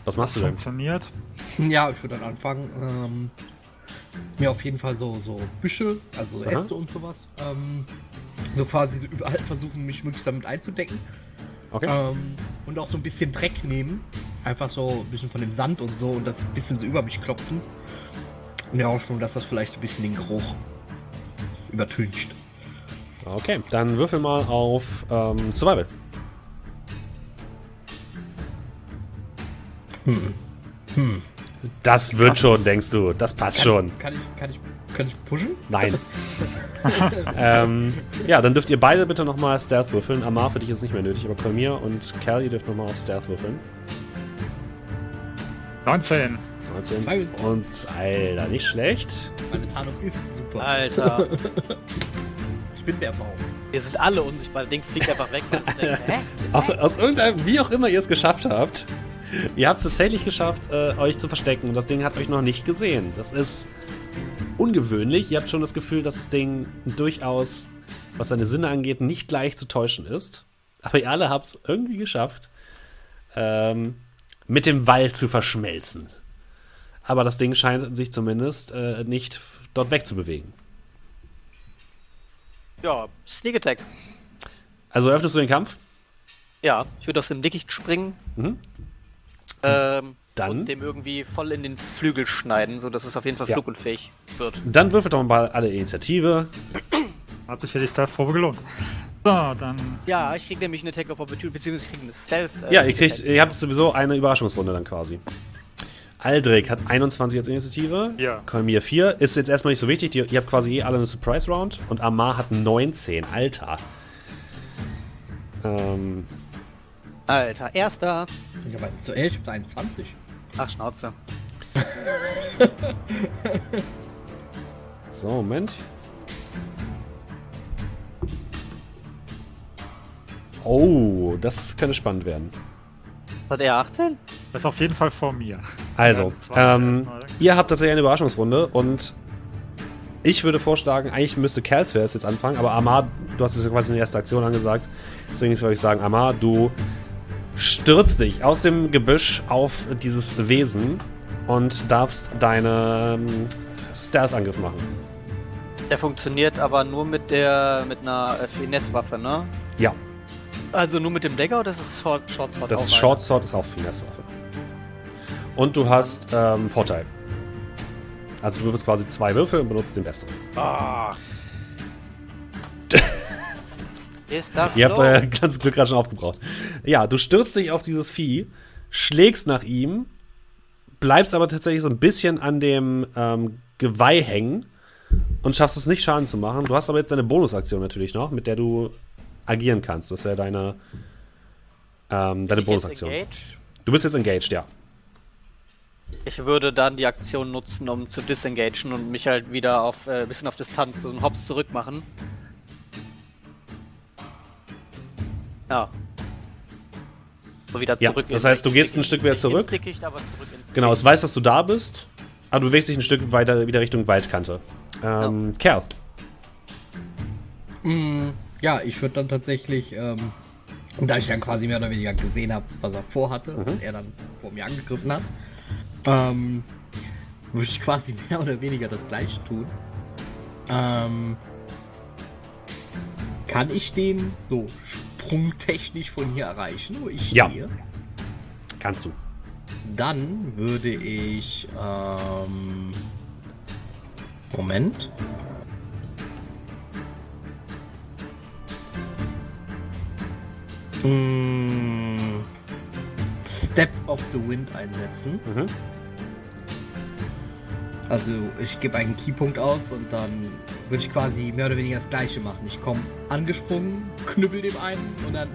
Was machst du denn? Funktioniert. Ja, ich würde dann anfangen, ähm, mir auf jeden Fall so, so Büsche, also Aha. Äste und sowas, ähm, so quasi so überall versuchen, mich möglichst damit einzudecken. Okay. Ähm, und auch so ein bisschen Dreck nehmen. Einfach so ein bisschen von dem Sand und so und das ein bisschen so über mich klopfen. In der Hoffnung, dass das vielleicht ein bisschen den Geruch übertüncht. Okay, dann würfel mal auf ähm, Survival. Hm. Das wird schon, denkst du. Das passt schon. Kann ich, kann ich, kann ich pushen? Nein. ähm, ja, dann dürft ihr beide bitte nochmal Stealth würfeln. Amar, für dich ist es nicht mehr nötig, aber Kolmir und Cal, ihr dürft nochmal auf Stealth würfeln. 19. 19. Zwei. Und, Alter, nicht schlecht. Meine Tarnung ist super. Alter, Ich bin der Baum. Wir sind alle unsichtbar. Das Ding fliegt einfach weg. Denke, hä? Aus, irgendeinem, wie auch immer ihr es geschafft habt, ihr habt es tatsächlich geschafft, äh, euch zu verstecken und das Ding hat euch noch nicht gesehen. Das ist ungewöhnlich. Ihr habt schon das Gefühl, dass das Ding durchaus, was seine Sinne angeht, nicht leicht zu täuschen ist. Aber ihr alle habt es irgendwie geschafft, ähm, mit dem Wald zu verschmelzen. Aber das Ding scheint sich zumindest äh, nicht dort wegzubewegen. Ja, Sneak Attack. Also öffnest du den Kampf? Ja, ich würde aus dem Dickicht springen. Mhm. Ähm, Dann? Und dem irgendwie voll in den Flügel schneiden, sodass es auf jeden Fall Ja. flugunfähig wird. Dann würfelt doch mal alle Initiative. Hat sich ja die Stealth-Probe gelohnt. So, dann Ja, ich krieg nämlich eine Attack of Opportunity, beziehungsweise ich krieg eine Stealth. äh, Ja, ihr kriegt, ihr habt sowieso eine Überraschungsrunde dann quasi. Aldrich hat 21 als Initiative. Ja. Kolmir 4. Ist jetzt erstmal nicht so wichtig. Ihr, ihr habt quasi eh alle eine Surprise Round. Und Amar hat 19. Alter. Ähm, Alter, erster. Ich habe zu 11, ich habe 21. Ach, Schnauze. so, Moment. Oh, das könnte spannend werden. Hat er 18? das ist auf jeden Fall vor mir. Also, Ja, ähm, ihr habt tatsächlich eine Überraschungsrunde und ich würde vorschlagen, eigentlich müsste Kerls jetzt anfangen, aber Amar, du hast es ja quasi in der ersten Aktion angesagt, deswegen würde ich sagen, Amar, du stürzt dich aus dem Gebüsch auf dieses Wesen und darfst deinen Stealth-Angriff machen. Der funktioniert aber nur mit der mit einer Finesse-Waffe, ne? Ja, Also nur mit dem Dagger oder ist es Short, Short Sword das auch ist? Short Sword, ist auch Finesse-Waffe. Und du hast ähm, Vorteil. Also du würfelst quasi zwei Würfel und benutzt den besten. Ah. ist das Ihr habt euer ganzes Glück gerade schon aufgebraucht. Ja, du stürzt dich auf dieses Vieh, schlägst nach ihm, bleibst aber tatsächlich so ein bisschen an dem ähm, Geweih hängen und schaffst es nicht, Schaden zu machen. Du hast aber jetzt deine Bonusaktion natürlich noch, mit der du agieren kannst. Das ist ja deine, ähm, deine Bonusaktion. engaged? Du bist jetzt engaged, ja. Ich würde dann die Aktion nutzen, um zu disengagen und mich halt wieder auf äh, bisschen auf Distanz so einen Hops zurück machen. Ja. So wieder Ja, zurück. das in- heißt, du gehst ein Stück wieder zurück? Dickicht, aber zurück ins Genau, es weiß, dass du da bist, aber du bewegst dich ein Stück weiter wieder Richtung Waldkante. Ähm, Kerl. Mm, ja, ich würde dann tatsächlich, ähm, da ich dann quasi mehr oder weniger gesehen habe, was er vorhatte, und er dann vor mir angegriffen hat. Ähm, würde ich quasi mehr oder weniger das gleiche tun. Ähm, kann ich den so sprungtechnisch von hier erreichen, wo ich Ja. stehe? Kannst du. Dann würde ich. Ähm, Moment. Mm, Step of the Wind einsetzen. Mhm. Also ich gebe einen Keypunkt aus und dann würde ich quasi mehr oder weniger das gleiche machen. Ich komme angesprungen, knüppel dem einen und dann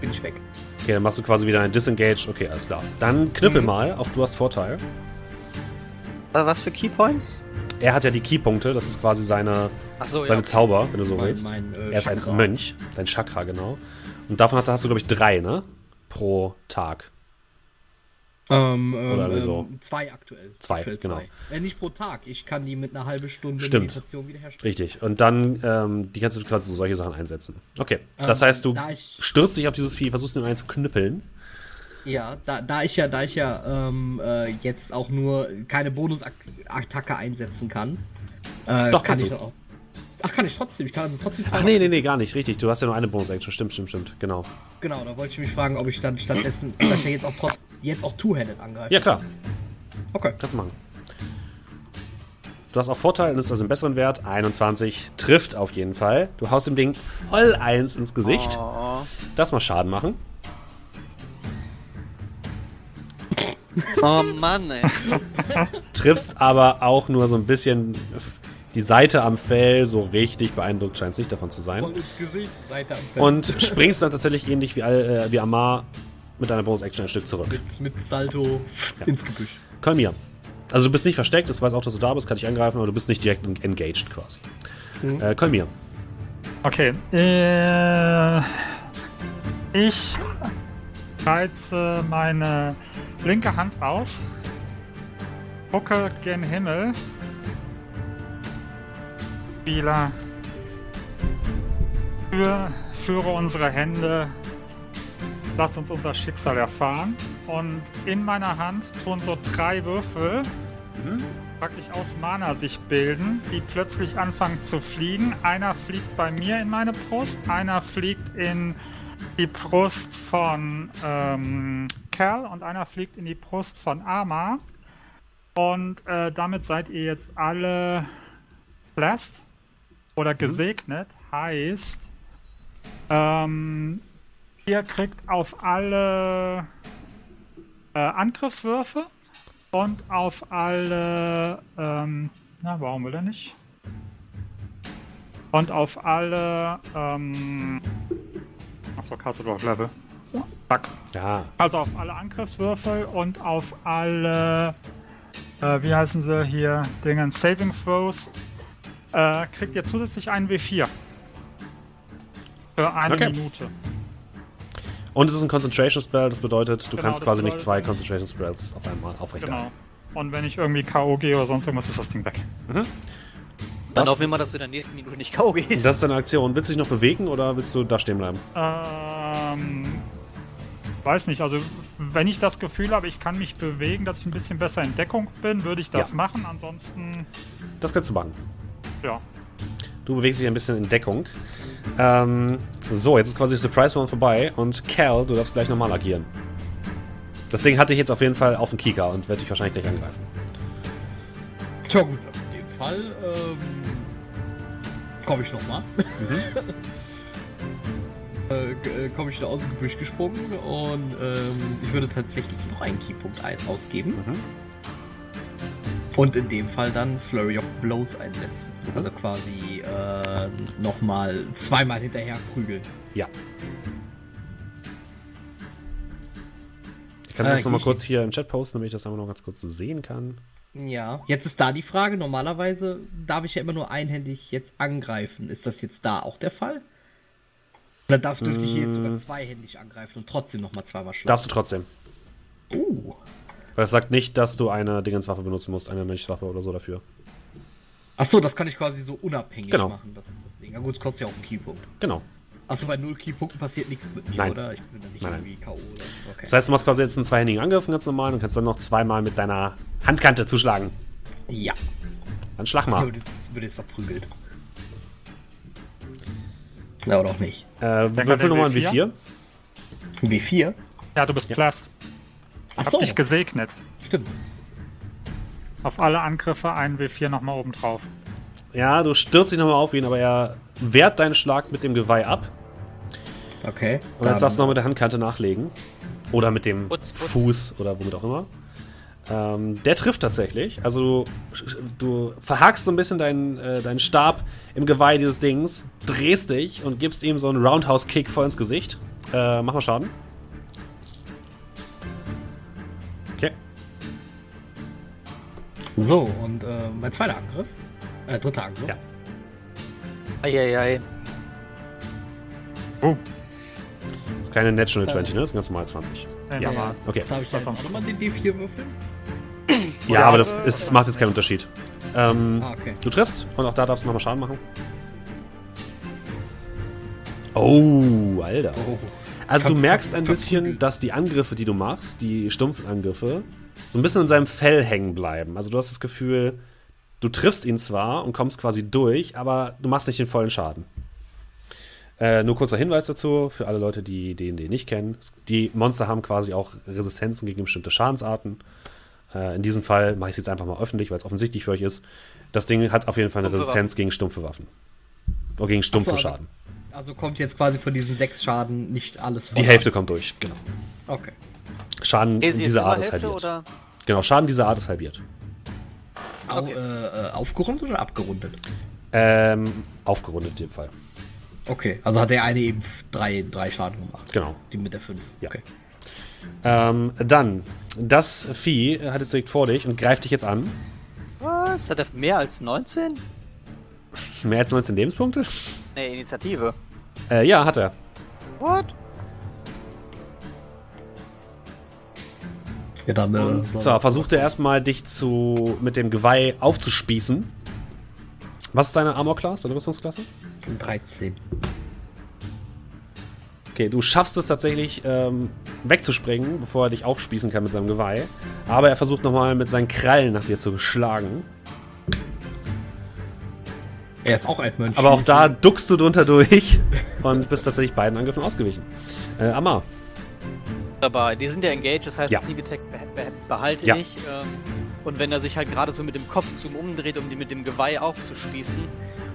bin ich weg. Okay, dann machst du quasi wieder ein Disengage. Okay, alles klar. Dann knüppel Mhm. mal, auch du hast Vorteil. Äh, Was für Keypoints? Er hat ja die Keypunkte, das ist quasi seine, Achso, seine ja. Zauber, wenn du so Mein- willst. mein, äh, er ist Chakra. ein Mönch, dein Chakra, genau. Und davon hat, hast du, glaube ich, drei, ne? Pro Tag. Ähm, Oder ähm, wieso? ähm, zwei aktuell. Zwei, aktuell genau. Äh, nicht pro Tag. Ich kann die mit einer halben Stunde Stimmt. Meditation wiederherstellen. Richtig. Und dann, ähm, die kannst du quasi so solche Sachen einsetzen. Okay. Das Ähm, heißt, du da stürzt dich auf dieses Vieh, versuchst ihn einzuknüppeln. Ja, da, da ich ja, da ich ja ähm, äh, jetzt auch nur keine Bonusattacke einsetzen kann, äh, Doch, kann kannst ich du. auch. Ach, kann ich trotzdem. Ich kann also trotzdem. Ach nee, nee, nee, gar nicht. Richtig. Du hast ja nur eine Bonus-Action. Stimmt, stimmt, stimmt. Genau. Genau, da wollte ich mich fragen, ob ich dann stattdessen, dass ich ja jetzt auch trotz jetzt auch Two-Handed angreife. Ja, klar. Okay. Kannst du machen. Du hast auch Vorteil, ist also einen besseren Wert. 21 trifft auf jeden Fall. Du haust dem Ding voll eins ins Gesicht. Oh. Das mal Schaden machen. oh Mann, ey. Triffst aber auch nur so ein bisschen die Seite am Fell. So richtig beeindruckt scheint es nicht davon zu sein. Ins Gesicht, Seite am Feld. Und springst dann tatsächlich ähnlich wie, äh, wie Amar mit deiner Bonus-Action ein Stück zurück. mit, mit Salto ins Gebüsch. Kolmir. Also du bist nicht versteckt, es weiß auch, dass du da bist, kann dich angreifen, aber du bist nicht direkt en- engaged quasi. Mhm. Äh, Kolmir. Okay. Äh, ich reize meine linke Hand aus, gucke gen Himmel. Spieler. Für, führe unsere Hände. Lass uns unser Schicksal erfahren. Und in meiner Hand tun so drei Würfel praktisch aus Mana sich bilden, die plötzlich anfangen zu fliegen. Einer fliegt bei mir in meine Brust, einer fliegt in die Brust von ähm, Cal und einer fliegt in die Brust von Ama. Und äh, damit seid ihr jetzt alle blessed oder gesegnet. Heißt, ähm, ihr kriegt auf alle äh, Angriffswürfe und auf alle, ähm, na, warum will er nicht? Und auf alle, ähm, achso, Castle of Level. So, zack. Ja, Also auf alle Angriffswürfel und auf alle, äh, wie heißen sie hier, Dingen, Saving Throws, äh, kriegt ihr zusätzlich einen W4. Für eine Okay. Minute. Und es ist ein Concentration Spell, das bedeutet, du Genau, kannst quasi nicht zwei Concentration Spells auf einmal aufrechterhalten. Genau. Und wenn ich irgendwie K.O. gehe oder sonst irgendwas, ist das Ding weg. Dann Was? hoffen wir mal, dass du in der nächsten Minute nicht K.O. gehst. Das ist deine Aktion. Willst du dich noch bewegen oder willst du da stehen bleiben? Ähm, weiß nicht, also wenn ich das Gefühl habe, ich kann mich bewegen, dass ich ein bisschen besser in Deckung bin, würde ich das Ja. machen. Ansonsten, Das kannst du machen. Ja. Du bewegst dich ein bisschen in Deckung. Ähm, so, jetzt ist quasi Surprise Round vorbei und Cal, du darfst gleich normal agieren. Das Ding hatte ich jetzt auf jeden Fall auf dem Kieker und werde dich wahrscheinlich gleich angreifen. Tja gut, in dem Fall ähm, komme ich nochmal. äh, g- äh, komme ich da aus dem Gebüsch gesprungen und ähm, ich würde tatsächlich noch einen Keypunkt ausgeben Mhm. und in dem Fall dann Flurry of Blows einsetzen. Also quasi äh, nochmal zweimal hinterher prügeln. Ja. Ich kann das Äh, jetzt nochmal kurz hier im Chat posten, damit ich das einmal noch ganz kurz sehen kann. Ja, jetzt ist da die Frage. Normalerweise darf ich ja immer nur einhändig jetzt angreifen. Ist das jetzt da auch der Fall? Oder darf, dürfte ich hier jetzt sogar zweihändig angreifen und trotzdem nochmal zweimal schlagen? Darfst du trotzdem. Uh. Weil es sagt nicht, dass du eine Dingenswaffe benutzen musst, eine Mönchswaffe oder so dafür. Achso, das kann ich quasi so unabhängig Genau. machen, das, das Ding. Ja gut, es kostet ja auch einen Keypunkt. Genau. Achso, bei 0 Keypunkten passiert nichts mit mir, Nein. oder? Ich bin dann nicht Nein, irgendwie K.O. oder okay. Das heißt, du machst quasi jetzt einen zweihändigen Angriff, ganz normal, und kannst dann noch zweimal mit deiner Handkante zuschlagen. ja, Dann schlag ich mal. wird jetzt, wird jetzt verprügelt. Na, oder auch nicht. Äh, Denk würfel nochmal ein W4. W4. W4? Ja, du bist blessed. Hab Achso, dich gesegnet. stimmt. Auf alle Angriffe einen W4 nochmal oben drauf. Ja, du stürzt dich nochmal auf ihn, aber er wehrt deinen Schlag mit dem Geweih ab. Okay. Und jetzt dann- darfst du noch mit der Handkante nachlegen. Oder mit dem Putz, putz. Fuß oder womit auch immer. Ähm, der trifft tatsächlich. Also du, du verhakst so ein bisschen deinen, äh, deinen Stab im Geweih dieses Dings, drehst dich und gibst ihm so einen Roundhouse-Kick voll ins Gesicht. Äh, mach mal Schaden. So, und äh, mein zweiter Angriff. Äh, dritter Angriff. Ja. Eieiei. Oh, Das ist keine Natural 20, ne? Das ist ein ganz normal 20. nee, Ja. normal. Okay. Darf ich da Was jetzt auch nochmal den D4 würfeln? Ja, aber das ist, macht jetzt keinen Unterschied. Ähm, Ah, okay. Du triffst und auch da darfst du nochmal Schaden machen. Oh, Alter. Oh. Also du merkst ein bisschen, dass die Angriffe, die du machst, die stumpfen Angriffe, so ein bisschen in seinem Fell hängen bleiben. Also du hast das Gefühl, du triffst ihn zwar und kommst quasi durch, aber du machst nicht den vollen Schaden. Äh, nur kurzer Hinweis dazu, für alle Leute, die den, den nicht kennen. Die Monster haben quasi auch Resistenzen gegen bestimmte Schadensarten. Äh, in diesem Fall mache ich es jetzt einfach mal öffentlich, weil es offensichtlich für euch ist. Das Ding hat auf jeden Fall eine Stumpfe Resistenz gegen stumpfe Waffen. Oder gegen stumpfe Ach so, also- Schaden. Also kommt jetzt quasi von diesen sechs Schaden nicht alles von. Die Hälfte kommt durch, genau. Okay. Schaden ist dieser Art ist halbiert. oder? Genau, Schaden dieser Art ist halbiert. Okay. äh, äh, aufgerundet oder abgerundet? Ähm, aufgerundet in dem Fall. Okay, also hat der eine eben drei, drei Schaden gemacht. Genau. Die mit der 5. Ja. Okay. Ähm, dann, das Vieh hat es direkt vor dich und greift dich jetzt an. Was? Hat er mehr als 19? Mehr als 19 Lebenspunkte? Ne, Initiative. Äh, ja, hat er. What? Ja, dann. Äh, Und so- zwar versucht er erstmal, dich zu, mit dem Geweih aufzuspießen. Was ist deine Armor-Class, deine Rüstungsklasse? 13. Okay, du schaffst es tatsächlich ähm, wegzuspringen, bevor er dich aufspießen kann mit seinem Geweih. Aber er versucht nochmal mit seinen Krallen nach dir zu schlagen. Er ist auch ein Mönch. Aber auch da duckst du drunter durch und bist tatsächlich beiden Angriffen ausgewichen. Äh, Amma, Dabei. Die sind ja engaged, das heißt, Ja. Sneak Attack beh beh behalte Ja. ich. Ähm, und wenn er sich halt gerade so mit dem Kopf zum umdreht, um die mit dem Geweih aufzuspießen,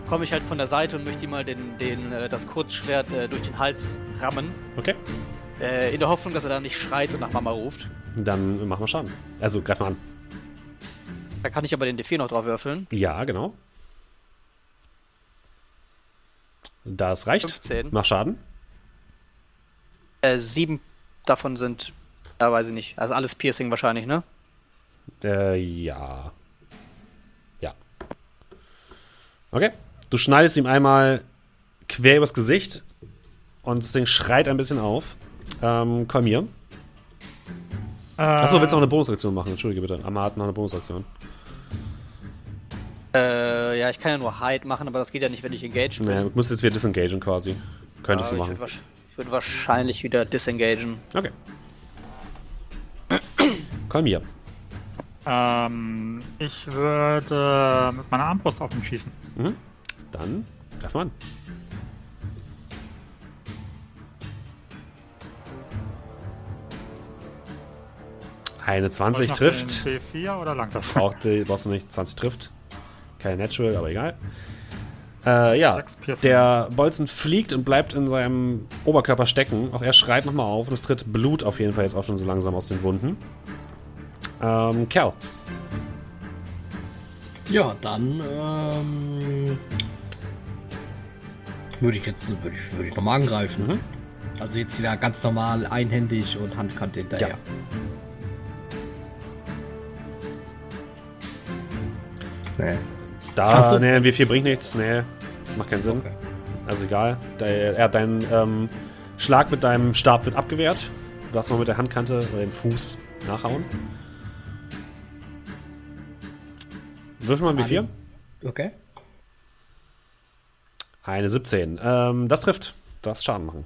komme ich halt von der Seite und möchte ihm mal den, den, äh, das Kurzschwert äh, durch den Hals rammen. okay. Äh, in der Hoffnung, dass er dann nicht schreit und nach Mama ruft. Dann mach mal Schaden. Also greif mal an. Da kann ich aber den D4 noch drauf würfeln. Ja, genau. Das reicht. 15. Mach Schaden. Äh, sieben davon sind, ja, weiß ich nicht. Also alles Piercing wahrscheinlich, ne? Äh, ja. Ja. Okay. Du schneidest ihm einmal quer übers Gesicht und das Ding schreit ein bisschen auf. Ähm, komm hier. Äh, Achso, willst du noch eine Bonusaktion machen? Entschuldige bitte. Amma hat noch eine Bonusaktion. Äh, ja, ich kann ja nur Hide machen, aber das geht ja nicht, wenn ich engaged bin. Nee, du musst jetzt wieder disengagen quasi. Könntest Ja, du ich machen. Ich würde wahrscheinlich wieder disengagen. Okay. Komm hier. Ähm, ich würde mit meiner Armbrust auf ihn schießen. Mhm. Dann greif mal an. Eine 20 Soll ich noch trifft. den B4 oder lang das? Braucht brauchst du nicht. 20 trifft. Kein Natural, aber egal. Äh, ja, der Bolzen fliegt und bleibt in seinem Oberkörper stecken. Auch er schreit nochmal auf und es tritt Blut auf jeden Fall jetzt auch schon so langsam aus den Wunden. Ähm, Kerl. Ja, dann ähm, würde ich jetzt würde ich, würde ich nochmal angreifen. Mhm. Also jetzt wieder ganz normal einhändig und Handkante hinterher. Ja. Nee. Da, so. nee, ein W4 bringt nichts. Nee, macht keinen Sinn. Okay. Also egal. Der, er deinen ähm, Schlag mit deinem Stab wird abgewehrt. Du darfst noch mit der Handkante oder dem Fuß nachhauen. Würfel mal ein W4. Okay. Eine 17. Ähm, das trifft. darfst Schaden machen.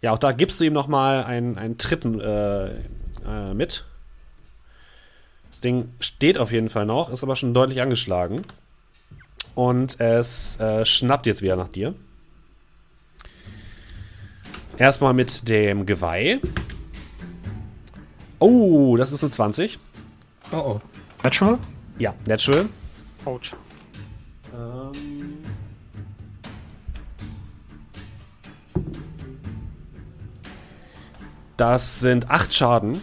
Ja, auch da gibst du ihm nochmal einen, einen Tritten äh, äh, mit. Das Ding steht auf jeden Fall noch, ist aber schon deutlich angeschlagen. Und es äh, schnappt jetzt wieder nach dir. Erstmal mit dem Geweih. Oh, das ist eine 20. Oh oh. Natural? Ja, natural. Ouch. Ähm. Das sind 8 Schaden.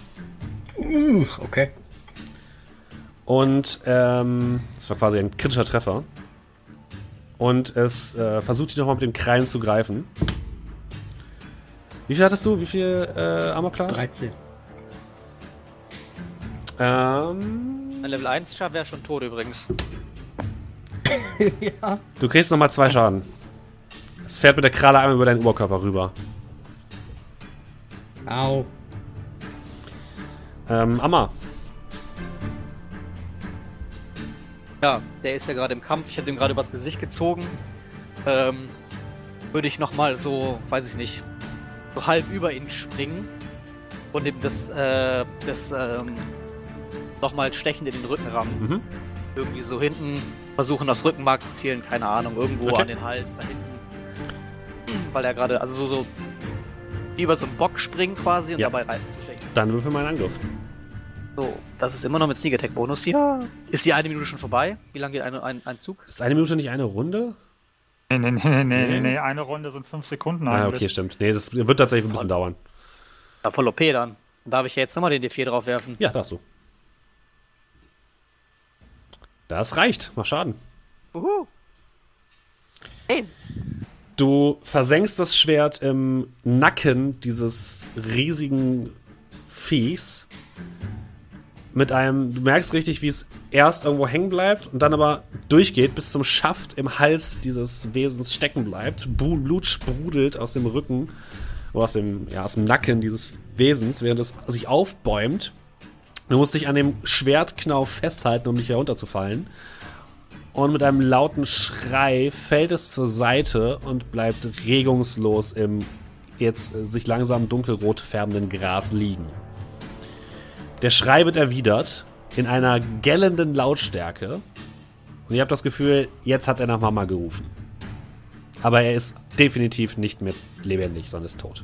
Uh, okay. Und ähm, das war quasi ein kritischer Treffer. Und es äh, versucht dich nochmal mit dem Krallen zu greifen. Wie viel hattest du? Wie viel äh, Armor Class? 13. Ähm, Ein Level 1 Schaf wäre schon tot übrigens. ja. du kriegst nochmal zwei Schaden. Es fährt mit der Kralle einmal über deinen Oberkörper rüber. Au. Ähm, Amma. Ja, der ist ja gerade im Kampf. Ich habe ihm gerade übers Gesicht gezogen. Ähm, würde ich nochmal so, weiß ich nicht, so halb über ihn springen und ihm das, äh, das, ähm, nochmal stechend in den Rücken rammen. Mhm. Irgendwie so hinten versuchen, das Rückenmark zu zielen, keine Ahnung, irgendwo Okay. an den Hals, da hinten. Weil er gerade, also so, so, wie über so einen Bock springen quasi und Ja. dabei rein zu stechen. Dann würfel mal einen Angriff. So, das ist immer noch mit Sneak Attack Bonus hier. Ist die eine Minute schon vorbei? Wie lange geht eine, ein, ein Zug? Ist eine Minute nicht eine Runde? Nee, nee, nee, nee, Nee. nee, nee, eine Runde sind fünf Sekunden Ah, okay, stimmt. Nee, das wird tatsächlich ein bisschen dauern. Ja, voll OP dann. Dann darf ich ja jetzt nochmal den D4 drauf werfen. Ja, darfst du. Das reicht. Mach Schaden. Uhu. Hey. Du versenkst das Schwert im Nacken dieses riesigen Viehs. Mit einem, du merkst richtig, wie es erst irgendwo hängen bleibt und dann aber durchgeht bis zum Schaft im Hals dieses Wesens stecken bleibt. Blut sprudelt aus dem Rücken oder aus dem, ja, aus dem Nacken dieses Wesens, während es sich aufbäumt. Du musst dich an dem Schwertknauf festhalten, um nicht herunterzufallen. Und mit einem lauten Schrei fällt es zur Seite und bleibt regungslos im jetzt sich langsam dunkelrot färbenden Gras liegen. Der Schrei wird erwidert in einer gellenden Lautstärke. Und ihr habt das Gefühl, jetzt hat er nach Mama gerufen. Aber er ist definitiv nicht mehr lebendig, sondern ist tot.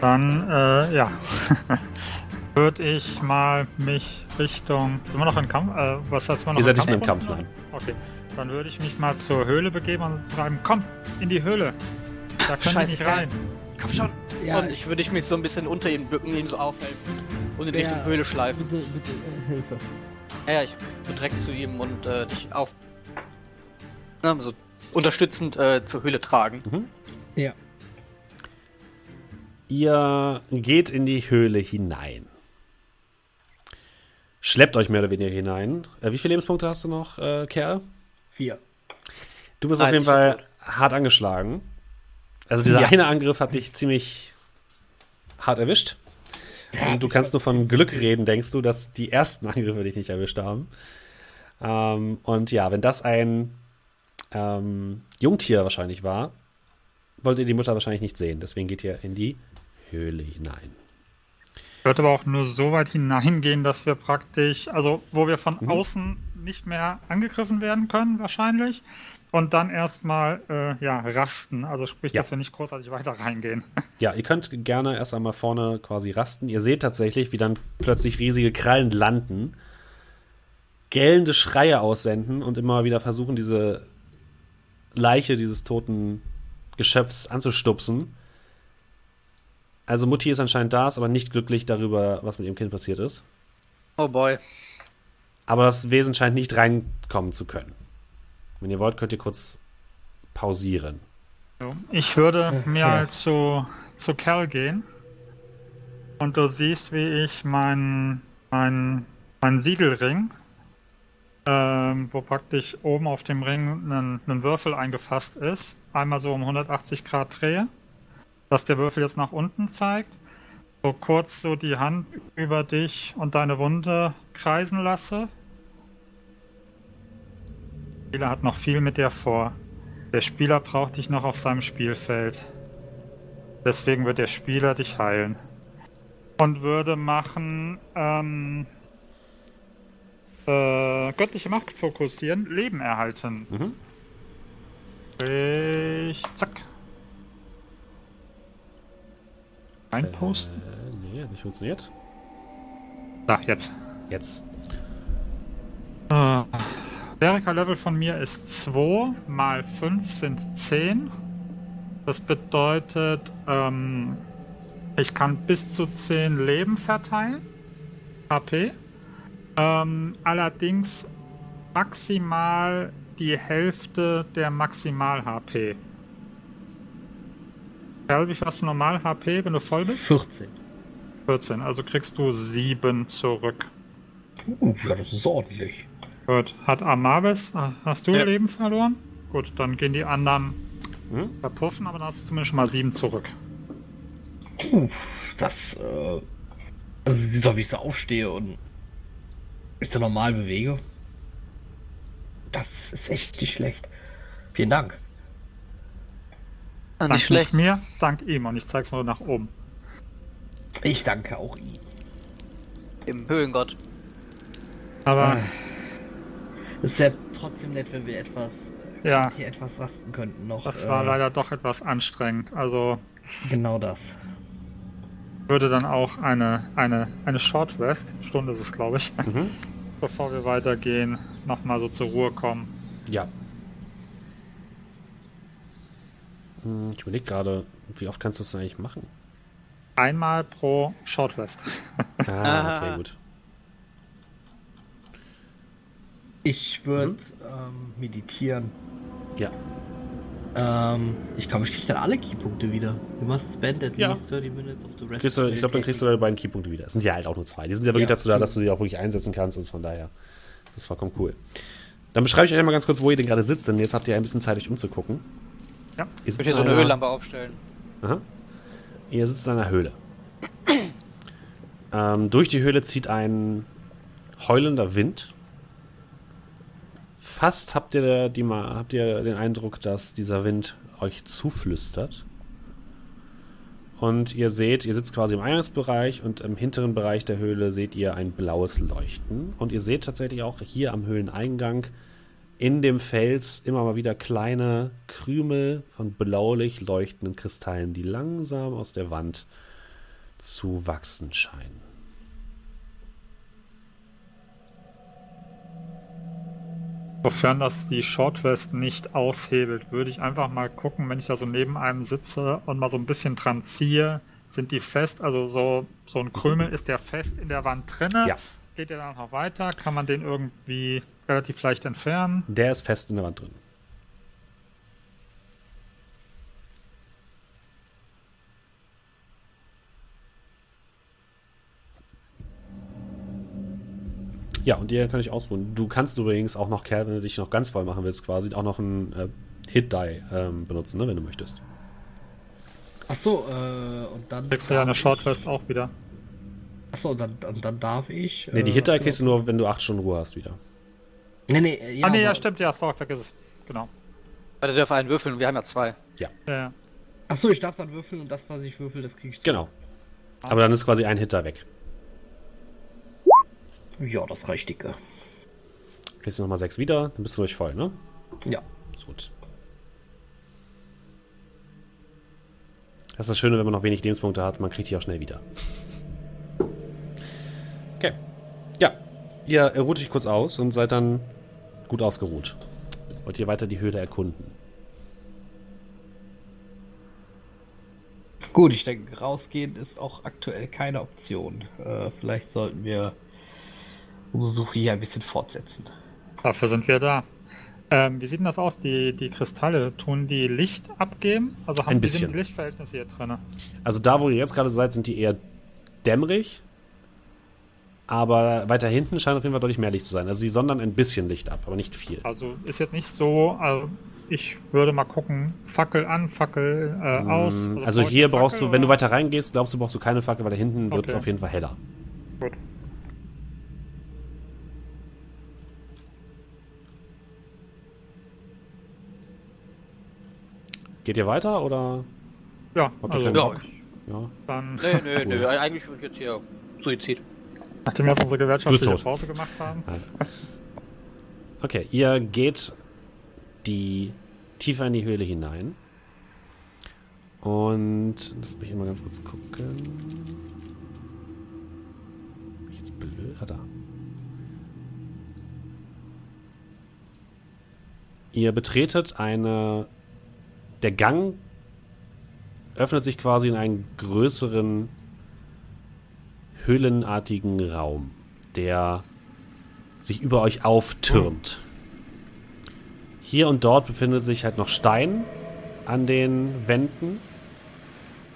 Dann, äh, ja. Würde ich mal mich Richtung. Sind wir noch im Kampf? Äh, was heißt wir noch Ihr seid nicht mehr im Kampf? Kampf, nein. Okay. Dann würde ich mich mal zur Höhle begeben und schreiben, komm, in die Höhle. Da die Scheiße, nicht Kerl. rein. Komm schon. Ja, und ich würde ich mich so ein bisschen unter ihm bücken, ihm so aufhelfen. Und in Der- Richtung Höhle schleifen. Bitte, bitte, äh, Hilfe. Ja, ja, ich bin direkt zu ihm und äh, dich auf. Na, so unterstützend äh, zur Höhle tragen. Ja. Ihr geht in die Höhle hinein. Schleppt euch mehr oder weniger hinein. Äh, wie viele Lebenspunkte hast du noch, äh, Kerl? Vier. Du bist Nice, auf jeden ich Fall hart angeschlagen. Also dieser Ja. eine Angriff hat dich ziemlich hart erwischt. Und du kannst nur von Glück reden, denkst du, dass die ersten Angriffe dich nicht erwischt haben. Ähm, und ja, wenn das ein ähm, Jungtier wahrscheinlich war, wollt ihr die Mutter wahrscheinlich nicht sehen. Deswegen geht ihr in die Höhle hinein. Ich würde aber auch nur so weit hineingehen, dass wir praktisch, also wo wir von Mhm. außen nicht mehr angegriffen werden können, wahrscheinlich. Und dann erstmal, äh, ja, rasten. Also sprich, Ja. dass wir nicht großartig weiter reingehen. Ja, ihr könnt gerne erst einmal vorne quasi rasten. Ihr seht tatsächlich, wie dann plötzlich riesige Krallen landen, gellende Schreie aussenden und immer wieder versuchen, diese Leiche dieses toten Geschöpfs anzustupsen. Also Mutti ist anscheinend da, ist aber nicht glücklich darüber, was mit ihrem Kind passiert ist. Oh boy. Aber das Wesen scheint nicht reinkommen zu können. Wenn ihr wollt, könnt ihr kurz pausieren. Ich würde mir ja. halt zu, zu Cal gehen. Und du siehst, wie ich meinen mein, mein Siegelring, ähm, wo praktisch oben auf dem Ring ein, ein Würfel eingefasst ist, einmal so um 180 Grad drehe, dass der Würfel jetzt nach unten zeigt, so kurz so die Hand über dich und deine Wunde kreisen lasse Spieler hat noch viel mit dir vor. Der Spieler braucht dich noch auf seinem Spielfeld. Deswegen wird der Spieler dich heilen. Und würde machen, ähm, äh, göttliche Macht fokussieren, Leben erhalten. Mhm. Ich, zack. Einposten? Äh, nee, hat nicht funktioniert. Da, jetzt. Jetzt. Äh, Berika-Level von mir ist 2, mal 5 sind 10. Das bedeutet, ähm, ich kann bis zu 10 Leben verteilen. HP. Ähm, allerdings maximal die Hälfte der Maximal-HP. Kerl, wie viel hast du normal HP, wenn du voll bist? 14. 14, also kriegst du 7 zurück. Uh, ja, das ist ordentlich. Gut, hat Amavis, äh, hast du Ja. Leben verloren? Gut, dann gehen die anderen Hm? verpuffen, aber dann hast du zumindest schon mal 7 zurück. Uh, das, äh. Also, sieht doch, wie ich so aufstehe und mich so normal bewege. Das ist echt nicht schlecht. Vielen Dank. Ah, Dank nicht schlecht. mir, dank ihm und ich zeig's nur nach oben. Ich danke auch Ihnen. Im Höhlengott. Aber Es wäre trotzdem nett, wenn wir etwas ja, hier etwas rasten könnten noch. das äh, war leider doch etwas anstrengend. Also Genau das. würde dann auch eine, eine, eine Short Rest, Stunde ist es glaube ich, Mhm. bevor wir weitergehen, nochmal so zur Ruhe kommen. Ja. Hm, Ich überlege gerade, wie oft kannst du das eigentlich machen? Einmal pro Short Rest. Ah, okay, gut. Ich würde Mhm. ähm, meditieren. Ja. Ähm, ich glaube, ich kriege dann alle Keypunkte wieder. You must spend at Ja. least 30 minutes of the rest. Kriegst du, ich glaube, dann kriegst du deine beiden Keypunkte wieder. Es sind ja halt auch nur zwei. Die sind ja wirklich Ja. dazu da, dass du sie auch wirklich einsetzen kannst. Und von daher, das ist vollkommen cool. Dann beschreibe ich euch einmal ganz kurz, wo ihr denn gerade sitzt, denn jetzt habt ihr ein bisschen Zeit, euch umzugucken. Ja. Ihr Ich sitzt würde hier so in eine einer- Öllampe aufstellen. Aha. Ihr sitzt in einer Höhle. ähm, durch die Höhle zieht ein heulender Wind. Fast habt ihr, die, habt ihr den Eindruck, dass dieser Wind euch zuflüstert. Und ihr seht, ihr sitzt quasi im Eingangsbereich und im hinteren Bereich der Höhle seht ihr ein blaues Leuchten. Und ihr seht tatsächlich auch hier am Höhleneingang in dem Fels immer mal wieder kleine Krümel von blaulich leuchtenden Kristallen, die langsam aus der Wand zu wachsen scheinen. Sofern das die Shortwest nicht aushebelt, würde ich einfach mal gucken, wenn ich da so neben einem sitze und mal so ein bisschen dran ziehe, sind die fest, also so, so ein Krümel ist der fest in der Wand drinne. Ja. Geht der dann noch weiter? Kann man den irgendwie relativ leicht entfernen? Der ist fest in der Wand drin. Ja, und ihr könnt euch ausruhen. Du kannst übrigens auch noch, Kerl, wenn du dich noch ganz voll machen willst, quasi auch noch einen äh, Hit-Die ähm, benutzen, ne, wenn du möchtest. Achso, äh, und dann. Kriegst du ja eine ich- auch wieder. Achso, und dann, und dann darf ich. Ne, die äh, Hit-Die kriegst du nur, wenn du 8 Stunden Ruhe hast wieder. Nee, nee, äh, ja. ah, nee, ja, stimmt, ja, sorry, vergiss es. Genau. Weil der darf einen würfeln, wir haben ja zwei. Ja, ja. Achso, ich darf dann würfeln und das, was ich würfel, das kriege ich. zurück. Genau. Aber dann ist quasi ein Hit-Die weg. Ja, das reicht dicke. Kriegst du nochmal 6 wieder, dann bist du durch voll, ne? Ja. Ist gut. Das ist das Schöne, wenn man noch wenig Lebenspunkte hat, man kriegt die auch schnell wieder. Okay. Ja, ihr ruht euch kurz aus und seid dann gut ausgeruht. Wollt ihr weiter die Höhle erkunden? Gut, ich denke, rausgehen ist auch aktuell keine Option. Äh, vielleicht sollten wir unsere Suche hier ein bisschen fortsetzen. Dafür sind wir da. Ähm, wie sieht denn das aus? Die, die Kristalle, tun die Licht abgeben? Also haben Ein bisschen. die Lichtverhältnisse hier drin? Also da, wo ihr jetzt gerade seid, sind die eher dämmerig. Aber weiter hinten scheint auf jeden Fall deutlich mehr Licht zu sein. Also sie sondern ein bisschen Licht ab, aber nicht viel. Also ist jetzt nicht so, also ich würde mal gucken, Fackel an, Fackel äh, aus. Mm, Also ich hier brauchst Fackel du, wenn du weiter reingehst, glaubst du, brauchst du keine Fackel, weil da hinten wird es Okay. auf jeden Fall heller. Gut. Geht ihr weiter oder? Ja, Habt ihr also Ja? Ja. dann, nee, nee, nee, eigentlich wird jetzt hier Suizid. Nachdem wir jetzt unsere gewerkschaftliche. Pause gemacht haben. Okay, ihr geht die tiefer in die Höhle hinein. Und lasst mich immer ganz kurz gucken. Bin ich Jetzt blöd. Ah, da. Ihr betretet eine. Der Gang öffnet sich quasi in einen größeren höhlenartigen Raum, der sich über euch auftürmt. Hier und dort befindet sich halt noch Stein an den Wänden.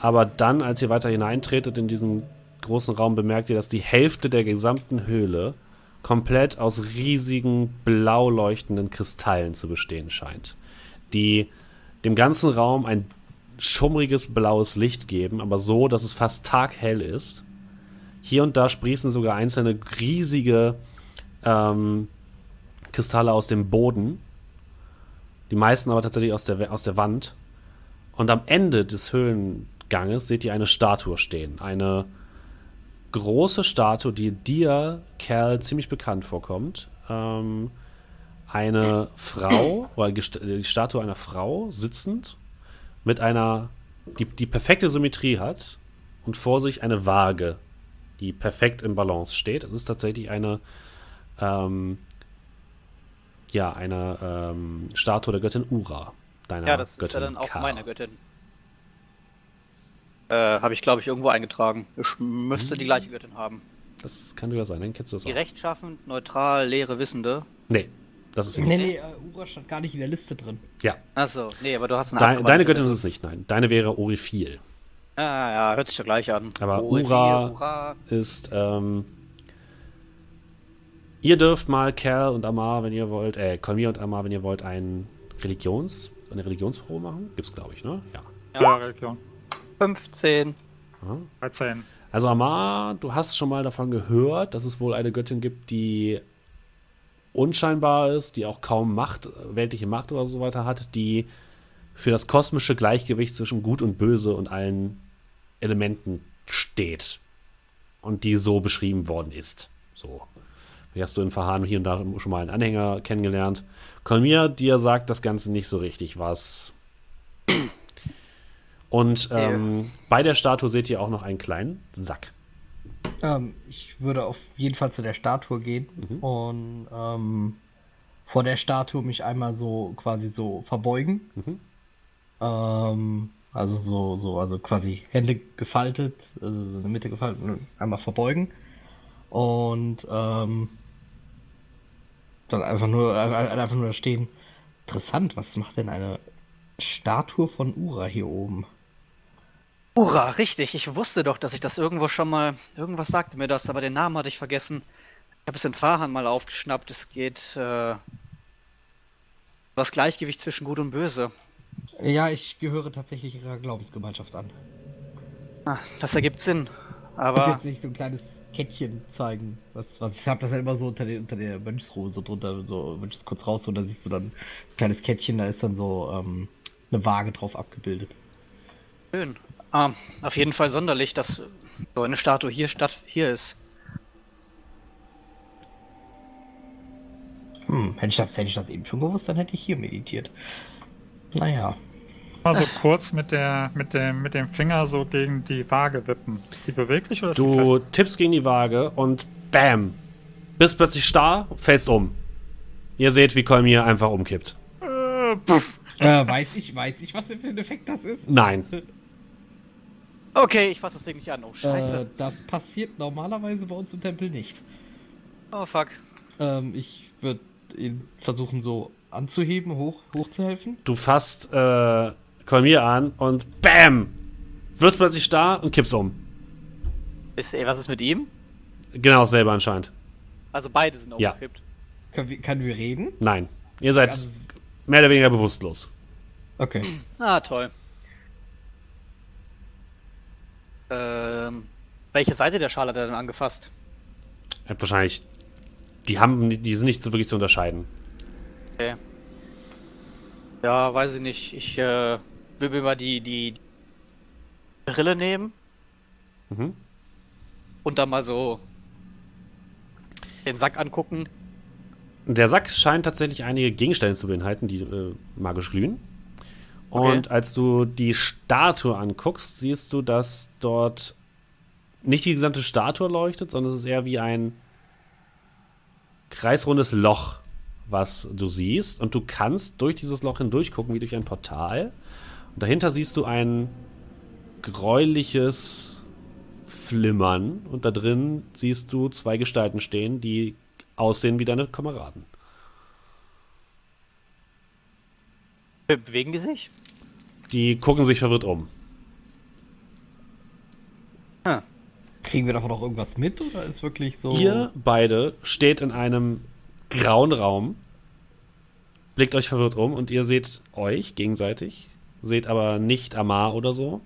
Aber dann, als ihr weiter hineintretet in diesen großen Raum, bemerkt ihr, dass die Hälfte der gesamten Höhle komplett aus riesigen, blau leuchtenden Kristallen zu bestehen scheint. Die dem ganzen Raum ein schummriges blaues Licht geben, aber so, dass es fast taghell ist. Hier und da sprießen sogar einzelne riesige ähm, Kristalle aus dem Boden. Die meisten aber tatsächlich aus der, aus der Wand. Und am Ende des Höhlenganges seht ihr eine Statue stehen. Eine große Statue, die dir, Kerl, ziemlich bekannt vorkommt. Ähm, eine Frau, oder die Statue einer Frau sitzend mit einer, die, die perfekte Symmetrie hat und vor sich eine Waage, die perfekt im Balance steht. Es ist tatsächlich eine, ähm, ja, eine ähm, Statue der Göttin Ura. Deiner Ja, das ist Göttin ja dann auch Ka. meine Göttin. Äh, habe ich glaube ich irgendwo eingetragen. Ich müsste die gleiche Göttin haben. Das kann durchaus sein, dann kennst du das Die auch. rechtschaffend, neutral, leere Wissende. Nee, das ist sie Nee, nicht. nee, äh, Ura stand gar nicht in der Liste drin. Ja, Achso, nee, aber du hast eine Dein, abgewandelte deine Göttin ist es nicht, nein. Deine wäre Orifil. Ja, ja, hört sich doch gleich an. Aber Oh, Ura- Ura. ist, ähm, ihr dürft mal Kerl und Amar, wenn ihr wollt, äh, Kolmir und Amar, wenn ihr wollt, ein Religions, eine Religionsprobe machen. Gibt's, glaube ich, ne? Ja. Ja, Religion. 15. Aha. 13. Also Amar, du hast schon mal davon gehört, dass es wohl eine Göttin gibt, die unscheinbar ist, die auch kaum Macht, weltliche Macht oder so weiter hat, die für das kosmische Gleichgewicht zwischen Gut und Böse und allen Elementen steht. Und die so beschrieben worden ist. So. Wie hast du in Verhan hier und da schon mal einen Anhänger kennengelernt? Kolmir dir sagt das Ganze nicht so richtig was. Und ähm, bei der Statue seht ihr auch noch einen kleinen Sack. Ähm, ich würde auf jeden Fall zu der Statue gehen Mhm. und ähm, vor der Statue mich einmal so quasi so verbeugen. Mhm. Also so, so, also quasi Hände gefaltet, also so in der Mitte gefaltet und einmal verbeugen. Und ähm, dann einfach nur, äh, einfach nur stehen. Interessant, was macht denn eine Statue von Ura hier oben? Ura, richtig. Ich wusste doch, dass ich das irgendwo schon mal. Irgendwas sagte mir das, aber den Namen hatte ich vergessen. Ich habe es in Fahan mal aufgeschnappt. Es geht. Äh, das Gleichgewicht zwischen Gut und Böse. Ja, ich gehöre tatsächlich ihrer Glaubensgemeinschaft an. Ah, das ergibt Sinn. Ich Aber. jetzt nicht so ein kleines Kettchen zeigen. Was, was ich habe das halt immer so unter, der unter der Mönchsruhe so drunter, so wenn ich es kurz raus und da siehst du dann ein kleines Kettchen, da ist dann so ähm, eine Waage drauf abgebildet. Schön. Ah, auf jeden Fall sonderlich, dass so eine Statue hier statt hier ist. Hm, hätte ich das, hätte ich das eben schon gewusst, dann hätte ich hier meditiert. Naja. Mal so kurz mit der, mit dem, mit dem Finger so gegen die Waage wippen. Ist die beweglich oder ist die Du fest? tippst gegen die Waage und bam! Bist plötzlich starr, fällst um. Ihr seht, wie Kolmir einfach umkippt. Äh, puff. Äh, weiß ich, weiß ich, was für ein Effekt das ist? Nein. Okay, ich fasse das Ding nicht an. Oh, scheiße. Äh, das passiert normalerweise bei uns im Tempel nicht. Oh, fuck. Ähm, ich würde ihn versuchen so anzuheben, hoch, hochzuhelfen. Du fasst äh, Kolmir an und bam! Wirst plötzlich starr und kippst um. Ist, ey, was ist mit ihm? Genau dasselbe anscheinend. Also beide sind Ja. aufgekippt. Können wir, können wir reden? Nein. Ihr seid Also, mehr oder weniger bewusstlos. okay. Ah, toll. Ähm, welche Seite der Schale hat er denn angefasst? Habt wahrscheinlich. Die haben, die sind nicht so wirklich zu unterscheiden. Ja, weiß ich nicht. Ich äh, will mir mal die, die Brille nehmen Mhm. und dann mal so den Sack angucken. Der Sack scheint tatsächlich einige Gegenstände zu beinhalten, die äh, magisch glühen. Und Okay. als du die Statue anguckst, siehst du, dass dort nicht die gesamte Statue leuchtet, sondern es ist eher wie ein kreisrundes Loch, was du siehst. Und du kannst durch dieses Loch hindurch gucken, wie durch ein Portal. Und dahinter siehst du ein gräuliches Flimmern. Und da drin siehst du zwei Gestalten stehen, die aussehen wie deine Kameraden. Be- Bewegen die sich? Die gucken sich verwirrt um. Ah. Kriegen wir davon auch irgendwas mit oder ist wirklich so. Ihr beide steht in einem grauen Raum, blickt euch verwirrt um und ihr seht euch gegenseitig, seht aber nicht Amar oder so.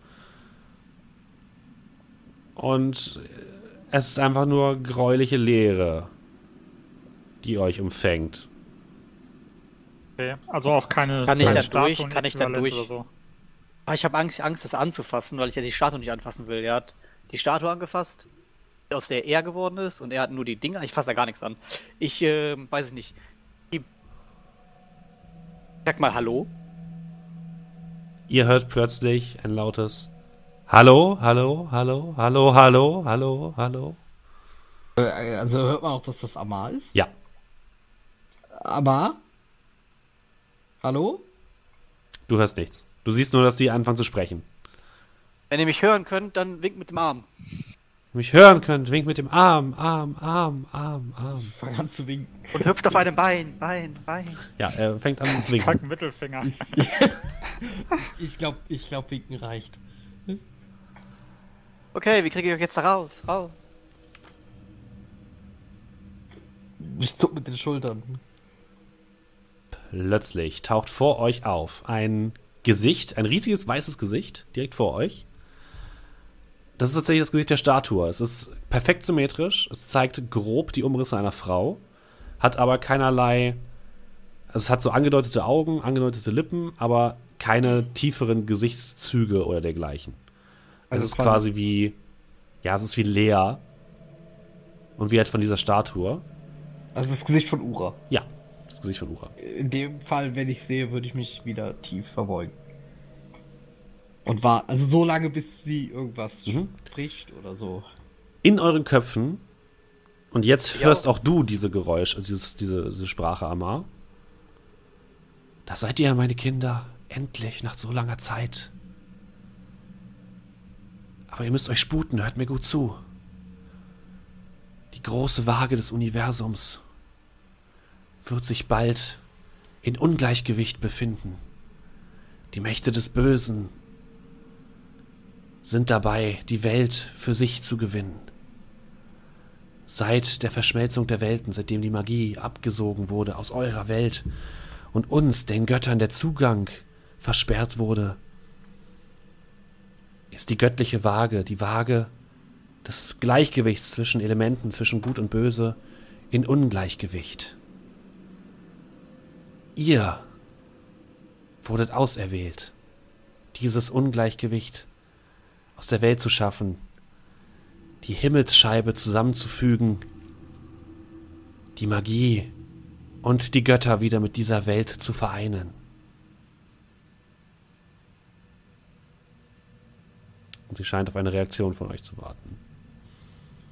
Und es ist einfach nur gräuliche Leere, die euch umfängt. Okay. Also auch keine. Kann ich da durch? Kann ich da durch? Oder so. Ah, Ich habe Angst, Angst, das anzufassen, weil ich ja die Statue nicht anfassen will. Er hat die Statue angefasst, aus der er geworden ist, und er hat nur die Dinger. Ich fasse da gar nichts an. Ich, äh, weiß ich nicht. Die- Sag mal Hallo. Ihr hört plötzlich ein lautes Hallo, hallo, hallo, hallo, hallo, hallo, hallo. Äh, Also hört man auch, dass das Amar ist? Ja, Amar? Hallo? du hörst nichts. Du siehst nur, dass die anfangen zu sprechen. Wenn ihr mich hören könnt, dann winkt mit dem Arm. Mich hören könnt, wink mit dem Arm, Arm, Arm, Arm, Arm. Fang an zu winken. Und hüpft auf einem Bein, Bein, Bein. Ja, er fängt an zu Zack, winken. Mittelfinger. Ich glaube, ich glaub, winken reicht. Okay, wie kriege ich euch jetzt da raus? Raus. Ich zuck mit den Schultern. Plötzlich taucht vor euch auf ein Gesicht, ein riesiges weißes Gesicht, direkt vor euch. Das ist tatsächlich das Gesicht der Statue. Es ist perfekt symmetrisch. Es zeigt grob die Umrisse einer Frau, hat aber keinerlei. also Es hat so angedeutete Augen, angedeutete Lippen, aber keine tieferen Gesichtszüge oder dergleichen. Also es ist quasi- quasi wie. Ja, es ist wie leer. Und wie halt von dieser Statue. Also das Gesicht von Ura. Ja, das Gesicht von Ura. In dem Fall, wenn ich sehe, würde ich mich wieder tief verbeugen. Und war also so lange, bis sie irgendwas Mhm. spricht oder so. in euren Köpfen, und jetzt Ja. hörst auch du diese Geräusche, dieses, diese, diese Sprache, Amar. Da seid ihr, meine Kinder, endlich nach so langer Zeit. Aber ihr müsst euch sputen, hört mir gut zu. Die große Waage des Universums wird sich bald in Ungleichgewicht befinden. Die Mächte des Bösen sind dabei, die Welt für sich zu gewinnen. Seit der Verschmelzung der Welten, seitdem die Magie abgesogen wurde aus eurer Welt und uns, den Göttern, der Zugang versperrt wurde, ist die göttliche Waage, die Waage des Gleichgewichts zwischen Elementen, zwischen Gut und Böse, in Ungleichgewicht. Ihr wurdet auserwählt, dieses Ungleichgewicht aus der Welt zu schaffen, die Himmelsscheibe zusammenzufügen, die Magie und die Götter wieder mit dieser Welt zu vereinen. Und sie scheint auf eine Reaktion von euch zu warten.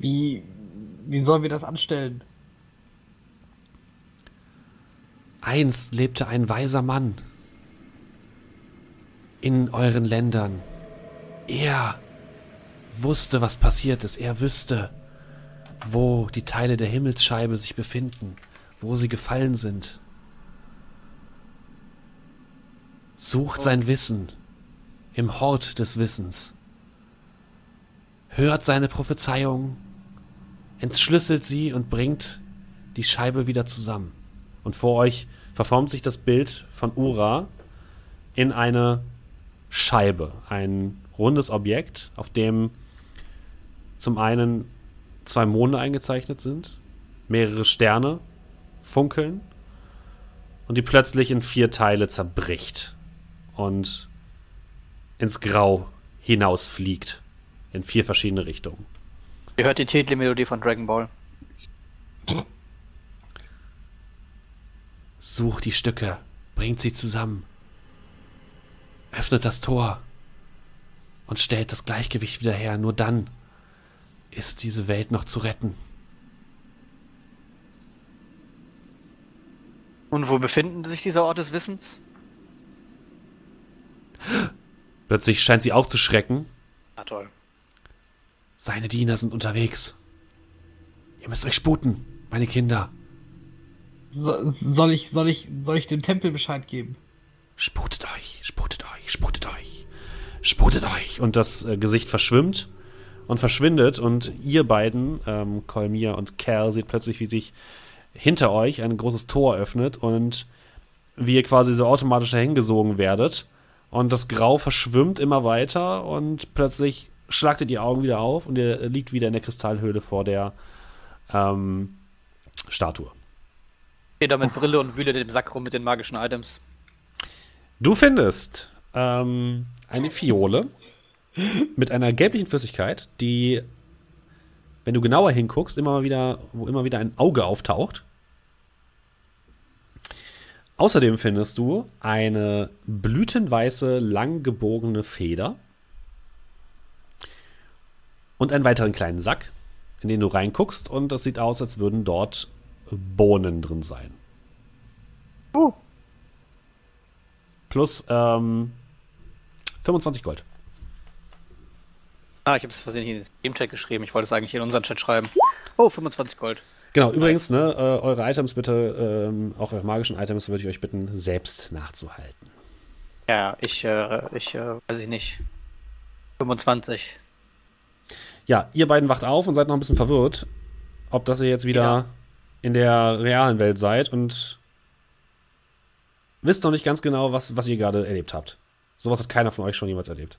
Wie, wie sollen wir das anstellen? Einst lebte ein weiser Mann in euren Ländern. Er wusste, was passiert ist. Er wüsste, wo die Teile der Himmelsscheibe sich befinden, wo sie gefallen sind. Sucht sein Wissen im Hort des Wissens. Hört seine Prophezeiungen, entschlüsselt sie und bringt die Scheibe wieder zusammen. Und vor euch verformt sich das Bild von Ura in eine Scheibe, ein rundes Objekt, auf dem zum einen zwei Monde eingezeichnet sind, mehrere Sterne funkeln und die plötzlich in vier Teile zerbricht und ins Grau hinausfliegt. In vier verschiedene Richtungen. Ihr hört die Titelmelodie von Dragon Ball. Sucht die Stücke, bringt sie zusammen. Öffnet das Tor und stellt das Gleichgewicht wieder her. Nur dann ist diese Welt noch zu retten. Und wo befinden sich dieser Ort des Wissens? Plötzlich scheint sie aufzuschrecken. Na toll. Seine Diener sind unterwegs. Ihr müsst euch sputen, meine Kinder. So, soll ich, soll ich, soll ich dem Tempel Bescheid geben? Sputet euch, sputet euch, sputet euch, sputet euch. Und das äh, Gesicht verschwimmt und verschwindet. Und ihr beiden, ähm, Kolmir und Cal, seht plötzlich, wie sich hinter euch ein großes Tor öffnet und wie ihr quasi so automatisch hingesogen werdet. Und das Grau verschwimmt immer weiter und plötzlich schlagt ihr die Augen wieder auf und ihr liegt wieder in der Kristallhöhle vor der ähm, Statue. Da mit Brille und wühle dem Sack rum mit den magischen Items. Du findest ähm, eine Fiole mit einer gelblichen Flüssigkeit, die, wenn du genauer hinguckst, immer mal wieder, wo immer wieder ein Auge auftaucht. Außerdem findest du eine blütenweiße, lang gebogene Feder und einen weiteren kleinen Sack, in den du reinguckst und das sieht aus, als würden dort Bohnen drin sein. Uh. Plus ähm, 25 Gold. Ah, ich habe es versehentlich in den Game-Chat geschrieben. Ich wollte es eigentlich in unseren Chat schreiben. Oh, 25 Gold. Genau, übrigens, ne, äh, eure Items bitte, ähm, auch eure magischen Items würde ich euch bitten, selbst nachzuhalten. Ja, ich, äh, ich, äh, weiß ich nicht. 25. Ja, ihr beiden wacht auf und seid noch ein bisschen verwirrt, ob das ihr jetzt wieder Ja. in der realen Welt seid und wisst noch nicht ganz genau, was, was ihr gerade erlebt habt. Sowas hat keiner von euch schon jemals erlebt.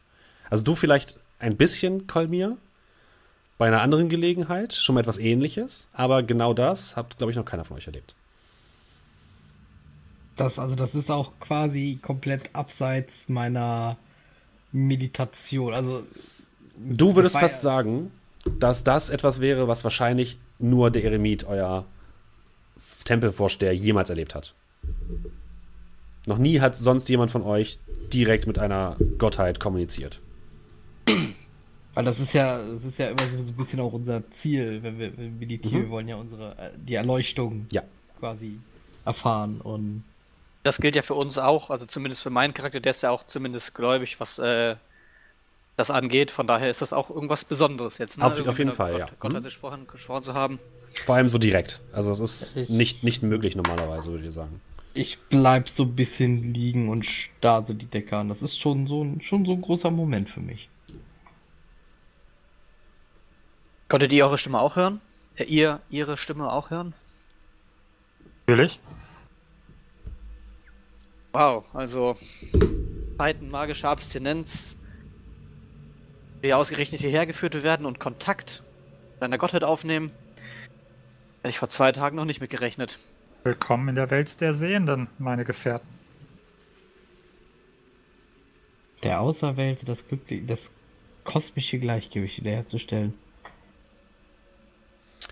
Also du vielleicht ein bisschen, Kolmir, bei einer anderen Gelegenheit, schon mal etwas ähnliches, aber genau das habt, glaube ich, noch keiner von euch erlebt. Das, also das ist auch quasi komplett abseits meiner Meditation. Also Du würdest fast ja- sagen, dass das etwas wäre, was wahrscheinlich nur der Eremit, euer Tempelvorsteher, jemals erlebt hat. Noch nie hat sonst jemand von euch direkt mit einer Gottheit kommuniziert. Weil das ist ja, das ist ja immer so, so ein bisschen auch unser Ziel, wenn wir, wenn wir meditieren. Mhm. Wir wollen ja unsere, äh, die Erleuchtung Ja. quasi erfahren und Das gilt ja für uns auch, also zumindest für meinen Charakter, der ist ja auch zumindest gläubig, was äh, das angeht. Von daher ist das auch irgendwas Besonderes jetzt. Ne? Auf- auf jeden Fall, Gott, ja. Gott Mhm. hat gesprochen, gesprochen zu haben. Vor allem so direkt. Also es ist Ich- nicht, nicht möglich normalerweise, würde ich sagen. Ich bleib so ein bisschen liegen und starr so die Decke an. Das ist schon so ein, schon so ein großer Moment für mich. Konntet ihr eure Stimme auch hören? Äh, ihr ihre Stimme auch hören? Natürlich. Wow, also Zeiten magischer Abstinenz, wie ausgerechnet hierher geführt werden und Kontakt mit einer Gottheit aufnehmen, hätte ich vor zwei Tagen noch nicht mit gerechnet. Willkommen in der Welt der Sehenden, meine Gefährten. Der Auserwählte, das glückliche, das kosmische Gleichgewicht wiederherzustellen.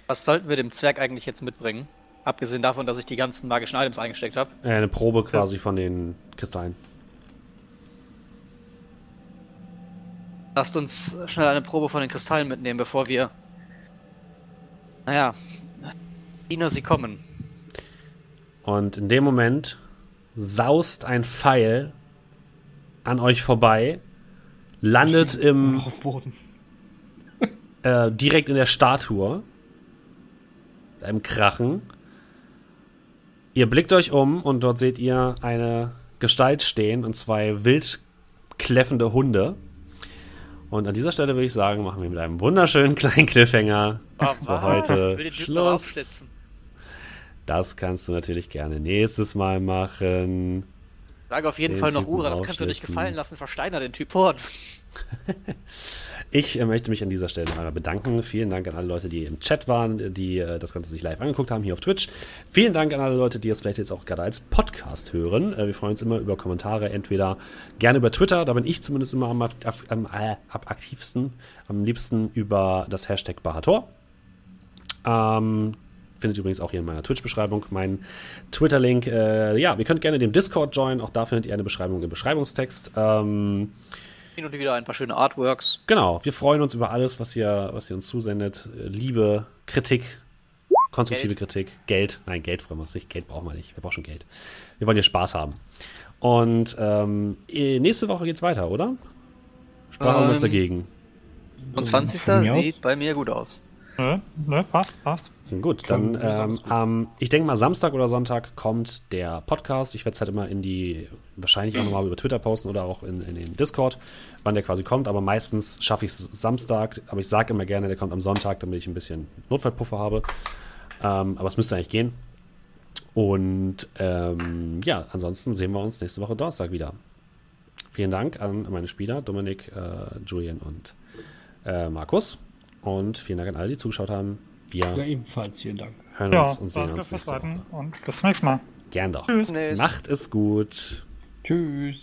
Was sollten wir dem Zwerg eigentlich jetzt mitbringen? Abgesehen davon, dass ich die ganzen magischen Items eingesteckt habe. Äh, Eine Probe quasi von den Kristallen. Lasst uns schnell eine Probe von den Kristallen mitnehmen, bevor wir. Naja. Diener, sie kommen. Und in dem Moment saust ein Pfeil an euch vorbei, landet im Auf Boden. äh, direkt in der Statue. Mit einem Krachen. Ihr blickt euch um und dort seht ihr eine Gestalt stehen und zwei wild kläffende Hunde. Und an dieser Stelle würde ich sagen, machen wir mit einem wunderschönen kleinen Cliffhanger Ah, für heute Ich will den Typen noch Schluss. Das kannst du natürlich gerne nächstes Mal machen. Sag auf jeden Den Fall noch Typen Ura, das kannst du nicht gefallen lassen. Versteiner den Typ fort. Ich äh, möchte mich an dieser Stelle einmal bedanken. Vielen Dank an alle Leute, die im Chat waren, die äh, das Ganze sich live angeguckt haben hier auf Twitch. Vielen Dank an alle Leute, die es vielleicht jetzt auch gerade als Podcast hören. Äh, wir freuen uns immer über Kommentare, entweder gerne über Twitter, da bin ich zumindest immer am, am, am, äh, am aktivsten, am liebsten über das Hashtag Bahator. Ähm, findet ihr übrigens auch hier in meiner Twitch-Beschreibung meinen Twitter-Link. Äh, ja, ihr könnt gerne dem Discord joinen, auch da findet ihr eine Beschreibung im Beschreibungstext. Ähm, Hin und wieder ein paar schöne Artworks. Genau, wir freuen uns über alles, was ihr, was ihr uns zusendet. Liebe, Kritik, konstruktive Geld. Kritik, Geld. Nein, Geld freuen wir uns nicht. Geld brauchen wir nicht. Wir brauchen schon Geld. Wir wollen ja Spaß haben. Und ähm, eh, nächste Woche geht's weiter, oder? Sprache Ähm, ist dagegen. Und 20. Von mir aus? sieht bei mir gut aus. Nö, nö, passt, passt. Gut, dann ähm, am, ich denke mal, Samstag oder Sonntag kommt der Podcast. Ich werde es halt immer in die, wahrscheinlich auch nochmal über Twitter posten oder auch in, in den Discord, wann der quasi kommt. Aber meistens schaffe ich es Samstag. Aber ich sage immer gerne, der kommt am Sonntag, damit ich ein bisschen Notfallpuffer habe. Ähm, aber es müsste eigentlich gehen. Und ähm, ja, ansonsten sehen wir uns nächste Woche Donnerstag wieder. Vielen Dank an meine Spieler, Dominik, äh, Julian und äh, Markus. Und vielen Dank an alle, die zugeschaut haben. Wir Ja, ebenfalls, vielen Dank. hören Ja, uns und sehen danke uns fürs nächste Woche. und bis zum nächsten Mal. Gern doch. Tschüss. Macht es gut. Tschüss.